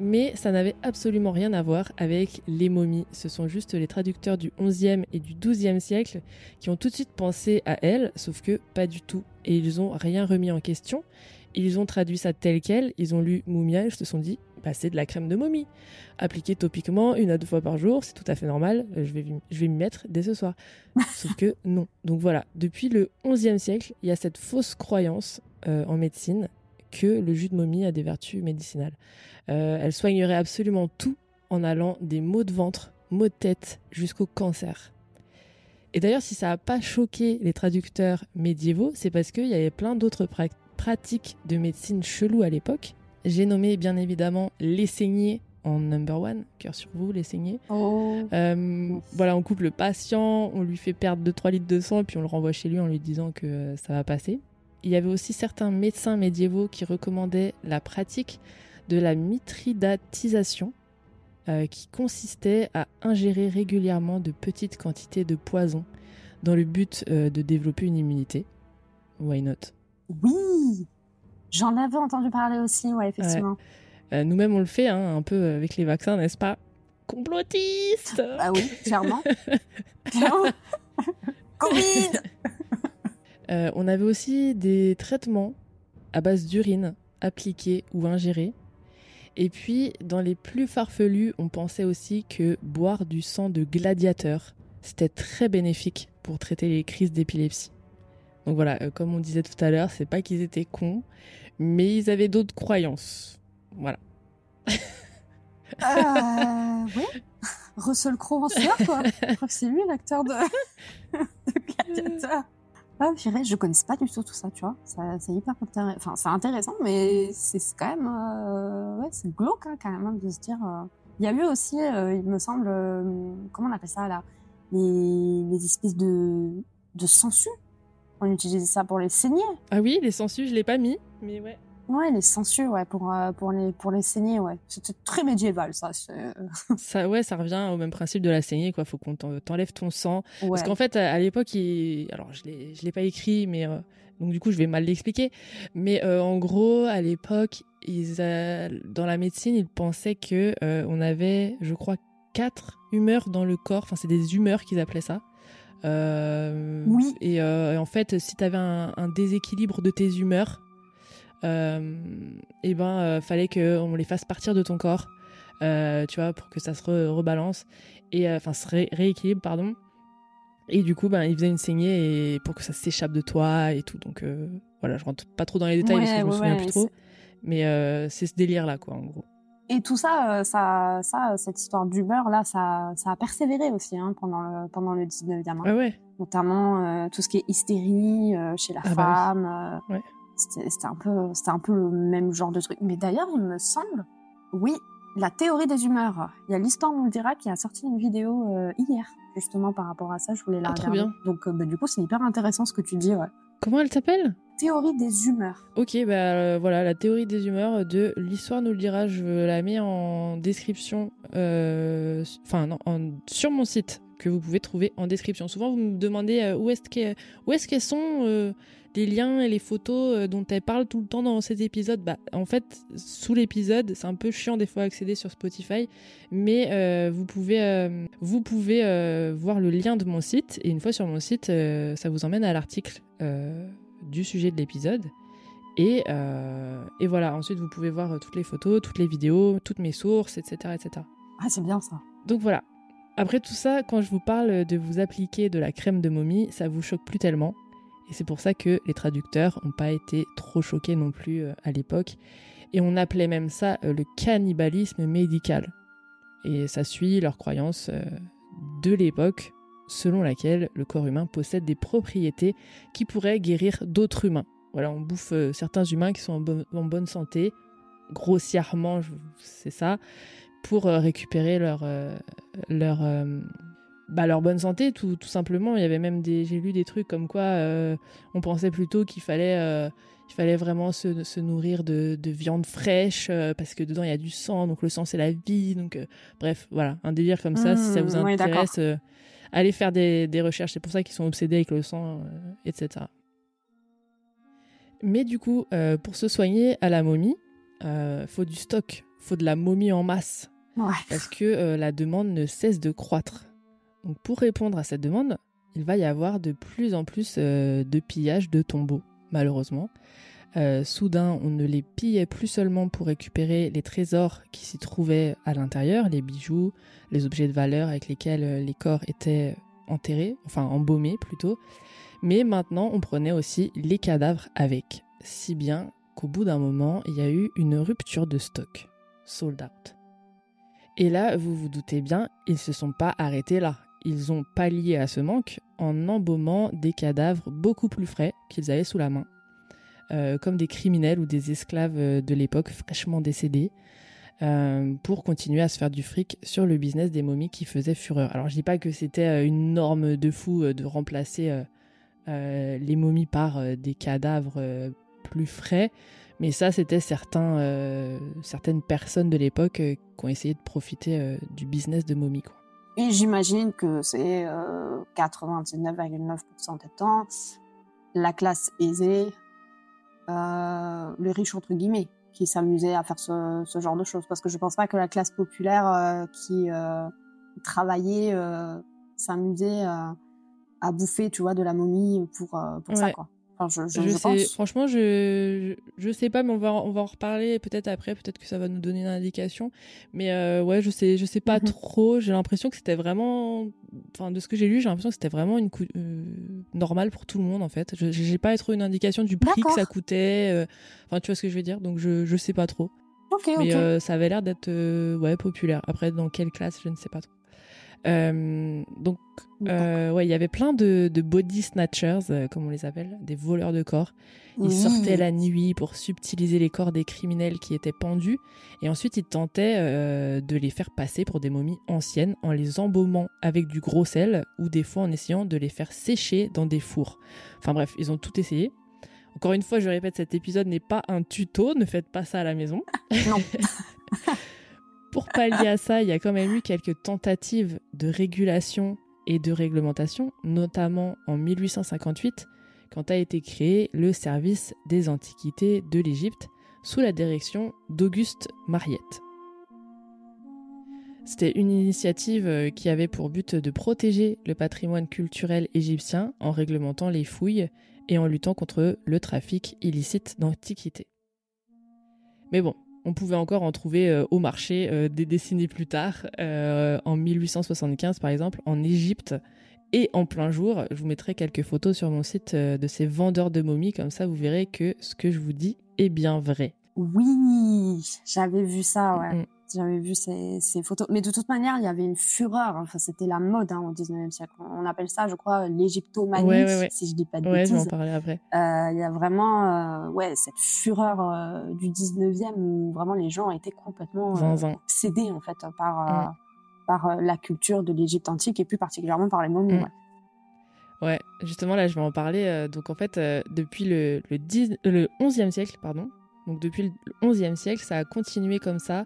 [SPEAKER 1] Mais ça n'avait absolument rien à voir avec les momies. Ce sont juste les traducteurs du 11e et du 12e siècle qui ont tout de suite pensé à elles, sauf que pas du tout. Et ils n'ont rien remis en question. Ils ont traduit ça tel quel, ils ont lu Mumia et se sont dit bah, c'est de la crème de momie. Appliquée topiquement une à deux fois par jour, c'est tout à fait normal, je vais, je vais m'y mettre dès ce soir. (laughs) Sauf que non. Donc voilà, depuis le 11e siècle, il y a cette fausse croyance euh, en médecine que le jus de momie a des vertus médicinales. Euh, elle soignerait absolument tout en allant des maux de ventre, maux de tête, jusqu'au cancer. Et d'ailleurs, si ça n'a pas choqué les traducteurs médiévaux, c'est parce qu'il y avait plein d'autres pratiques de médecine chelou à l'époque. J'ai nommé bien évidemment les saignées en number one, cœur sur vous, les saignées.
[SPEAKER 2] Oh.
[SPEAKER 1] Euh, voilà, on coupe le patient, on lui fait perdre 2-3 litres de sang, puis on le renvoie chez lui en lui disant que ça va passer. Il y avait aussi certains médecins médiévaux qui recommandaient la pratique de la mitridatisation, euh, qui consistait à ingérer régulièrement de petites quantités de poison dans le but euh, de développer une immunité. Why not?
[SPEAKER 2] Oui! J'en avais entendu parler aussi, ouais, effectivement.
[SPEAKER 1] Euh, nous-mêmes, on le fait hein, un peu avec les vaccins, n'est-ce pas? Complotiste!
[SPEAKER 2] Ah oui, clairement. (laughs) (laughs) Covid
[SPEAKER 1] On avait aussi des traitements à base d'urine appliqués ou ingérés et puis, dans les plus farfelus, on pensait aussi que boire du sang de gladiateur, c'était très bénéfique pour traiter les crises d'épilepsie. Donc voilà, euh, comme on disait tout à l'heure, c'est pas qu'ils étaient cons, mais ils avaient d'autres croyances. Voilà. (laughs)
[SPEAKER 2] Euh, oui. Russell Crowe en sueur, quoi. je crois que c'est lui l'acteur de... (laughs) de Gladiator. Ah, purée, je connaissais pas du tout tout ça, tu vois. C'est hyper intéressant. Enfin, c'est intéressant, mais c'est quand même, euh... ouais, c'est glauque hein, quand même de se dire. Euh... Il y a eu aussi, euh, il me semble, comment on appelle ça là, les, les espèces de de sangsues. On utilisait ça pour les saigner.
[SPEAKER 1] Ah oui, les sangsues, je l'ai pas mis, mais ouais.
[SPEAKER 2] Ouais, les sangsues, ouais, pour euh, pour les pour les saigner, ouais. C'était très médiéval, ça. (laughs)
[SPEAKER 1] ça, ouais, ça revient au même principe de la saignée, quoi. Faut qu'on t'enlève ton sang, ouais. parce qu'en fait, à, à l'époque, il... alors je l'ai je l'ai pas écrit, mais euh, donc du coup, je vais mal l'expliquer. Mais euh, en gros, à l'époque, ils dans la médecine, ils pensaient que euh, on avait, je crois, quatre humeurs dans le corps. Enfin, c'est des humeurs qu'ils appelaient ça. Euh,
[SPEAKER 2] oui.
[SPEAKER 1] Et en fait, si tu avais un, un déséquilibre de tes humeurs, euh, et ben euh, fallait que on les fasse partir de ton corps, euh, tu vois, pour que ça se re rebalance et enfin se ré rééquilibre, pardon. Et du coup, ben il faisait une saignée et pour que ça s'échappe de toi et tout. Donc voilà, je rentre pas trop dans les détails
[SPEAKER 2] ouais,
[SPEAKER 1] parce que je me souviens
[SPEAKER 2] ouais,
[SPEAKER 1] plus trop. Mais c'est ce délire là, quoi, en gros.
[SPEAKER 2] Et tout ça, ça, ça, cette histoire d'humeur là, ça, ça a persévéré aussi hein, pendant le pendant le 19e. Hein. Notamment tout ce qui est hystérie chez la
[SPEAKER 1] Ah bah oui.
[SPEAKER 2] C'était un peu, un peu le même genre de truc. Mais d'ailleurs, il me semble, oui, la théorie des humeurs. Il y a l'histoire nous le dira qui a sorti une vidéo euh, hier justement par rapport à ça. Je voulais la
[SPEAKER 1] Ah,
[SPEAKER 2] regarder.
[SPEAKER 1] bien.
[SPEAKER 2] Donc euh, bah, du coup, c'est hyper intéressant ce que tu dis. Ouais.
[SPEAKER 1] Comment elle s'appelle?
[SPEAKER 2] Théorie des humeurs.
[SPEAKER 1] Ok, bah euh, voilà, la théorie des humeurs de l'histoire nous le dira. Je la mets en description, enfin non, en- sur mon site que vous pouvez trouver en description. Souvent, vous me demandez où est-ce qu'elles qu'elles sont les liens et les photos euh, dont elle parle tout le temps dans cet épisode. Bah, en fait, sous l'épisode, c'est un peu chiant des fois à accéder sur Spotify, mais euh, vous pouvez, euh, vous pouvez euh, voir le lien de mon site et une fois sur mon site, ça vous emmène à l'article du sujet de l'épisode. Et, et voilà, ensuite vous pouvez voir toutes les photos, toutes les vidéos, toutes mes sources, etc. etc.
[SPEAKER 2] Ah, c'est bien ça.
[SPEAKER 1] Donc voilà. Après tout ça, quand je vous parle de vous appliquer de la crème de momie, ça vous choque plus tellement. Et c'est pour ça que les traducteurs n'ont pas été trop choqués non plus euh, à l'époque. Et on appelait même ça euh, le cannibalisme médical. Et ça suit leur croyance euh, de l'époque, selon laquelle le corps humain possède des propriétés qui pourraient guérir d'autres humains. Voilà, on bouffe certains humains qui sont en, bo- en bonne santé, grossièrement, c'est ça, pour récupérer leur, bah, leur bonne santé, tout, tout simplement. Il y avait même des, j'ai lu des trucs comme quoi euh, on pensait plutôt qu'il fallait, euh, il fallait vraiment se, se nourrir de, de viande fraîche euh, parce que dedans il y a du sang, donc le sang c'est la vie. Donc bref, voilà, un délire comme ça. si ça vous
[SPEAKER 2] Mmh,
[SPEAKER 1] intéresse, allez faire des, des recherches. C'est pour ça qu'ils sont obsédés avec le sang, etc. Mais du coup, pour se soigner à la momie, faut du stock, faut de la momie en masse
[SPEAKER 2] Ouais.
[SPEAKER 1] parce que la demande ne cesse de croître. Pour répondre à cette demande, il va y avoir de plus en plus euh, de pillages de tombeaux, malheureusement. Euh, soudain, on ne les pillait plus seulement pour récupérer les trésors qui s'y trouvaient à l'intérieur, les bijoux, les objets de valeur avec lesquels euh, les corps étaient enterrés, enfin embaumés plutôt, mais maintenant on prenait aussi les cadavres avec, si bien qu'au bout d'un moment, il y a eu une rupture de stock, sold out. Et là, vous vous doutez bien, ils se sont pas arrêtés là. Ils ont pallié à ce manque en embaumant des cadavres beaucoup plus frais qu'ils avaient sous la main, euh, comme des criminels ou des esclaves euh, de l'époque fraîchement décédés, euh, pour continuer à se faire du fric sur le business des momies qui faisait fureur. Alors je dis pas que c'était une norme de fou de remplacer les momies par des cadavres plus frais, mais ça, c'était certains, certaines personnes de l'époque qui ont essayé de profiter du business de momie. Quoi.
[SPEAKER 2] Et j'imagine que c'est euh, 99,9% des temps la classe aisée, euh, les riches entre guillemets, qui s'amusaient à faire ce, ce genre de choses. Parce que je pense pas que la classe populaire euh, qui euh, travaillait euh, s'amusait euh, à bouffer, tu vois, de la momie pour, euh, pour ça, quoi. Enfin, je, je,
[SPEAKER 1] Je,
[SPEAKER 2] je
[SPEAKER 1] sais,
[SPEAKER 2] pense.
[SPEAKER 1] franchement, je, je, sais pas, mais on va, on va en reparler peut-être après, peut-être que ça va nous donner une indication. Mais euh, ouais, je sais, je sais pas
[SPEAKER 2] Mhm.
[SPEAKER 1] trop. J'ai l'impression que c'était vraiment, enfin, de ce que j'ai lu, j'ai l'impression que c'était vraiment une cou- euh, normale pour tout le monde en fait. Je j'ai pas trop une indication du prix que ça coûtait. euh, Enfin, tu vois ce que je veux dire? Donc je, je sais pas trop.
[SPEAKER 2] Ok, ok.
[SPEAKER 1] Mais ça avait l'air d'être ouais populaire. Après, dans quelle classe, je ne sais pas trop. Euh, donc, euh, ouais, il y avait plein de, de body snatchers, euh, comme on les appelle, des voleurs de corps. Ils
[SPEAKER 2] Oui.
[SPEAKER 1] sortaient la nuit pour subtiliser les corps des criminels qui étaient pendus, et ensuite ils tentaient de les faire passer pour des momies anciennes en les embaumant avec du gros sel, ou des fois en essayant de les faire sécher dans des fours. Enfin bref, ils ont tout essayé. Encore une fois, je répète, cet épisode n'est pas un tuto, ne faites pas ça à la maison.
[SPEAKER 2] Non. (laughs)
[SPEAKER 1] Pour pallier à ça, il y a quand même eu quelques tentatives de régulation et de réglementation, notamment en 1858, quand a été créé le service des antiquités de l'Égypte sous la direction d'Auguste Mariette. C'était une initiative euh, qui avait pour but de protéger le patrimoine culturel égyptien en réglementant les fouilles et en luttant contre le trafic illicite d'antiquités. Mais bon, on pouvait encore en trouver euh, au marché euh, des décennies plus tard, euh, en 1875 par exemple, en Égypte et en plein jour. Je vous mettrai quelques photos sur mon site de ces vendeurs de momies, comme ça vous verrez que ce que je vous dis est bien vrai.
[SPEAKER 2] Oui, j'avais vu ça, ouais.
[SPEAKER 1] Mm.
[SPEAKER 2] J'avais vu ces, ces photos. Mais de toute manière, il y avait une fureur. Enfin, c'était la mode hein, au 19e siècle. On appelle ça, je crois, l'égyptomanie,
[SPEAKER 1] Ouais, ouais, ouais.
[SPEAKER 2] si je dis pas de
[SPEAKER 1] Ouais, je vais en
[SPEAKER 2] bêtises.
[SPEAKER 1] parler après.
[SPEAKER 2] Euh, Il y a vraiment euh, ouais, cette fureur euh, du 19e où vraiment les gens étaient complètement obsédés en fait par, euh,
[SPEAKER 1] Mm.
[SPEAKER 2] par la culture de l'Égypte antique et plus particulièrement par les momies.
[SPEAKER 1] Mm.
[SPEAKER 2] ouais.
[SPEAKER 1] Justement là je vais en parler. donc en fait, depuis le, le, 10 le 11e siècle, pardon, donc depuis le 11e siècle, ça a continué comme ça,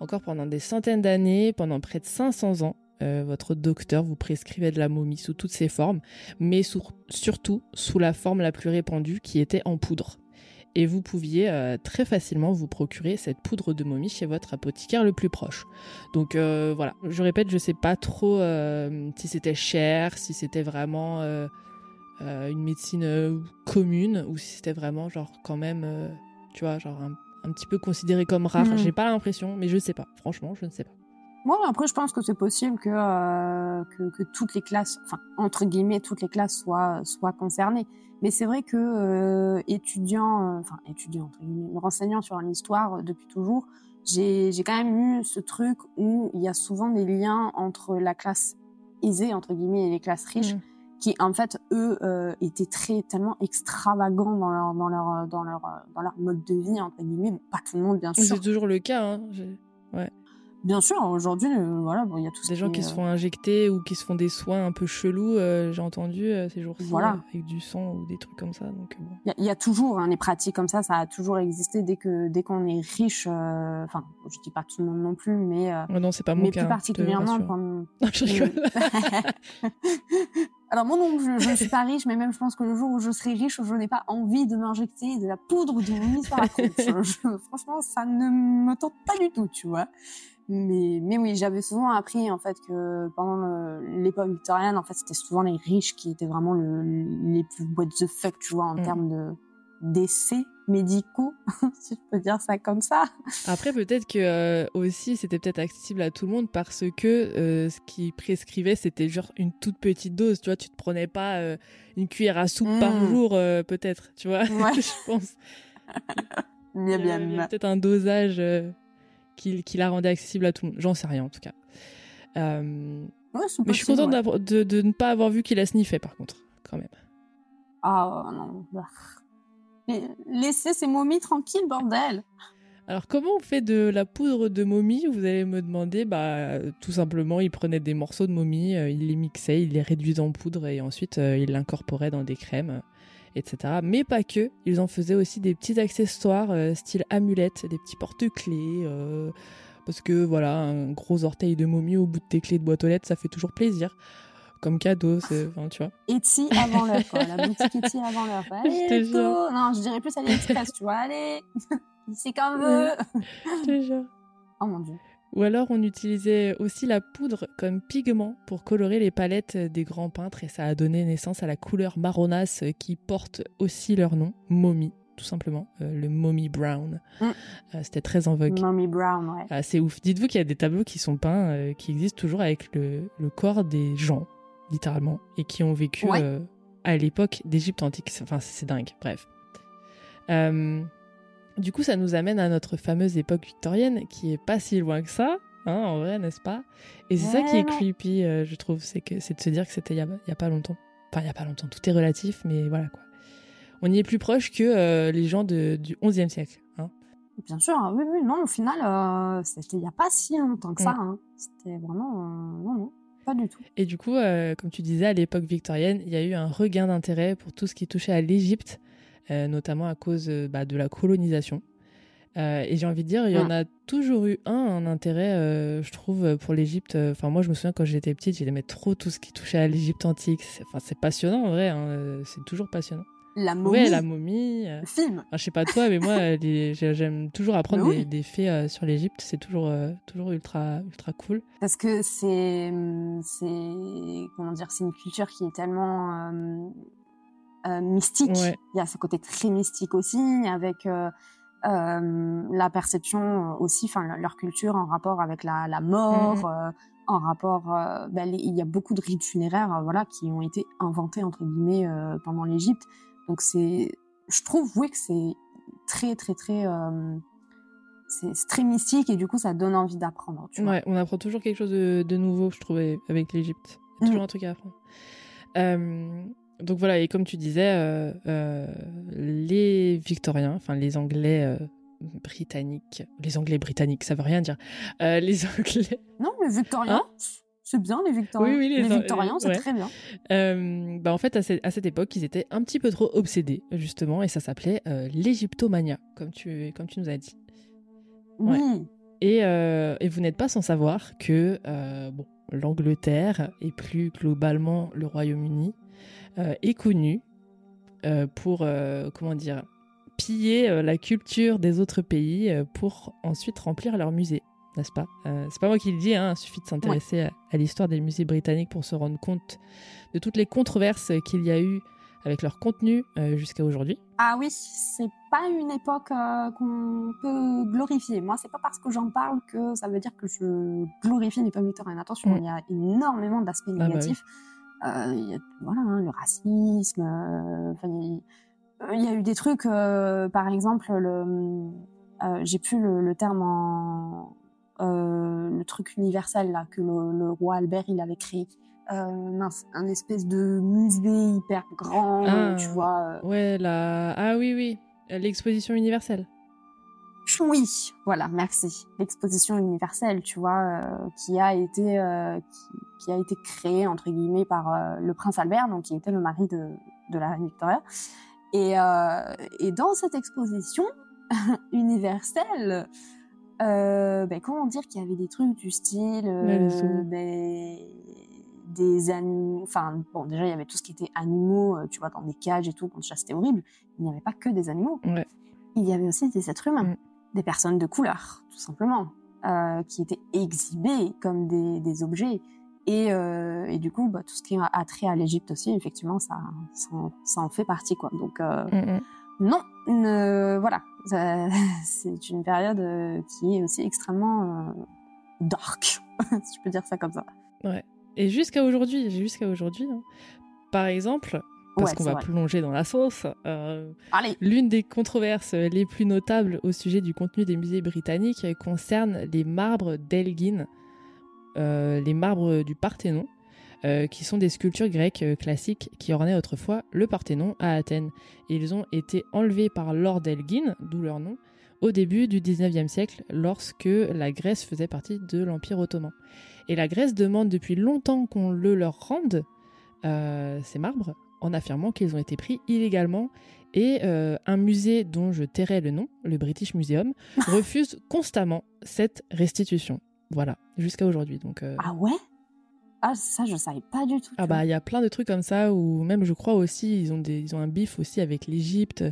[SPEAKER 1] encore pendant des centaines d'années, pendant près de 500 ans. euh, votre docteur vous prescrivait de la momie sous toutes ses formes, mais sur- surtout sous la forme la plus répandue qui était en poudre. Et vous pouviez euh, très facilement vous procurer cette poudre de momie chez votre apothicaire le plus proche. Donc euh, voilà, je répète, je sais pas trop si c'était cher, si c'était vraiment une médecine commune ou si c'était vraiment genre quand même, tu vois, genre un, un petit peu considéré comme rare.
[SPEAKER 2] Mhm.
[SPEAKER 1] J'ai pas l'impression, mais je sais pas. Franchement, je ne sais pas.
[SPEAKER 2] Moi, après, je pense que c'est possible que, euh, que que toutes les classes, enfin entre guillemets, toutes les classes soient soient concernées. Mais c'est vrai que euh, étudiant, euh, enfin étudiant entre guillemets, me renseignant sur l'histoire depuis toujours, j'ai j'ai quand même eu ce truc où il y a souvent des liens entre la classe aisée entre guillemets et les classes riches
[SPEAKER 1] Mhm.
[SPEAKER 2] Qui en fait eux euh, étaient très tellement extravagants dans leur dans leur dans leur euh, dans leur mode de vie entre guillemets Bon, pas tout le monde bien sûr
[SPEAKER 1] C'est toujours le cas. Hein. J'ai-
[SPEAKER 2] bien sûr aujourd'hui euh, voilà bon il y a tout ce
[SPEAKER 1] Des gens qui se
[SPEAKER 2] euh,
[SPEAKER 1] font injecter ou qui se font des soins un peu chelous, euh, j'ai entendu euh, ces jours-ci,
[SPEAKER 2] Voilà.
[SPEAKER 1] euh, avec du sang ou des trucs comme ça. Donc euh, bon.
[SPEAKER 2] Il y, a- il y a toujours hein, des pratiques comme ça, ça a toujours existé dès que dès qu'on est riche. euh, Enfin, je dis pas tout le monde non plus, mais euh,
[SPEAKER 1] Oh non, c'est pas mon
[SPEAKER 2] mais
[SPEAKER 1] cas.
[SPEAKER 2] plus
[SPEAKER 1] hein,
[SPEAKER 2] particulièrement quand.
[SPEAKER 1] Non, je rigole. (laughs) (laughs)
[SPEAKER 2] Alors moi non, je, je ne suis pas riche, mais même je pense que le jour où je serai riche, je n'ai pas envie de m'injecter de la poudre de mise sur la tronche. Je- je- franchement, ça ne me tente pas du tout, tu vois. Mais mais oui, j'avais souvent appris en fait que pendant l'époque victorienne, en fait, c'était souvent les riches qui étaient vraiment le, les plus what the fuck, tu vois, en
[SPEAKER 1] Mm.
[SPEAKER 2] termes de d'essais médicaux, (laughs) si je peux dire ça comme ça.
[SPEAKER 1] Après, peut-être que euh, aussi c'était peut-être accessible à tout le monde parce que euh, ce qui prescrivait c'était genre une toute petite dose. Tu vois, tu te prenais pas euh, une cuillère à soupe par jour, euh, peut-être. Tu vois, (laughs)
[SPEAKER 2] Ouais.
[SPEAKER 1] je pense. (laughs) Il y
[SPEAKER 2] bien.
[SPEAKER 1] peut-être un dosage qui, qui la rendait accessible à tout le monde. J'en sais rien en tout cas.
[SPEAKER 2] Ouais,
[SPEAKER 1] mais je suis contente
[SPEAKER 2] ouais.
[SPEAKER 1] de, de ne pas avoir vu qu'il a sniffé par contre, quand même.
[SPEAKER 2] Ah non. Mais laissez ces momies tranquilles, bordel.
[SPEAKER 1] Alors comment on fait de la poudre de momie? Vous allez me demander, bah tout simplement, il prenait des morceaux de momie, euh, il les mixait, il les réduisait en poudre et ensuite euh, il l'incorporait dans des crèmes, euh, etc. Mais pas que, ils en faisaient aussi des petits accessoires euh, style amulettes, des petits porte-clés, euh, parce que voilà, un gros orteil de momie au bout de tes clés de boîte aux lettres, ça fait toujours plaisir. Comme cadeau, c'est, enfin, tu vois.
[SPEAKER 2] Etsy avant l'heure, quoi. La boutique Etsy avant l'heure. Allez, (laughs)
[SPEAKER 1] Je.
[SPEAKER 2] Non, je dirais plus AliExpress, tu vois. Allez, (laughs) c'est comme veut.
[SPEAKER 1] Je te jure.
[SPEAKER 2] Oh mon dieu.
[SPEAKER 1] Ou alors on utilisait aussi la poudre comme pigment pour colorer les palettes des grands peintres et ça a donné naissance à la couleur marronasse qui porte aussi leur nom, momie, tout simplement, euh, le mommy brown.
[SPEAKER 2] Mm.
[SPEAKER 1] Euh, C'était très en vogue.
[SPEAKER 2] Mommy Brown, ouais.
[SPEAKER 1] Ah, c'est ouf. Dites-vous qu'il y a des tableaux qui sont peints, euh, qui existent toujours avec le, le corps des gens, littéralement, et qui ont vécu
[SPEAKER 2] Ouais.
[SPEAKER 1] euh, à l'époque d'Égypte antique. Enfin, c'est dingue. Bref. Euh, du coup, ça nous amène à notre fameuse époque victorienne, qui est pas si loin que ça. hein, en vrai, n'est-ce pas? Et c'est ça qui est creepy, euh, je trouve, c'est que c'est de se dire que c'était il y, a, pas longtemps. Enfin, il y a pas longtemps, tout est relatif, mais voilà quoi. On y est plus proche que les gens de, du 11e siècle. Hein.
[SPEAKER 2] Bien sûr, hein, oui, oui, non, au final, c'était il n'y a pas si longtemps que ça. Hein. C'était vraiment. non, non. Pas du tout.
[SPEAKER 1] Et du coup, comme tu disais, à l'époque victorienne, il y a eu un regain d'intérêt pour tout ce qui touchait à l'Égypte, notamment à cause bah, de la colonisation. Euh, et j'ai envie de dire, il y en mm. a toujours eu un, un intérêt, euh, je trouve, pour l'Égypte. Enfin, moi, je me souviens quand j'étais petite, j'aimais trop tout ce qui touchait à l'Égypte antique. Enfin, c'est passionnant, en vrai. Hein, euh, c'est toujours passionnant.
[SPEAKER 2] La momie.
[SPEAKER 1] Ouais, la momie.
[SPEAKER 2] Le film.
[SPEAKER 1] je sais pas toi, mais moi, (laughs) j'aime toujours apprendre des, des, faits sur l'Égypte. C'est toujours, toujours ultra, ultra cool.
[SPEAKER 2] Parce que c'est, c'est, comment dire, c'est une culture qui est tellement mystique. Il y a ce côté très mystique aussi, avec euh, la perception aussi, enfin leur culture en rapport avec la, la mort, mmh euh, en rapport, euh, ben, il y a beaucoup de rites funéraires, voilà, qui ont été inventés entre guillemets pendant l'Égypte. Donc c'est, je trouve, oui, que c'est très très très c'est très mystique et du coup ça donne envie d'apprendre.
[SPEAKER 1] Ouais, on apprend toujours quelque chose de, de nouveau, je trouvais, avec l'Égypte. A toujours mmh. un truc à apprendre. Euh, donc voilà, et comme tu disais, euh, euh, les Victoriens, enfin les Anglais euh, britanniques, les Anglais britanniques, ça veut rien dire. les (laughs) Anglais.
[SPEAKER 2] Non, les Victoriens. Hein? C'est bien les Victoriens. Oui, oui, les, Victoriens, c'est très bien.
[SPEAKER 1] bah en fait, à, cette, époque, ils étaient un petit peu trop obsédés, justement, et ça s'appelait l'Égyptomania, comme tu, comme tu nous as dit.
[SPEAKER 2] Oui.
[SPEAKER 1] Et, et, vous n'êtes pas sans savoir que bon, l'Angleterre, et plus globalement le Royaume-Uni, euh, est connu euh, pour, euh, comment dire, piller la culture des autres pays pour ensuite remplir leurs musées n'est-ce pas? C'est pas moi qui le dis, hein, il suffit de s'intéresser à, l'histoire des musées britanniques pour se rendre compte de toutes les controverses qu'il y a eu avec leur contenu jusqu'à aujourd'hui.
[SPEAKER 2] Ah oui, c'est pas une époque qu'on peut glorifier. Moi, c'est pas parce que j'en parle que ça veut dire que je glorifie les pommes de Attention, mm. il y a énormément d'aspects ah bah négatifs. Euh, y a, voilà, hein, le racisme. Euh, il y, a eu des trucs, euh, par exemple, le, j'ai plus le, terme en, le truc universel là que le, roi Albert il avait créé. un, un, espèce de musée hyper grand, ah, tu vois.
[SPEAKER 1] Ouais, la... ah oui, oui, l'exposition universelle.
[SPEAKER 2] Oui, voilà, merci. L'exposition universelle, tu vois, euh, qui a été euh, qui, a été créée entre guillemets par euh, le prince Albert, donc qui était le mari de, de la reine Victoria. Et, et dans cette exposition (laughs) universelle, ben, comment dire qu'il y avait des trucs du style ben, des animaux, enfin bon déjà il y avait tout ce qui était animaux, tu vois, dans des cages et tout, quand ça c'était horrible. Il n'y avait pas que des animaux. Il y avait aussi des êtres humains. Mm des personnes de couleur, tout simplement, euh, qui étaient exhibées comme des, des objets. Et, euh, et, du coup, bah, tout ce qui a trait à l'Égypte aussi, effectivement, ça, ça, en, fait partie, quoi. Donc, euh, mm, mm. non, voilà, (laughs) c'est une période euh, qui est aussi extrêmement euh, dark, (laughs) si je peux dire ça comme ça.
[SPEAKER 1] Ouais. Et jusqu'à aujourd'hui, jusqu'à aujourd'hui, hein. par exemple, parce qu'on va plonger dans la sauce. Euh, l'une des controverses les plus notables au sujet du contenu des musées britanniques concerne les marbres d'Elgin, euh, les marbres du Parthénon, euh, qui sont des sculptures grecques classiques qui ornaient autrefois le Parthénon à Athènes. ils ont été enlevés par Lord Elgin, d'où leur nom, au début du 19e siècle, lorsque la Grèce faisait partie de l'Empire ottoman. Et la Grèce demande depuis longtemps qu'on le leur rende, ces marbres, en affirmant qu'ils ont été pris illégalement et euh, un musée dont je tairai le nom, le British Museum, (laughs) refuse constamment cette restitution. Voilà, jusqu'à aujourd'hui. Donc
[SPEAKER 2] euh, Ah ouais? Ah, ça, je savais pas du tout.
[SPEAKER 1] Ah, bah, il y a plein de trucs comme ça, ou même, je crois aussi, ils ont, des, ils ont un bif aussi avec l'Égypte,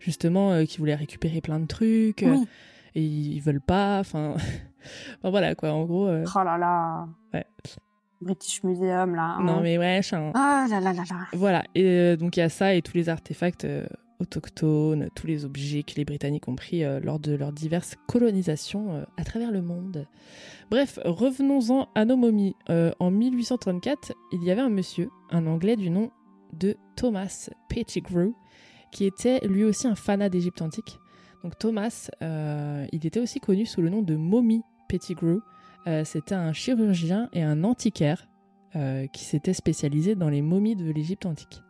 [SPEAKER 1] justement, euh, qui voulait récupérer plein de trucs, et ils veulent pas, enfin. (laughs) enfin, voilà, quoi, en gros.
[SPEAKER 2] Oh là là.
[SPEAKER 1] Ouais.
[SPEAKER 2] British Museum là.
[SPEAKER 1] Hein. Non mais ouais.
[SPEAKER 2] Ah là là là là.
[SPEAKER 1] Voilà et euh, donc il y a ça et tous les artefacts euh, autochtones, tous les objets que les Britanniques ont pris euh, lors de leurs diverses colonisations à travers le monde. Bref, revenons-en à nos momies. en 1834, il y avait un monsieur, un Anglais du nom de Thomas Pettigrew, qui était lui aussi un fanat d'Égypte antique. Donc Thomas, il était aussi connu sous le nom de Mommy Pettigrew. euh, c'était un chirurgien et un antiquaire euh, qui s'était spécialisé dans les momies de l'Égypte antique.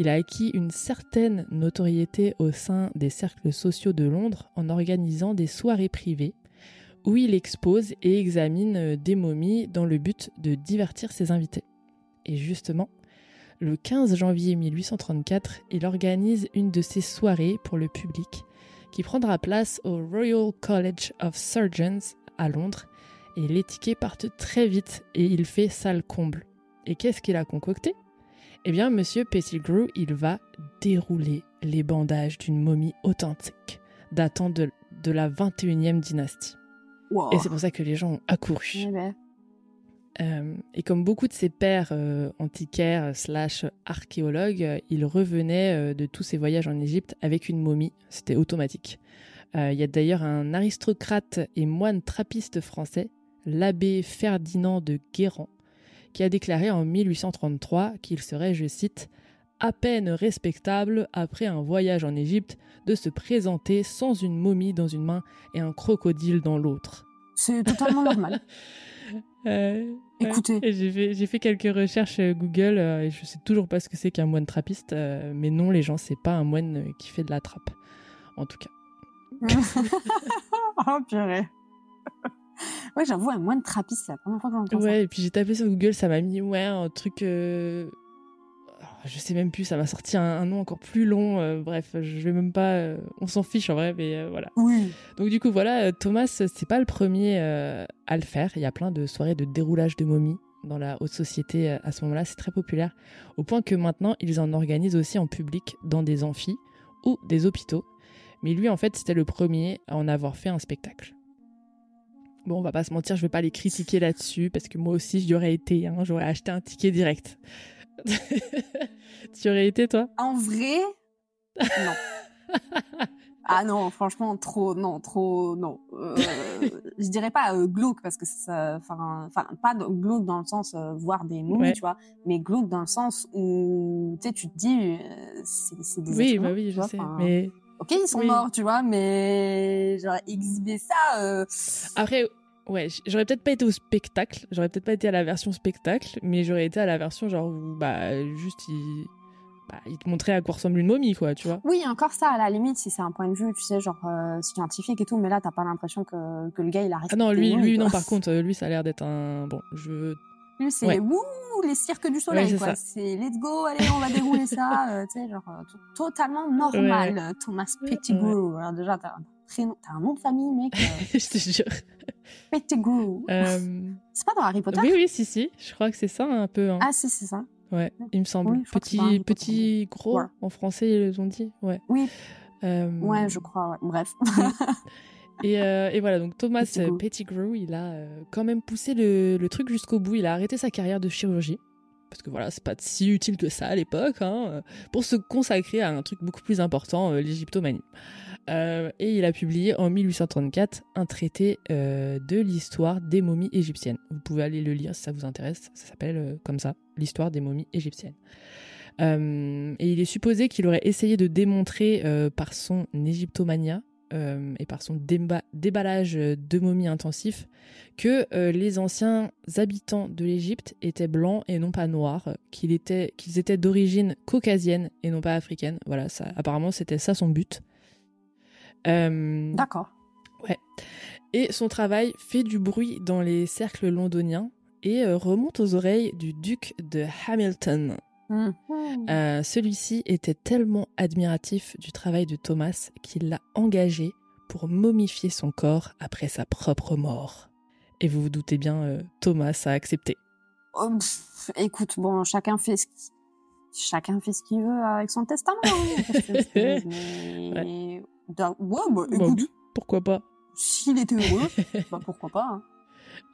[SPEAKER 1] Il a acquis une certaine notoriété au sein des cercles sociaux de Londres en organisant des soirées privées où il expose et examine euh, des momies dans le but de divertir ses invités. Et justement, le 15 janvier 1834, il organise une de ces soirées pour le public qui prendra place au Royal College of Surgeons à Londres et les tickets partent très vite et il fait salle comble. Et qu'est-ce qu'il a concocté? Eh bien, monsieur Pettigrew, il va dérouler les bandages d'une momie authentique datant de, de la 21e dynastie.
[SPEAKER 2] Wow.
[SPEAKER 1] Et c'est pour ça que les gens ont accouru.
[SPEAKER 2] Eh ben,
[SPEAKER 1] Euh, et comme beaucoup de ses pères euh, antiquaires slash archéologues, euh, il revenait euh, de tous ses voyages en Égypte avec une momie. C'était automatique. Euh, Il y a d'ailleurs un aristocrate et moine trappiste français, l'abbé Ferdinand de Guérand, qui a déclaré en 1833 qu'il serait, je cite, à peine respectable après un voyage en Égypte de se présenter sans une momie dans une main et un crocodile dans l'autre.
[SPEAKER 2] c'est totalement normal. (laughs)
[SPEAKER 1] Euh,
[SPEAKER 2] Écoutez.
[SPEAKER 1] J'ai fait, j'ai fait quelques recherches euh, Google euh, et je sais toujours pas ce que c'est qu'un moine trappiste. mais non, les gens, c'est pas un moine qui fait de la trappe. En tout cas. (laughs)
[SPEAKER 2] oh purée. Ouais, j'avoue, un moine trappiste, c'est la première fois que j'entends
[SPEAKER 1] Ouais, et puis j'ai tapé sur Google, ça m'a mis, ouais, un truc. euh, oh, Je sais même plus, ça m'a sorti un, un nom encore plus long. euh, bref, je vais même pas. euh, On s'en fiche en vrai, mais voilà.
[SPEAKER 2] ça. Oui.
[SPEAKER 1] Donc du coup voilà, Thomas c'est pas le premier à le faire. Il y a plein de soirées de déroulage de momies dans la haute société à ce moment-là, c'est très populaire au point que maintenant ils en organisent aussi en public dans des amphis ou des hôpitaux. Mais lui en fait c'était le premier à en avoir fait un spectacle. Bon, on va pas se mentir, je vais pas les critiquer là-dessus parce que moi aussi j'y aurais été, hein, j'aurais acheté un ticket direct. (laughs) tu y aurais été toi?
[SPEAKER 2] En vrai, non. (laughs) ah non, franchement, trop, non, trop, non. Euh, je dirais pas euh, glauque parce que ça, enfin, pas glauque dans le sens euh, voir des
[SPEAKER 1] Ouais.
[SPEAKER 2] tu vois, mais glauque dans le sens où, tu sais, tu te dis, euh, c'est des
[SPEAKER 1] Oui, bah oui, je
[SPEAKER 2] vois,
[SPEAKER 1] sais. Mais
[SPEAKER 2] Ok, ils sont
[SPEAKER 1] oui.
[SPEAKER 2] morts, tu vois, mais genre exhiber ça. Euh...
[SPEAKER 1] Après, ouais, j'aurais peut-être pas été au spectacle, j'aurais peut-être pas été à la version spectacle, mais j'aurais été à la version genre où, bah, juste, il, bah, il te montrait à quoi ressemble une momie, quoi, tu vois.
[SPEAKER 2] Oui, encore ça, à la limite, si c'est un point de vue, tu sais, genre euh, scientifique et tout, mais là, t'as pas l'impression que, que le gars, il a
[SPEAKER 1] Ah non, lui, lui, non, par contre, euh, lui, ça a l'air d'être un, bon, je,
[SPEAKER 2] c'est
[SPEAKER 1] Ouais.
[SPEAKER 2] wouh, les cirques du soleil,
[SPEAKER 1] Ouais, c'est
[SPEAKER 2] quoi. C'est let's go, allez, on va dérouler ça, (laughs) euh, tu sais, genre euh, totalement normal. euh, Thomas Pettigrew. Alors déjà, t'as un prénom, t'as un nom de famille, mec. (laughs) euh,
[SPEAKER 1] je te jure.
[SPEAKER 2] Pettigrew.
[SPEAKER 1] Euh, (laughs)
[SPEAKER 2] C'est pas dans Harry Potter?
[SPEAKER 1] oui, oui, si, si, je crois que c'est ça, un peu, hein.
[SPEAKER 2] Ah, si, c'est ça.
[SPEAKER 1] ouais, il me semble.
[SPEAKER 2] oui,
[SPEAKER 1] petit, petit, gros,
[SPEAKER 2] Ouais.
[SPEAKER 1] en français, ils ont dit, ouais.
[SPEAKER 2] Oui,
[SPEAKER 1] Euh,
[SPEAKER 2] ouais, je crois, ouais. Bref.
[SPEAKER 1] Et, euh, et voilà, donc Thomas
[SPEAKER 2] Pettigrew.
[SPEAKER 1] euh, Pettigrew, il a euh, quand même poussé le, le truc jusqu'au bout. Il a arrêté sa carrière de chirurgie. Parce que voilà, c'est pas si utile que ça à l'époque, hein, pour se consacrer à un truc beaucoup plus important, l'égyptomanie. Euh, et il a publié en 1834 un traité euh, de l'histoire des momies égyptiennes. Vous pouvez aller le lire si ça vous intéresse. Ça s'appelle comme ça, l'histoire des momies égyptiennes. Euh, et il est supposé qu'il aurait essayé de démontrer euh, par son égyptomania euh, et par son déba- déballage de momies intensif que euh, les anciens habitants de l'Égypte étaient blancs et non pas noirs, qu'ils étaient, qu'ils étaient d'origine caucasienne et non pas africaine. Voilà, ça, apparemment c'était ça son but. Euh,
[SPEAKER 2] D'accord.
[SPEAKER 1] et son travail fait du bruit dans les cercles londoniens et euh, remonte aux oreilles du duc de Hamilton.
[SPEAKER 2] Hmm.
[SPEAKER 1] Euh, Celui-ci était tellement admiratif du travail de Thomas qu'il l'a engagé pour momifier son corps après sa propre mort. Et vous vous doutez bien, euh, Thomas a accepté.
[SPEAKER 2] Oh, pff, écoute, bon, chacun fait ce qui- chacun fait ce qu'il veut avec son testament. hein, (laughs) mais... Ouais, bah, écoute,
[SPEAKER 1] pourquoi pas
[SPEAKER 2] s'il était heureux, (laughs) bah pourquoi pas. hein.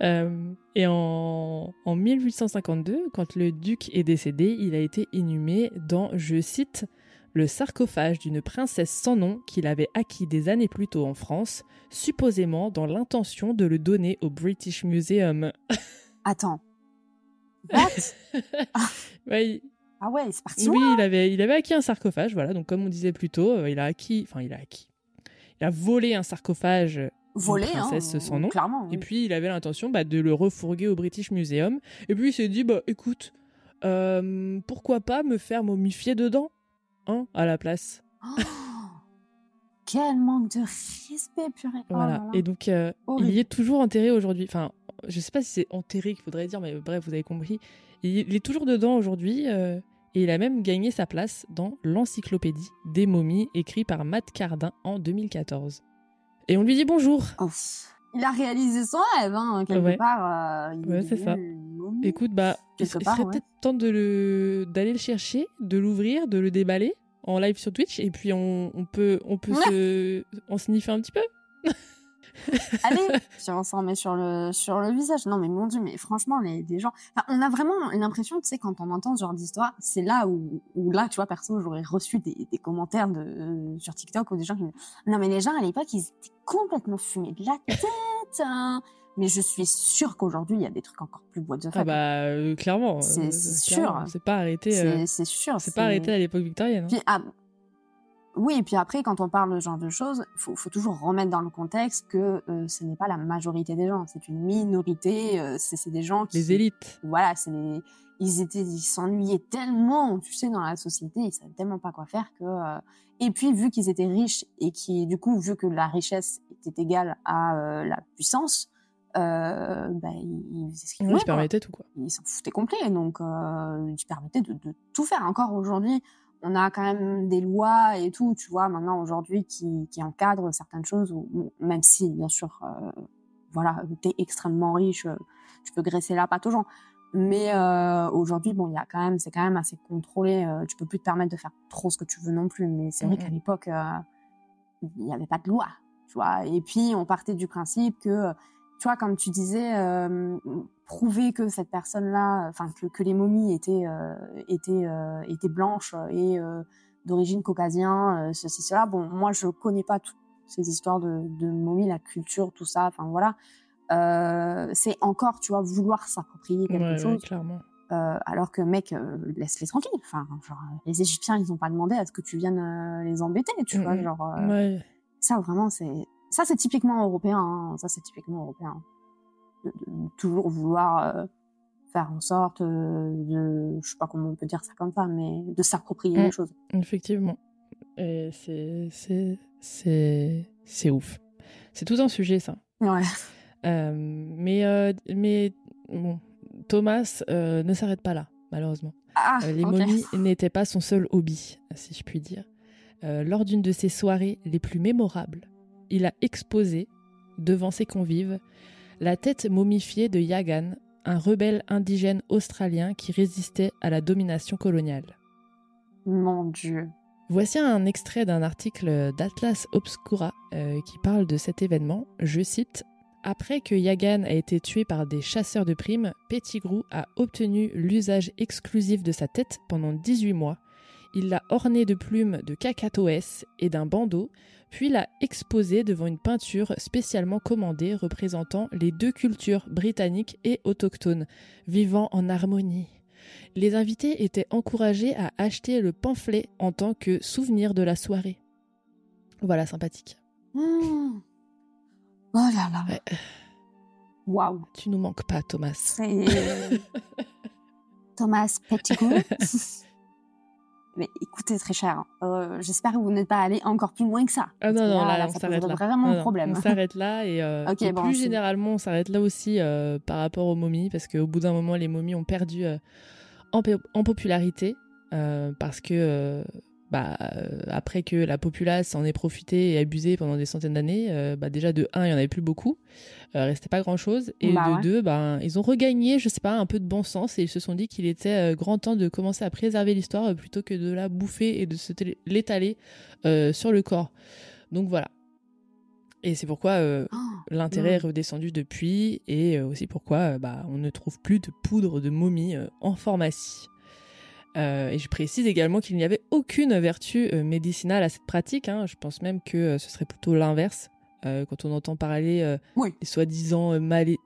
[SPEAKER 1] Euh, Et en, en 1852, quand le duc est décédé, il a été inhumé dans, je cite, le sarcophage d'une princesse sans nom qu'il avait acquis des années plus tôt en France, supposément dans l'intention de le donner au British Museum. (laughs)
[SPEAKER 2] Attends. What? (laughs)
[SPEAKER 1] Ouais,
[SPEAKER 2] Ah ouais, c'est parti.
[SPEAKER 1] oui, il avait, il avait acquis un sarcophage, voilà. Donc, comme on disait plus tôt, euh, il a acquis, enfin, il a acquis. Il a volé un sarcophage
[SPEAKER 2] volé,
[SPEAKER 1] princesse
[SPEAKER 2] hein,
[SPEAKER 1] sans nom.
[SPEAKER 2] clairement.
[SPEAKER 1] Et puis il avait l'intention bah, de le refourguer au British Museum. Et puis il s'est dit bah écoute, euh, pourquoi pas me faire momifier dedans, hein, à la place.
[SPEAKER 2] Oh, (gasps) quel manque de respect, purée. Oh
[SPEAKER 1] Voilà.
[SPEAKER 2] là là.
[SPEAKER 1] Et donc euh, il y est toujours enterré aujourd'hui. Enfin, je sais pas si c'est enterré qu'il faudrait dire, mais bref, vous avez compris. Il, il est toujours dedans aujourd'hui. euh, et il a même gagné sa place dans l'encyclopédie des momies écrit par Matt Cardin en 2014. Et on lui dit bonjour.
[SPEAKER 2] Oh, Il a réalisé son rêve, hein, quelque
[SPEAKER 1] Ouais.
[SPEAKER 2] part. euh, il
[SPEAKER 1] Ouais,
[SPEAKER 2] est
[SPEAKER 1] c'est ça.
[SPEAKER 2] une.
[SPEAKER 1] Écoute, bah, il, serait
[SPEAKER 2] ouais.
[SPEAKER 1] peut-être temps de le d'aller le chercher, de l'ouvrir, de le déballer en live sur Twitch, et puis on, on peut on peut se en sniffer un petit peu.
[SPEAKER 2] Allez, (laughs) on s'en met sur le, sur le visage. Non, mais mon dieu, mais franchement, les, des gens, enfin, on a vraiment l'impression, tu sais, quand on entend ce genre d'histoire, c'est là où, où là, tu vois, perso, j'aurais reçu des, des commentaires de, euh, sur TikTok ou des gens qui me non, mais les gens à l'époque, ils étaient complètement fumés de la tête, hein. Mais je suis sûre qu'aujourd'hui, il y a des trucs encore plus the fuck.
[SPEAKER 1] Ah bah euh, clairement,
[SPEAKER 2] C'est-
[SPEAKER 1] euh,
[SPEAKER 2] sûr.
[SPEAKER 1] c'est pas arrêté, euh,
[SPEAKER 2] c'est c'est sûr.
[SPEAKER 1] c'est pas arrêté à l'époque victorienne. hein.
[SPEAKER 2] Puis, ah, oui, et puis après, quand on parle de ce genre de choses, il faut, faut toujours remettre dans le contexte que euh, ce n'est pas la majorité des gens, c'est une minorité, euh, c'est des gens qui...
[SPEAKER 1] Les élites.
[SPEAKER 2] Voilà, c'est les... Ils étaient, ils s'ennuyaient tellement, tu sais, dans la société, ils savaient tellement pas quoi faire que... euh, Et puis, vu qu'ils étaient riches et qui, du coup, vu que la richesse était égale à euh, la puissance, euh, bah, ils, ils faisaient ce qu'ils voulaient, quoi
[SPEAKER 1] permettais tout quoi.
[SPEAKER 2] ils s'en foutaient complet. Donc, euh, ils permettaient de, de tout faire. Encore aujourd'hui, on a quand même des lois et tout, tu vois, maintenant, aujourd'hui, qui, qui encadrent certaines choses, bon, même si, bien sûr, euh, voilà, t'es extrêmement riche, euh, tu peux graisser la patte aux gens. Mais euh, aujourd'hui, bon, il y a quand même, c'est quand même assez contrôlé. euh, tu peux plus te permettre de faire trop ce que tu veux non plus. Mais c'est vrai qu'à l'époque, euh, il n'y avait pas de loi, tu vois. Et puis, on partait du principe que, tu vois, comme tu disais, euh, prouver que cette personne-là, enfin que, que les momies étaient euh, étaient euh, étaient blanches et d'origine caucasien, ceci cela. Bon, moi, je connais pas toutes ces histoires de, de momies, la culture, tout ça. Enfin voilà. C'est encore, tu vois, vouloir s'approprier quelque
[SPEAKER 1] Ouais, ouais,
[SPEAKER 2] chose.
[SPEAKER 1] clairement.
[SPEAKER 2] Alors que mec, laisse-les tranquilles. Enfin, genre, les Égyptiens, ils ont pas demandé à ce que tu viennes les embêter, tu vois.
[SPEAKER 1] Mhm.
[SPEAKER 2] Genre,
[SPEAKER 1] Ouais.
[SPEAKER 2] ça vraiment, c'est ça, c'est typiquement européen. hein. Ça, c'est typiquement européen. De, de toujours vouloir euh, faire en sorte euh, de, je sais pas comment on peut dire ça comme ça, mais de s'approprier
[SPEAKER 1] Mm.
[SPEAKER 2] les choses.
[SPEAKER 1] Effectivement. Et c'est c'est c'est c'est ouf. C'est tout un sujet ça.
[SPEAKER 2] Ouais.
[SPEAKER 1] Euh, mais, euh, mais bon, Thomas euh, ne s'arrête pas là, malheureusement.
[SPEAKER 2] Ah,
[SPEAKER 1] les
[SPEAKER 2] ok.
[SPEAKER 1] momies n'étaient pas son seul hobby, si je puis dire. Lors d'une de ses soirées les plus mémorables, il a exposé, devant ses convives, la tête momifiée de Yagan, un rebelle indigène australien qui résistait à la domination coloniale.
[SPEAKER 2] Mon Dieu.
[SPEAKER 1] Voici un extrait d'un article d'Atlas Obscura euh, qui parle de cet événement. Je cite Après que Yagan a été tué par des chasseurs de primes, Pettigrew a obtenu l'usage exclusif de sa tête pendant 18 mois. Il l'a orné de plumes de cacatoès et d'un bandeau, puis l'a exposé devant une peinture spécialement commandée représentant les deux cultures britanniques et autochtones, vivant en harmonie. Les invités étaient encouragés à acheter le pamphlet en tant que souvenir de la soirée. Voilà, sympathique.
[SPEAKER 2] Hmm. Oh là là.
[SPEAKER 1] Ouais.
[SPEAKER 2] Waouh.
[SPEAKER 1] Tu nous manques pas, Thomas. (laughs)
[SPEAKER 2] Thomas Pettigrew. (laughs) Mais écoutez, très cher. euh, J'espère que vous n'êtes pas allé encore plus loin que ça.
[SPEAKER 1] Ah non,
[SPEAKER 2] Parce que
[SPEAKER 1] non, là, on s'arrête là.
[SPEAKER 2] vraiment
[SPEAKER 1] Non,
[SPEAKER 2] un
[SPEAKER 1] non,
[SPEAKER 2] problème.
[SPEAKER 1] On s'arrête là et, euh, (laughs)
[SPEAKER 2] Ok,
[SPEAKER 1] et
[SPEAKER 2] bon,
[SPEAKER 1] plus généralement, on s'arrête là aussi euh, par rapport aux momies parce qu'au bout d'un moment, les momies ont perdu en, popularité parce que bah, euh, après que la populace en ait profité et abusé pendant des centaines d'années, euh, bah, déjà de un, il y en avait plus beaucoup, euh, restait pas grand chose, et
[SPEAKER 2] Bah
[SPEAKER 1] de
[SPEAKER 2] ouais.
[SPEAKER 1] deux, bah, ils ont regagné, je sais pas, un peu de bon sens et ils se sont dit qu'il était euh, grand temps de commencer à préserver l'histoire plutôt que de la bouffer et de se l'étaler euh, sur le corps. Donc voilà. Et c'est pourquoi
[SPEAKER 2] Oh,
[SPEAKER 1] l'intérêt est redescendu depuis et aussi pourquoi bah, on ne trouve plus de poudre de momie en pharmacie. Euh, et je précise également qu'il n'y avait aucune vertu euh, médicinale à cette pratique. hein. Je pense même que euh, ce serait plutôt l'inverse. Euh, quand on entend parler euh,
[SPEAKER 2] Oui.
[SPEAKER 1] des soi-disant malé-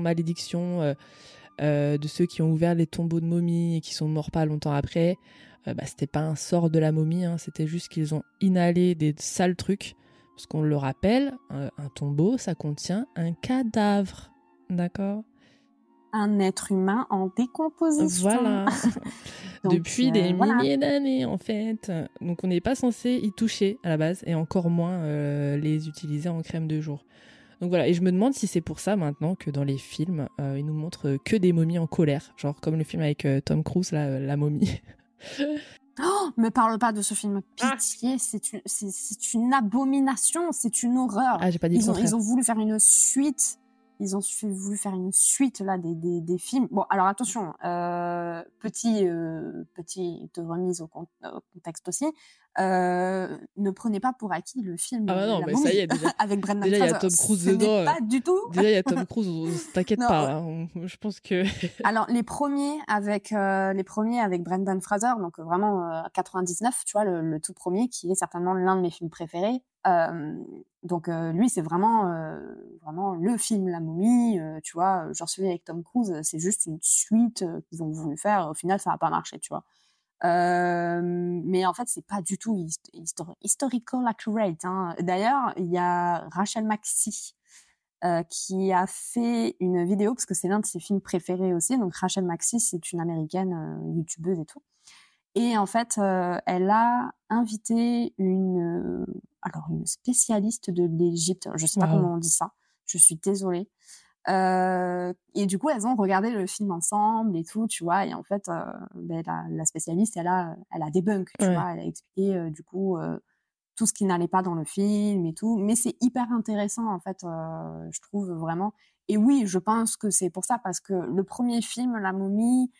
[SPEAKER 1] malédictions de ceux qui ont ouvert les tombeaux de momies et qui sont morts pas longtemps après, bah, c'était pas un sort de la momie, hein. c'était juste qu'ils ont inhalé des sales trucs Parce qu'on le rappelle, un tombeau, ça contient un cadavre. D'accord?
[SPEAKER 2] Un être humain en décomposition.
[SPEAKER 1] Voilà. (laughs) (laughs)
[SPEAKER 2] Donc,
[SPEAKER 1] Depuis
[SPEAKER 2] euh,
[SPEAKER 1] des
[SPEAKER 2] voilà.
[SPEAKER 1] milliers d'années, en fait. Donc, on n'est pas censé y toucher à la base, et encore moins euh, les utiliser en crème de jour. Donc voilà, et je me demande si c'est pour ça maintenant que dans les films, euh, ils nous montrent que des momies en colère. Genre comme le film avec euh, Tom Cruise, là, euh, La momie. (laughs)
[SPEAKER 2] Oh, me parle pas de ce film.
[SPEAKER 1] Ah.
[SPEAKER 2] Pitié, c'est une, c'est, c'est une abomination, c'est une horreur.
[SPEAKER 1] Ah, j'ai pas dit
[SPEAKER 2] ils, ont, ils ont voulu faire une suite. Ils ont voulu faire une suite là des, des, des films. Bon, alors attention, euh, petit euh, petite remise au contexte aussi. Euh, ne prenez pas pour acquis le film.
[SPEAKER 1] Ah bah non,
[SPEAKER 2] La
[SPEAKER 1] mais ça y est, (laughs) déjà-
[SPEAKER 2] avec Brendan
[SPEAKER 1] déjà, il y a
[SPEAKER 2] Fraser.
[SPEAKER 1] Tom Cruise
[SPEAKER 2] Ce
[SPEAKER 1] dedans,
[SPEAKER 2] Pas du tout.
[SPEAKER 1] Déjà, il y a Tom Cruise, t'inquiète (laughs) pas. hein, je pense que. (laughs)
[SPEAKER 2] Alors les premiers avec euh, les premiers avec Brendan Fraser, donc euh, vraiment euh, 99, tu vois le, le tout premier qui est certainement l'un de mes films préférés. Euh, donc euh, lui c'est vraiment euh, vraiment le film La Momie, euh, tu vois. Genre celui avec Tom Cruise, c'est juste une suite euh, qu'ils ont voulu faire. Au final ça n'a pas marché, tu vois. Euh, mais en fait c'est pas du tout hist- histori- historical accurate. Hein. D'ailleurs il y a Rachel Maxi euh, qui a fait une vidéo parce que c'est l'un de ses films préférés aussi. Donc Rachel Maxis, c'est une américaine euh, youtubeuse et tout. Et en fait, elle a invité une alors une spécialiste de l'Égypte. Je sais pas
[SPEAKER 1] Wow.
[SPEAKER 2] comment on dit ça. Je suis désolée. Euh, et du coup, elles ont regardé le film ensemble et tout, tu vois. Et en fait, euh, ben, la, la spécialiste, elle a, elle a débunk, tu
[SPEAKER 1] Ouais.
[SPEAKER 2] vois. Elle a expliqué euh, du coup tout ce qui n'allait pas dans le film et tout. Mais c'est hyper intéressant, en fait, je trouve vraiment. Et oui, je pense que c'est pour ça, parce que le premier film, La momie,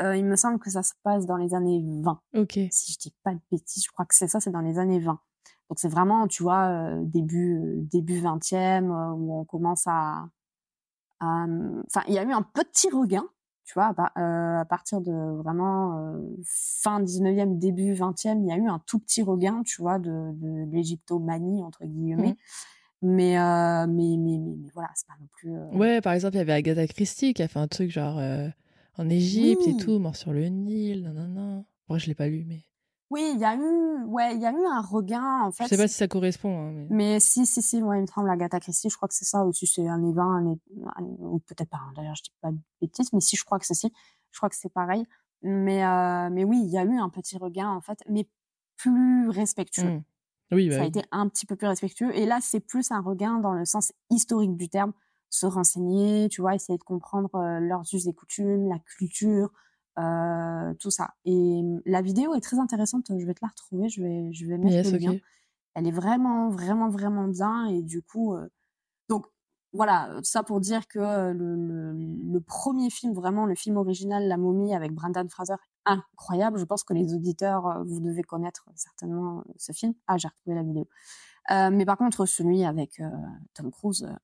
[SPEAKER 2] il me semble que ça se passe dans les années 20.
[SPEAKER 1] Ok.
[SPEAKER 2] Si je dis pas de bêtises, je crois que c'est ça, c'est dans les années 20. Donc c'est vraiment, tu vois, début, début 20e, euh, où on commence à... Enfin, il y a eu un petit regain, tu vois, à, par- à partir de vraiment fin 19e, début 20e, il y a eu un tout petit regain, tu vois, de, de l'égyptomanie, entre guillemets.
[SPEAKER 1] Mhm.
[SPEAKER 2] Mais, euh, mais, mais, mais, mais voilà, c'est pas non plus... euh,
[SPEAKER 1] Ouais, par exemple, il y avait Agatha Christie qui a fait un truc genre euh, en Égypte
[SPEAKER 2] Oui.
[SPEAKER 1] et tout, mort sur le Nil, nanana. Bon, je l'ai pas lu, mais
[SPEAKER 2] Oui, il y a eu, ouais, il y a eu un regain, en fait.
[SPEAKER 1] je sais pas si ça correspond. hein, mais...
[SPEAKER 2] Mais si, si, si, ouais, il me semble, Agatha Christie, je crois que c'est ça aussi, c'est années 20, années, années- ou peut-être pas, hein, d'ailleurs, je dis pas de bêtises, mais si, je crois que c'est si, je crois que c'est pareil. Mais, euh, mais oui, il y a eu un petit regain, en fait, mais plus respectueux.
[SPEAKER 1] Hmm. Oui, bah
[SPEAKER 2] Ça a
[SPEAKER 1] oui.
[SPEAKER 2] été un petit peu plus respectueux. Et là, c'est plus un regain dans le sens historique du terme, se renseigner, tu vois, essayer de comprendre euh, leurs us et coutumes, la culture, euh, tout ça. Et la vidéo est très intéressante, je vais te la retrouver, je vais, je vais mettre
[SPEAKER 1] Yes,
[SPEAKER 2] le lien. elle est vraiment vraiment vraiment bien et du coup euh, donc voilà ça pour dire que euh, le, le, le premier film vraiment le film original La Momie avec Brendan Fraser incroyable. Je pense que les auditeurs euh, vous devez connaître certainement euh, ce film. Ah j'ai retrouvé la vidéo. Euh, mais par contre celui avec euh, Tom Cruise euh,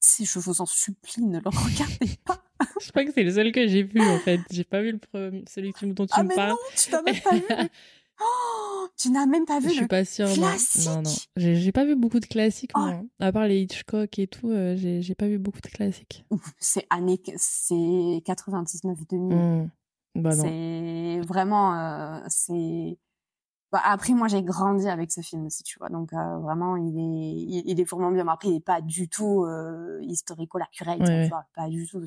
[SPEAKER 2] si je vous en supplie ne le (laughs) regardez pas
[SPEAKER 1] Je crois que c'est le seul que j'ai vu en fait. J'ai pas vu le premier, celui dont tu
[SPEAKER 2] ah
[SPEAKER 1] me
[SPEAKER 2] mais
[SPEAKER 1] parles.
[SPEAKER 2] non tu n'as même pas vu (laughs) oh, tu n'as même pas vu
[SPEAKER 1] Je suis
[SPEAKER 2] le
[SPEAKER 1] pas sûre. non.
[SPEAKER 2] classique
[SPEAKER 1] Non, non. J'ai j'ai pas vu beaucoup de classiques,
[SPEAKER 2] Oh.
[SPEAKER 1] moi. hein. À part les Hitchcock et tout, euh, j'ai pas vu beaucoup de classiques.
[SPEAKER 2] c'est année c'est 99 2000
[SPEAKER 1] Hmm. Bah non.
[SPEAKER 2] c'est vraiment euh, c'est bah, après moi j'ai grandi avec ce film aussi tu vois donc euh, vraiment il est il, il est vraiment bien Mais après il est pas du tout euh, historico
[SPEAKER 1] Ouais,
[SPEAKER 2] tu
[SPEAKER 1] ouais.
[SPEAKER 2] vois pas du tout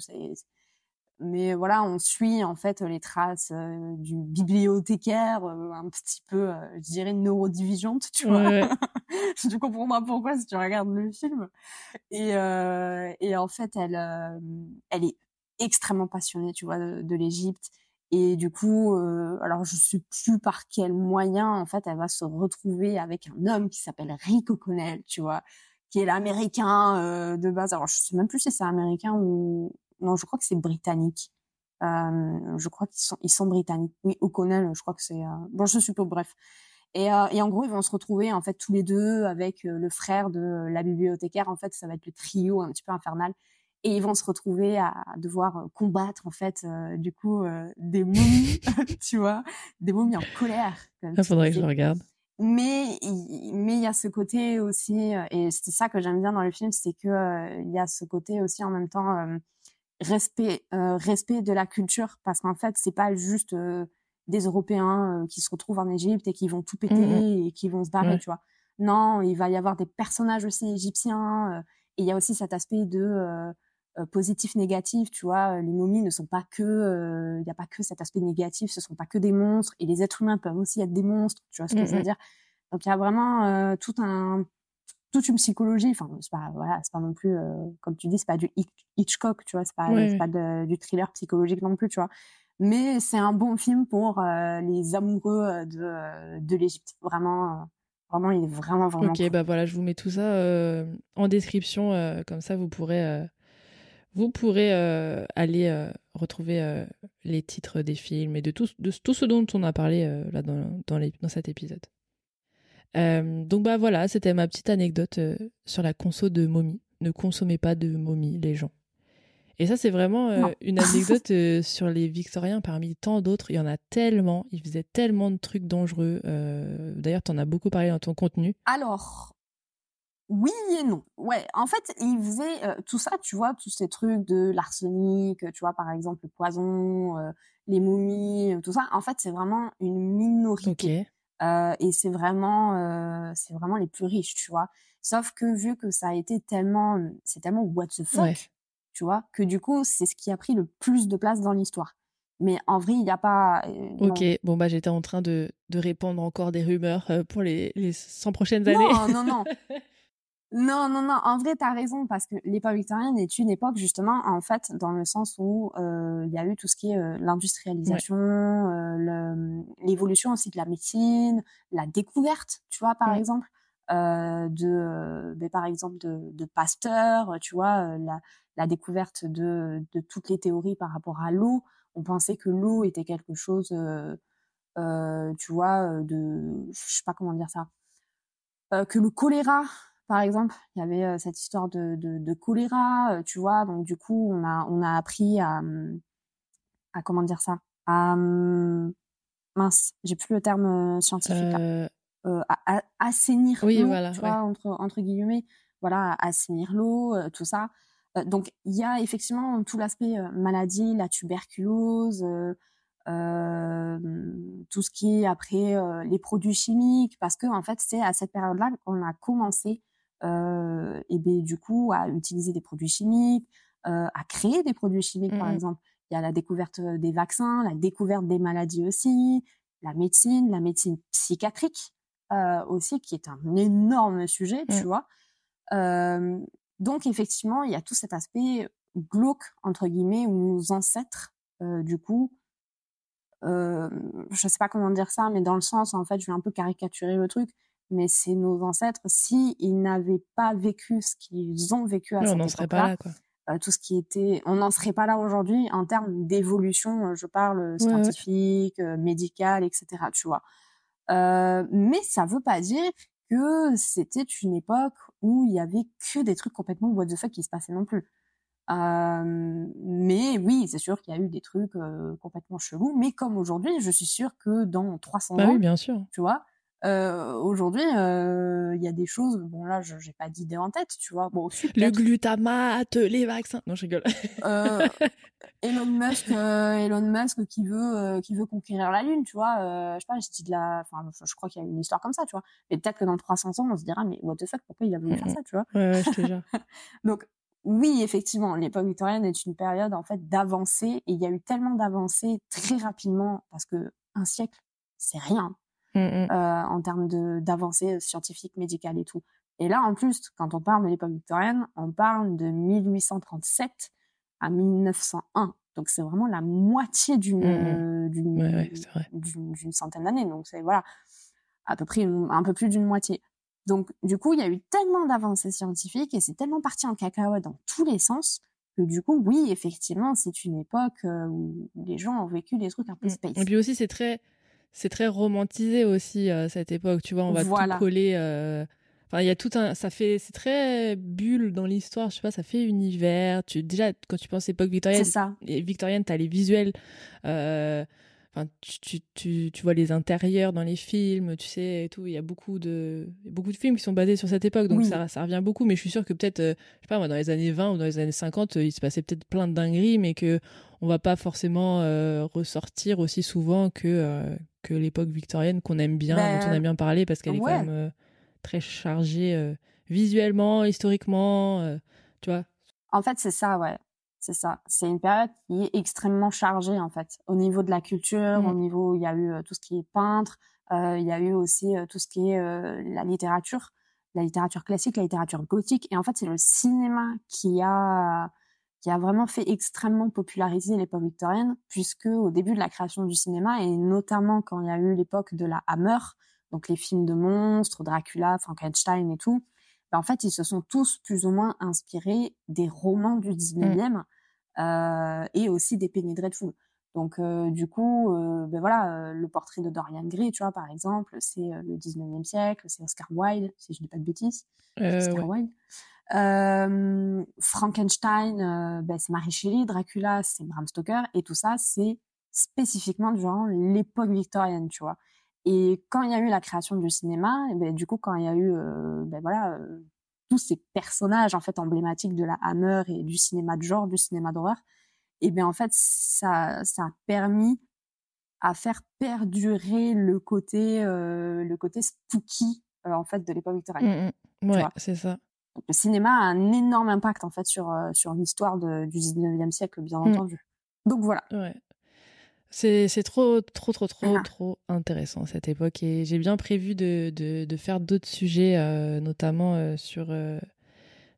[SPEAKER 2] mais voilà on suit en fait les traces euh, du bibliothécaire euh, un petit peu je dirais neurodivigeante tu vois tu (laughs) comprendras pourquoi si tu regardes le film? Et, euh, et en fait, elle, elle est extrêmement passionnée, tu vois, de, de l'Égypte. Et du coup, euh, alors je sais plus par quel moyen, en fait, elle va se retrouver avec un homme qui s'appelle Rick O'Connell, tu vois, qui est l'américain euh, de base. Alors je sais même plus si c'est américain ou non, je crois que c'est britannique. Euh, je crois qu'ils sont ils sont britanniques. Oui, O'Connell, je crois que c'est euh... bon, je suppose. Bref. Et, euh, et en gros, ils vont se retrouver en fait tous les deux avec euh, le frère de la bibliothécaire. En fait, ça va être le trio un petit peu infernal. Et ils vont se retrouver à devoir euh, combattre en fait euh, du coup euh, des momies, (laughs) tu vois, des momies en colère. comme
[SPEAKER 1] Ah, faudrait que je le regarde.
[SPEAKER 2] Mais il mais il y a ce côté aussi, et c'est ça que j'aime bien dans le film, c'est que euh, il y a ce côté aussi en même temps respect respect de la culture, parce qu'en fait c'est pas juste des Européens qui se retrouvent en Égypte et qui vont tout péter
[SPEAKER 1] Mhm.
[SPEAKER 2] et qui vont se barrer,
[SPEAKER 1] Ouais.
[SPEAKER 2] tu vois. non, il va y avoir des personnages aussi égyptiens. et il y a aussi cet aspect de positif négatif tu vois les momies ne sont pas que il n'y a pas que cet aspect négatif ce sont pas que des monstres et les êtres humains peuvent aussi être des monstres tu vois ce que je veux dire? Donc il y a vraiment tout un toute une psychologie. Enfin, c'est pas, voilà, c'est pas non plus, euh, comme tu dis, c'est pas du Hitchcock, tu vois, c'est pas, pas du thriller psychologique non plus, tu vois. Mais c'est un bon film pour euh, les amoureux euh, de, de l'Égypte. Vraiment, vraiment, il est vraiment, vraiment.
[SPEAKER 1] Ok, bah voilà, je vous mets tout ça en description, comme ça vous pourrez, vous pourrez aller retrouver les titres des films et de tout, de tout ce dont on a parlé là dans, dans, les, dans cet épisode. Euh, donc bah voilà, c'était ma petite anecdote euh, sur la conso de momie. Ne consommez pas de momie, les gens. Et ça, c'est vraiment euh, une anecdote sur les Victoriens parmi tant d'autres. Il y en a tellement, ils faisaient tellement de trucs dangereux. D'ailleurs, tu en as beaucoup parlé dans ton contenu.
[SPEAKER 2] Alors, oui et non. Ouais, en fait, ils faisaient tout ça, tu vois, tous ces trucs de l'arsenic, tu vois, par exemple, le poison, les momies, tout ça. En fait, c'est vraiment une minorité. Euh, et c'est vraiment, euh, c'est vraiment les plus riches, tu vois. Sauf que vu que ça a été tellement, c'est tellement what the fuck, tu vois, que du coup, c'est ce qui a pris le plus de place dans l'histoire. Mais en vrai, il n'y a pas.
[SPEAKER 1] Euh, ok, bon, bah, j'étais en train de, de répandre encore des rumeurs pour les, les 100 prochaines années.
[SPEAKER 2] Non, non, non. (laughs) Non, non, non. En vrai, tu as raison parce que l'époque victorienne est une époque justement, en fait, dans le sens où euh, il y a eu tout ce qui est euh, l'industrialisation, euh, l'évolution aussi de la médecine, la découverte, tu vois, par exemple, de, ben, par exemple, de, de, Pasteur, tu vois, la, la découverte de, de, toutes les théories par rapport à l'eau. On pensait que l'eau était quelque chose, tu vois, de, je sais pas comment dire ça, que le choléra par exemple, il y avait cette histoire de, de, de choléra, tu vois. Donc du coup, on a on a appris à, à comment dire ça, à mince, j'ai plus le terme scientifique, euh... à, assainir
[SPEAKER 1] oui,
[SPEAKER 2] l'eau,
[SPEAKER 1] voilà,
[SPEAKER 2] tu vois, entre entre guillemets, voilà, assainir l'eau, tout ça. donc il y a effectivement tout l'aspect maladie, la tuberculose. Tout ce qui est après les produits chimiques parce que en fait c'est à cette période-là qu'on a commencé et ben, du coup à utiliser des produits chimiques, euh, à créer des produits chimiques par mmh exemple. Il y a la découverte euh, des vaccins, la découverte des maladies aussi, la médecine, la médecine psychiatrique euh, aussi, qui est un énorme sujet, tu mmh. vois. Euh, donc effectivement, il y a tout cet aspect glauque entre guillemets où nos ancêtres, euh, du coup, euh, je sais pas comment dire ça, mais dans le sens, en fait, je vais un peu caricaturer le truc, mais c'est nos ancêtres, si ils n'avaient pas vécu ce qu'ils ont vécu à cette
[SPEAKER 1] on serait pas là, quoi.
[SPEAKER 2] Euh, tout ce qui était, on n'en serait pas là aujourd'hui en termes d'évolution. Euh, je parle scientifique, ouais. médicale, etc. Tu vois. Euh, mais ça veut pas dire que c'était une époque où il y avait que des trucs complètement what the fuck qui se passaient non plus. Euh, mais oui, c'est sûr qu'il y a eu des trucs euh, complètement chelous. Mais comme aujourd'hui, je suis sûre que dans 300
[SPEAKER 1] bah
[SPEAKER 2] ans,
[SPEAKER 1] oui, bien sûr.
[SPEAKER 2] tu vois, euh, aujourd'hui, euh, il y a des choses. Bon là, je j'ai pas d'idée en tête, tu vois. Bon,
[SPEAKER 1] le glutamate, les vaccins. Non, je rigole.
[SPEAKER 2] euh, (laughs) Elon Musk, euh, Elon Musk qui veut euh, qui veut conquérir la lune, tu vois. je sais pas, je dis de la. Enfin, je crois qu'il y a une histoire comme ça, tu vois. Mais peut-être que dans 300 ans, on se dira, mais what the fuck, pourquoi il a voulu faire ça, tu vois?
[SPEAKER 1] Ouais, ouais, je te jure. (laughs)
[SPEAKER 2] Donc oui, effectivement, l'époque victorienne est une période en fait d'avancée et il y a eu tellement d'avancées très rapidement parce que un siècle, c'est rien
[SPEAKER 1] Mmh, mmh.
[SPEAKER 2] euh, en termes d'avancées scientifiques, médicales et tout. Et là, en plus, quand on parle de l'époque victorienne, on parle de 1837 à 1901. Donc c'est vraiment la moitié d'une
[SPEAKER 1] mmh,
[SPEAKER 2] d'une
[SPEAKER 1] ouais, ouais,
[SPEAKER 2] d'une centaine d'années. Donc c'est voilà à peu près une, un peu plus d'une moitié. Donc du coup, il y a eu tellement d'avancées scientifiques et c'est tellement parti en cacahuète dans tous les sens que du coup, oui, effectivement, c'est une époque euh, où les gens ont vécu des trucs un peu space.
[SPEAKER 1] Et puis aussi, c'est très c'est très romantisé aussi à cette époque. Tu vois, on va
[SPEAKER 2] voilà.
[SPEAKER 1] tout coller. Euh... Enfin, il y a tout un. Ça fait. C'est très bulle dans l'histoire. Je sais pas. Ça fait univers. Tu déjà quand tu penses époque victorienne.
[SPEAKER 2] C'est ça.
[SPEAKER 1] Victorienne, t'as les visuels. Euh... Enfin, tu, tu, tu, tu, vois les intérieurs dans les films, tu sais, et tout. Il y a beaucoup de, beaucoup de films qui sont basés sur cette époque, donc
[SPEAKER 2] oui.
[SPEAKER 1] ça, ça revient beaucoup. Mais je suis sûre que peut-être, euh, je sais pas, moi, dans les années 20 ou dans les années 50, euh, il se passait peut-être plein de dingueries, mais que on va pas forcément euh, ressortir aussi souvent que, euh, que l'époque victorienne qu'on aime bien,
[SPEAKER 2] ben,
[SPEAKER 1] dont on aime bien parler, parce qu'elle
[SPEAKER 2] ouais.
[SPEAKER 1] est quand même très chargé visuellement, historiquement, tu vois.
[SPEAKER 2] En fait, c'est ça, ouais. C'est ça. C'est une période qui est extrêmement chargée, en fait. Au niveau de la culture, au mmh. niveau, il y a eu tout ce qui est peintre, il y a eu aussi tout ce qui est la littérature, la littérature classique, la littérature gothique. Et en fait, c'est le cinéma qui a qui a vraiment fait extrêmement populariser l'époque victorienne, puisque au début de la création du cinéma, et notamment quand il y a eu l'époque de la Hammer, donc les films de monstres, Dracula, Frankenstein et tout, ben en fait, ils se sont tous plus ou moins inspirés des romans du 19e mmh. Euh, et aussi des Penny Dreadful. Donc, euh, du coup, euh, ben voilà, le portrait de Dorian Gray, tu vois, par exemple, c'est le 19e siècle, c'est Oscar Wilde, si je dis pas de bêtises. Oscar Wilde. Euh, Frankenstein, euh, ben, c'est Mary Shelley, Dracula, c'est Bram Stoker, et tout ça, c'est spécifiquement durant l'époque victorienne, tu vois. Et quand il y a eu la création du cinéma, et ben, du coup, quand il y a eu, euh, ben, voilà, tous ces personnages en fait emblématiques de la Hammer et du cinéma de genre, du cinéma d'horreur, et bien en fait, ça, ça a permis à faire perdurer le côté, le côté spooky en fait de l'époque victorienne.
[SPEAKER 1] Mmh, mmh. ouais, c'est ça
[SPEAKER 2] le cinéma a un énorme impact en fait sur euh, sur l'histoire du 19e siècle, bien mmh. entendu. Donc voilà.
[SPEAKER 1] Ouais. C'est, trop, trop, trop, trop, trop intéressant cette époque. Et j'ai bien prévu de, de, de faire d'autres sujets, euh, notamment euh, sur,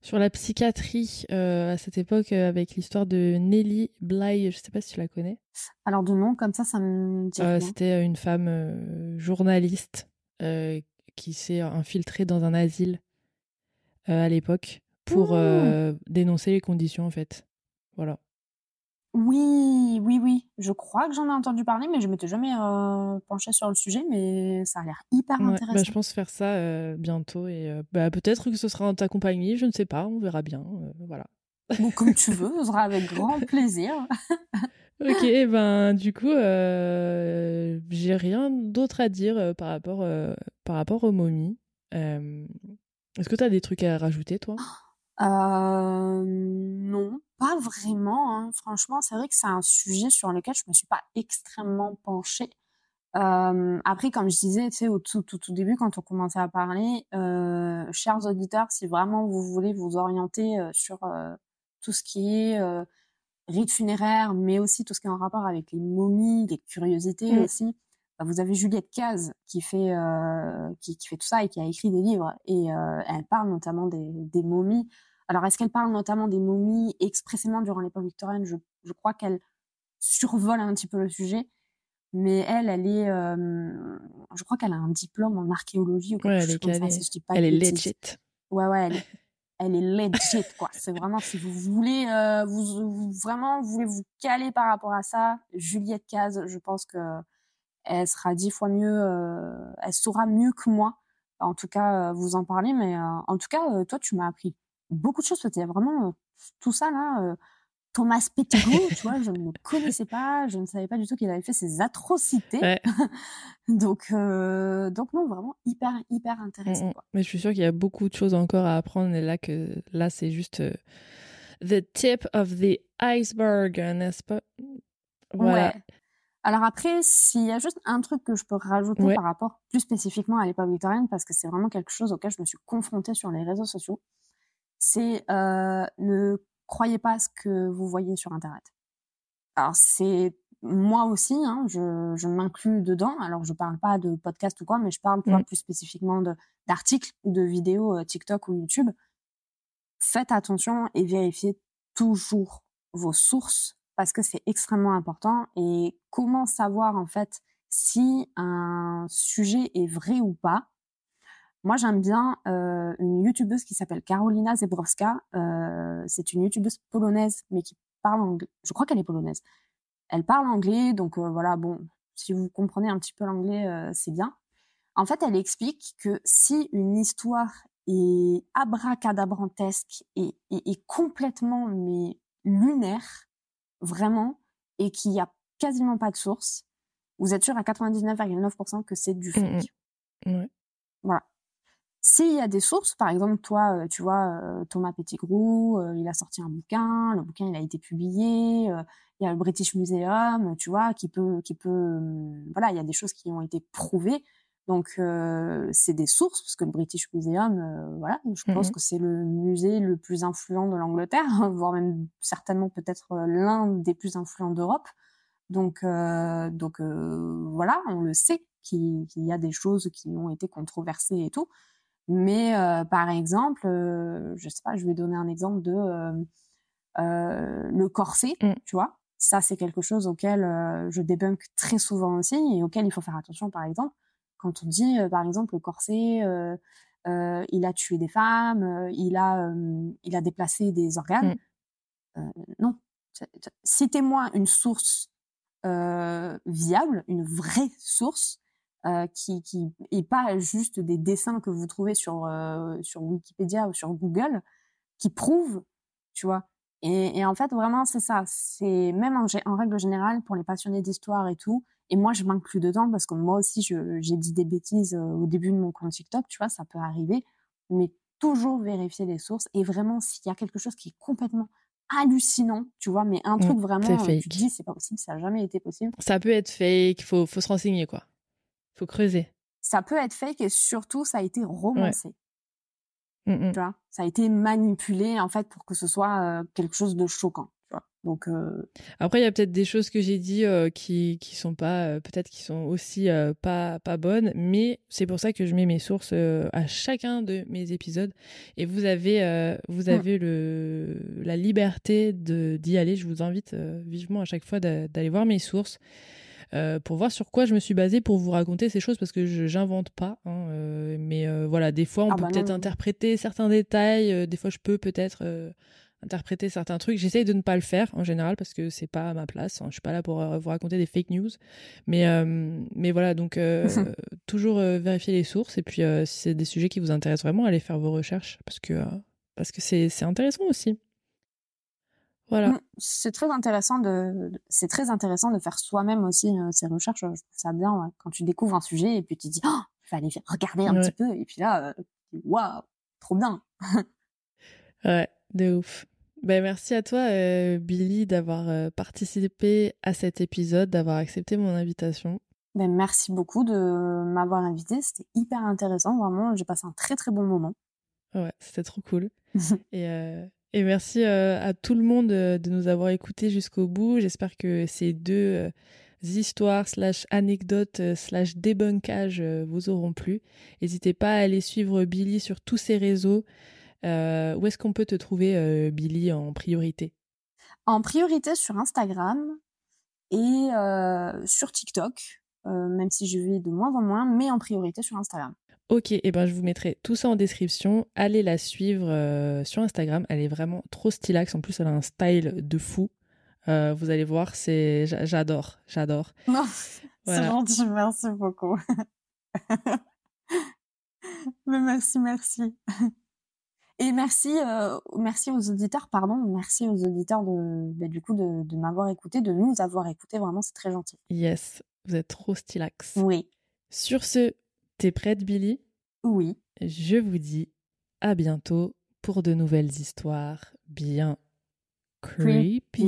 [SPEAKER 1] sur la psychiatrie à cette époque, avec l'histoire de Nelly Bly. Je sais pas si tu la connais.
[SPEAKER 2] Alors, de nom, comme ça, ça me dit.
[SPEAKER 1] c'était une femme journaliste qui s'est infiltrée dans un asile euh, à l'époque pour mmh. euh, dénoncer les conditions en fait. Voilà.
[SPEAKER 2] Oui, oui, oui. Je crois que j'en ai entendu parler, mais je m'étais jamais euh, penchée sur le sujet, mais ça a l'air hyper bah, intéressant.
[SPEAKER 1] je pense faire ça bientôt et bah, peut-être que ce sera en ta compagnie, je ne sais pas, on verra bien. voilà.
[SPEAKER 2] Bon, comme tu veux, (laughs) ce sera avec grand plaisir.
[SPEAKER 1] ok, ben du coup, j'ai rien d'autre à dire par rapport par rapport aux momies. Est-ce que tu as des trucs à rajouter, toi?
[SPEAKER 2] Euh, Non, pas vraiment. Hein. Franchement, c'est vrai que c'est un sujet sur lequel je me suis pas extrêmement penchée. Euh, après, comme je disais, tu sais, au tout, tout, tout début, quand on commençait à parler, euh, chers auditeurs, si vraiment vous voulez vous orienter euh, sur tout ce qui est rite funéraire, mais aussi tout ce qui est en rapport avec les momies, les curiosités mmh. aussi, bah, vous avez Juliette Caz qui fait qui, qui, fait tout ça et qui a écrit des livres et elle parle notamment des, des momies. Alors est-ce qu'elle parle notamment des momies expressément durant l'époque victorienne? Je, je crois qu'elle survole un petit peu le sujet, mais elle, elle est, euh, je crois qu'elle a un diplôme en archéologie ou quelque chose comme ça. Si dis pas
[SPEAKER 1] elle est legit.
[SPEAKER 2] Ouais ouais, elle est, (laughs) elle est legit quoi. C'est vraiment si vous voulez, euh, vous, vous, vraiment vous voulez vous caler par rapport à ça, Juliette Caz, je pense que elle sera dix fois mieux, euh, elle saura mieux que moi, en tout cas, euh, vous en parler. Mais euh, en tout cas, toi, tu m'as appris beaucoup de choses. C'était vraiment tout ça là. Thomas Pettigrew, tu vois, je ne le connaissais pas, je ne savais pas du tout qu'il avait fait ces atrocités. (laughs) donc, donc non, vraiment hyper, hyper intéressant. Quoi.
[SPEAKER 1] Mais je suis sûre qu'il y a beaucoup de choses encore à apprendre et là que là c'est juste the tip of the iceberg, n'est-ce pas?
[SPEAKER 2] Voilà. Alors après, s'il y a juste un truc que je peux rajouter par rapport plus spécifiquement à l'époque victorienne, parce que c'est vraiment quelque chose auquel je me suis confrontée sur les réseaux sociaux, c'est euh, ne croyez pas ce que vous voyez sur Internet. Alors c'est moi aussi, hein, je, je m'inclus dedans. Alors je parle pas de podcast ou quoi, mais je parle mmh. plus spécifiquement d'articles ou de vidéos euh, TikTok ou YouTube. Faites attention et vérifiez toujours vos sources parce que c'est extrêmement important. Et comment savoir en fait si un sujet est vrai ou pas Moi, j'aime bien euh, une youtubeuse qui s'appelle Karolina Zebrowska. Euh, c'est une youtubeuse polonaise, mais qui parle anglais. Je crois qu'elle est polonaise. Elle parle anglais, donc euh, voilà. Bon, si vous comprenez un petit peu l'anglais, c'est bien. En fait, elle explique que si une histoire est abracadabrantesque et, et, et complètement mais lunaire, vraiment et qu'il n'y a quasiment pas de source, vous êtes sûr à 99,9% que c'est du mmh, fake.
[SPEAKER 1] Mmh.
[SPEAKER 2] Voilà. S'il y a des sources, par exemple, toi, euh, tu vois, euh, Thomas Pettigrew, euh, il a sorti un bouquin, le bouquin il a été publié, il y a le British Museum, tu vois, qui peut, qui peut, voilà, il y a des choses qui ont été prouvées. Donc euh, c'est des sources parce que le British Museum, euh, voilà, je pense
[SPEAKER 1] Mhm.
[SPEAKER 2] que c'est le musée le plus influent de l'Angleterre, (laughs) voire même certainement peut-être l'un des plus influents d'Europe. Donc euh, donc voilà, on le sait qu'il qu'il y a des choses qui ont été controversées et tout. Mais euh, par exemple, euh, je sais pas, je vais donner un exemple de euh, euh, le corset,
[SPEAKER 1] Mm.
[SPEAKER 2] tu vois. Ça, c'est quelque chose auquel je débunk très souvent aussi et auquel il faut faire attention, par exemple. Quand on dit, par exemple, le corset, il a tué des femmes, il a, il a déplacé des organes. Euh, non. Citez-moi une source viable, une vraie source, euh, qui, qui est pas juste des dessins que vous trouvez sur, euh, sur Wikipédia ou sur Google, qui prouvent, tu vois. Et, et en fait, vraiment, c'est ça. C'est même en, règle générale pour les passionnés d'histoire et tout. Et moi, je m'inclus dedans parce que moi aussi, j'ai dit des bêtises euh, au début de mon compte TikTok, tu vois, ça peut arriver. Mais toujours vérifier les sources et vraiment, s'il y a quelque chose qui est complètement hallucinant, tu vois, mais un
[SPEAKER 1] Mm,
[SPEAKER 2] truc vraiment, tu te dis, c'est pas possible, ça a jamais été possible.
[SPEAKER 1] Ça peut être fake, faut, faut se renseigner, quoi. Faut creuser.
[SPEAKER 2] Ça peut être fake et surtout, ça a été romancé.
[SPEAKER 1] Mm, mm.
[SPEAKER 2] tu vois. Ça a été manipulé, en fait, pour que ce soit euh, quelque chose de choquant, tu vois. Donc, euh,
[SPEAKER 1] Après, il y a peut-être des choses que j'ai dit euh, qui qui sont pas, peut-être qui sont aussi pas pas bonnes, mais c'est pour ça que je mets mes sources à chacun de mes épisodes. Et vous avez vous avez le la liberté d'y aller. Je vous invite vivement à chaque fois d'a- d'aller voir mes sources. Euh, pour voir sur quoi je me suis basée pour vous raconter ces choses parce que je j'invente pas hein, euh, mais euh, voilà des fois on
[SPEAKER 2] Ah
[SPEAKER 1] peut
[SPEAKER 2] bah
[SPEAKER 1] peut-être interpréter certains détails des fois je peux peut-être interpréter certains trucs. J'essaye de ne pas le faire en général parce que c'est pas à ma place. hein. Je suis pas là pour vous raconter des fake news. Mais, euh, mais voilà, donc euh, (laughs) toujours euh, vérifier les sources et puis si c'est des sujets qui vous intéressent vraiment, allez faire vos recherches parce que parce que c'est c'est intéressant aussi. Voilà.
[SPEAKER 2] mm, c'est très intéressant de, de- c'est très intéressant de faire soi-même aussi euh, ces recherches. Je trouve ça bien ouais, quand tu découvres un sujet et puis tu dis, oh, il fallait regarder un
[SPEAKER 1] Ouais.
[SPEAKER 2] petit peu et puis là, euh, waouh, trop bien. (laughs)
[SPEAKER 1] Ouais, de ouf. Ben, merci à toi, euh, Billy, d'avoir euh, participé à cet épisode, d'avoir accepté mon invitation.
[SPEAKER 2] Ben, merci beaucoup de m'avoir invité. C'était hyper intéressant. Vraiment, j'ai passé un très très bon moment.
[SPEAKER 1] Ouais, c'était trop cool. (laughs) et, euh, et merci euh, à tout le monde euh, de nous avoir écoutés jusqu'au bout. J'espère que ces deux euh, histoires slash anecdotes slash débunkage euh, vous auront plu. N'hésitez pas à aller suivre Billy sur tous ses réseaux. Où est-ce qu'on peut te trouver, Billy, en priorité?
[SPEAKER 2] En priorité sur Instagram et sur TikTok, même si je vis de moins en moins, mais en priorité sur Instagram.
[SPEAKER 1] Ok, et ben je vous mettrai tout ça en description. Allez la suivre euh, sur Instagram. Elle est vraiment trop stylax. En plus, elle a un style de fou. Euh, vous allez voir, c'est j'a- j'adore, j'adore. (laughs)
[SPEAKER 2] Non,
[SPEAKER 1] Voilà.
[SPEAKER 2] c'est gentil, merci beaucoup. (laughs) Mais merci, merci. Et merci, euh, merci aux auditeurs, pardon, merci aux auditeurs de, bah, du coup, de, de m'avoir écouté, de nous avoir écouté. Vraiment, c'est très gentil.
[SPEAKER 1] Yes, vous êtes trop stylax.
[SPEAKER 2] Oui,
[SPEAKER 1] Sur ce, t'es prête, Billy
[SPEAKER 2] oui.
[SPEAKER 1] Je vous dis à bientôt pour de nouvelles histoires bien creepy.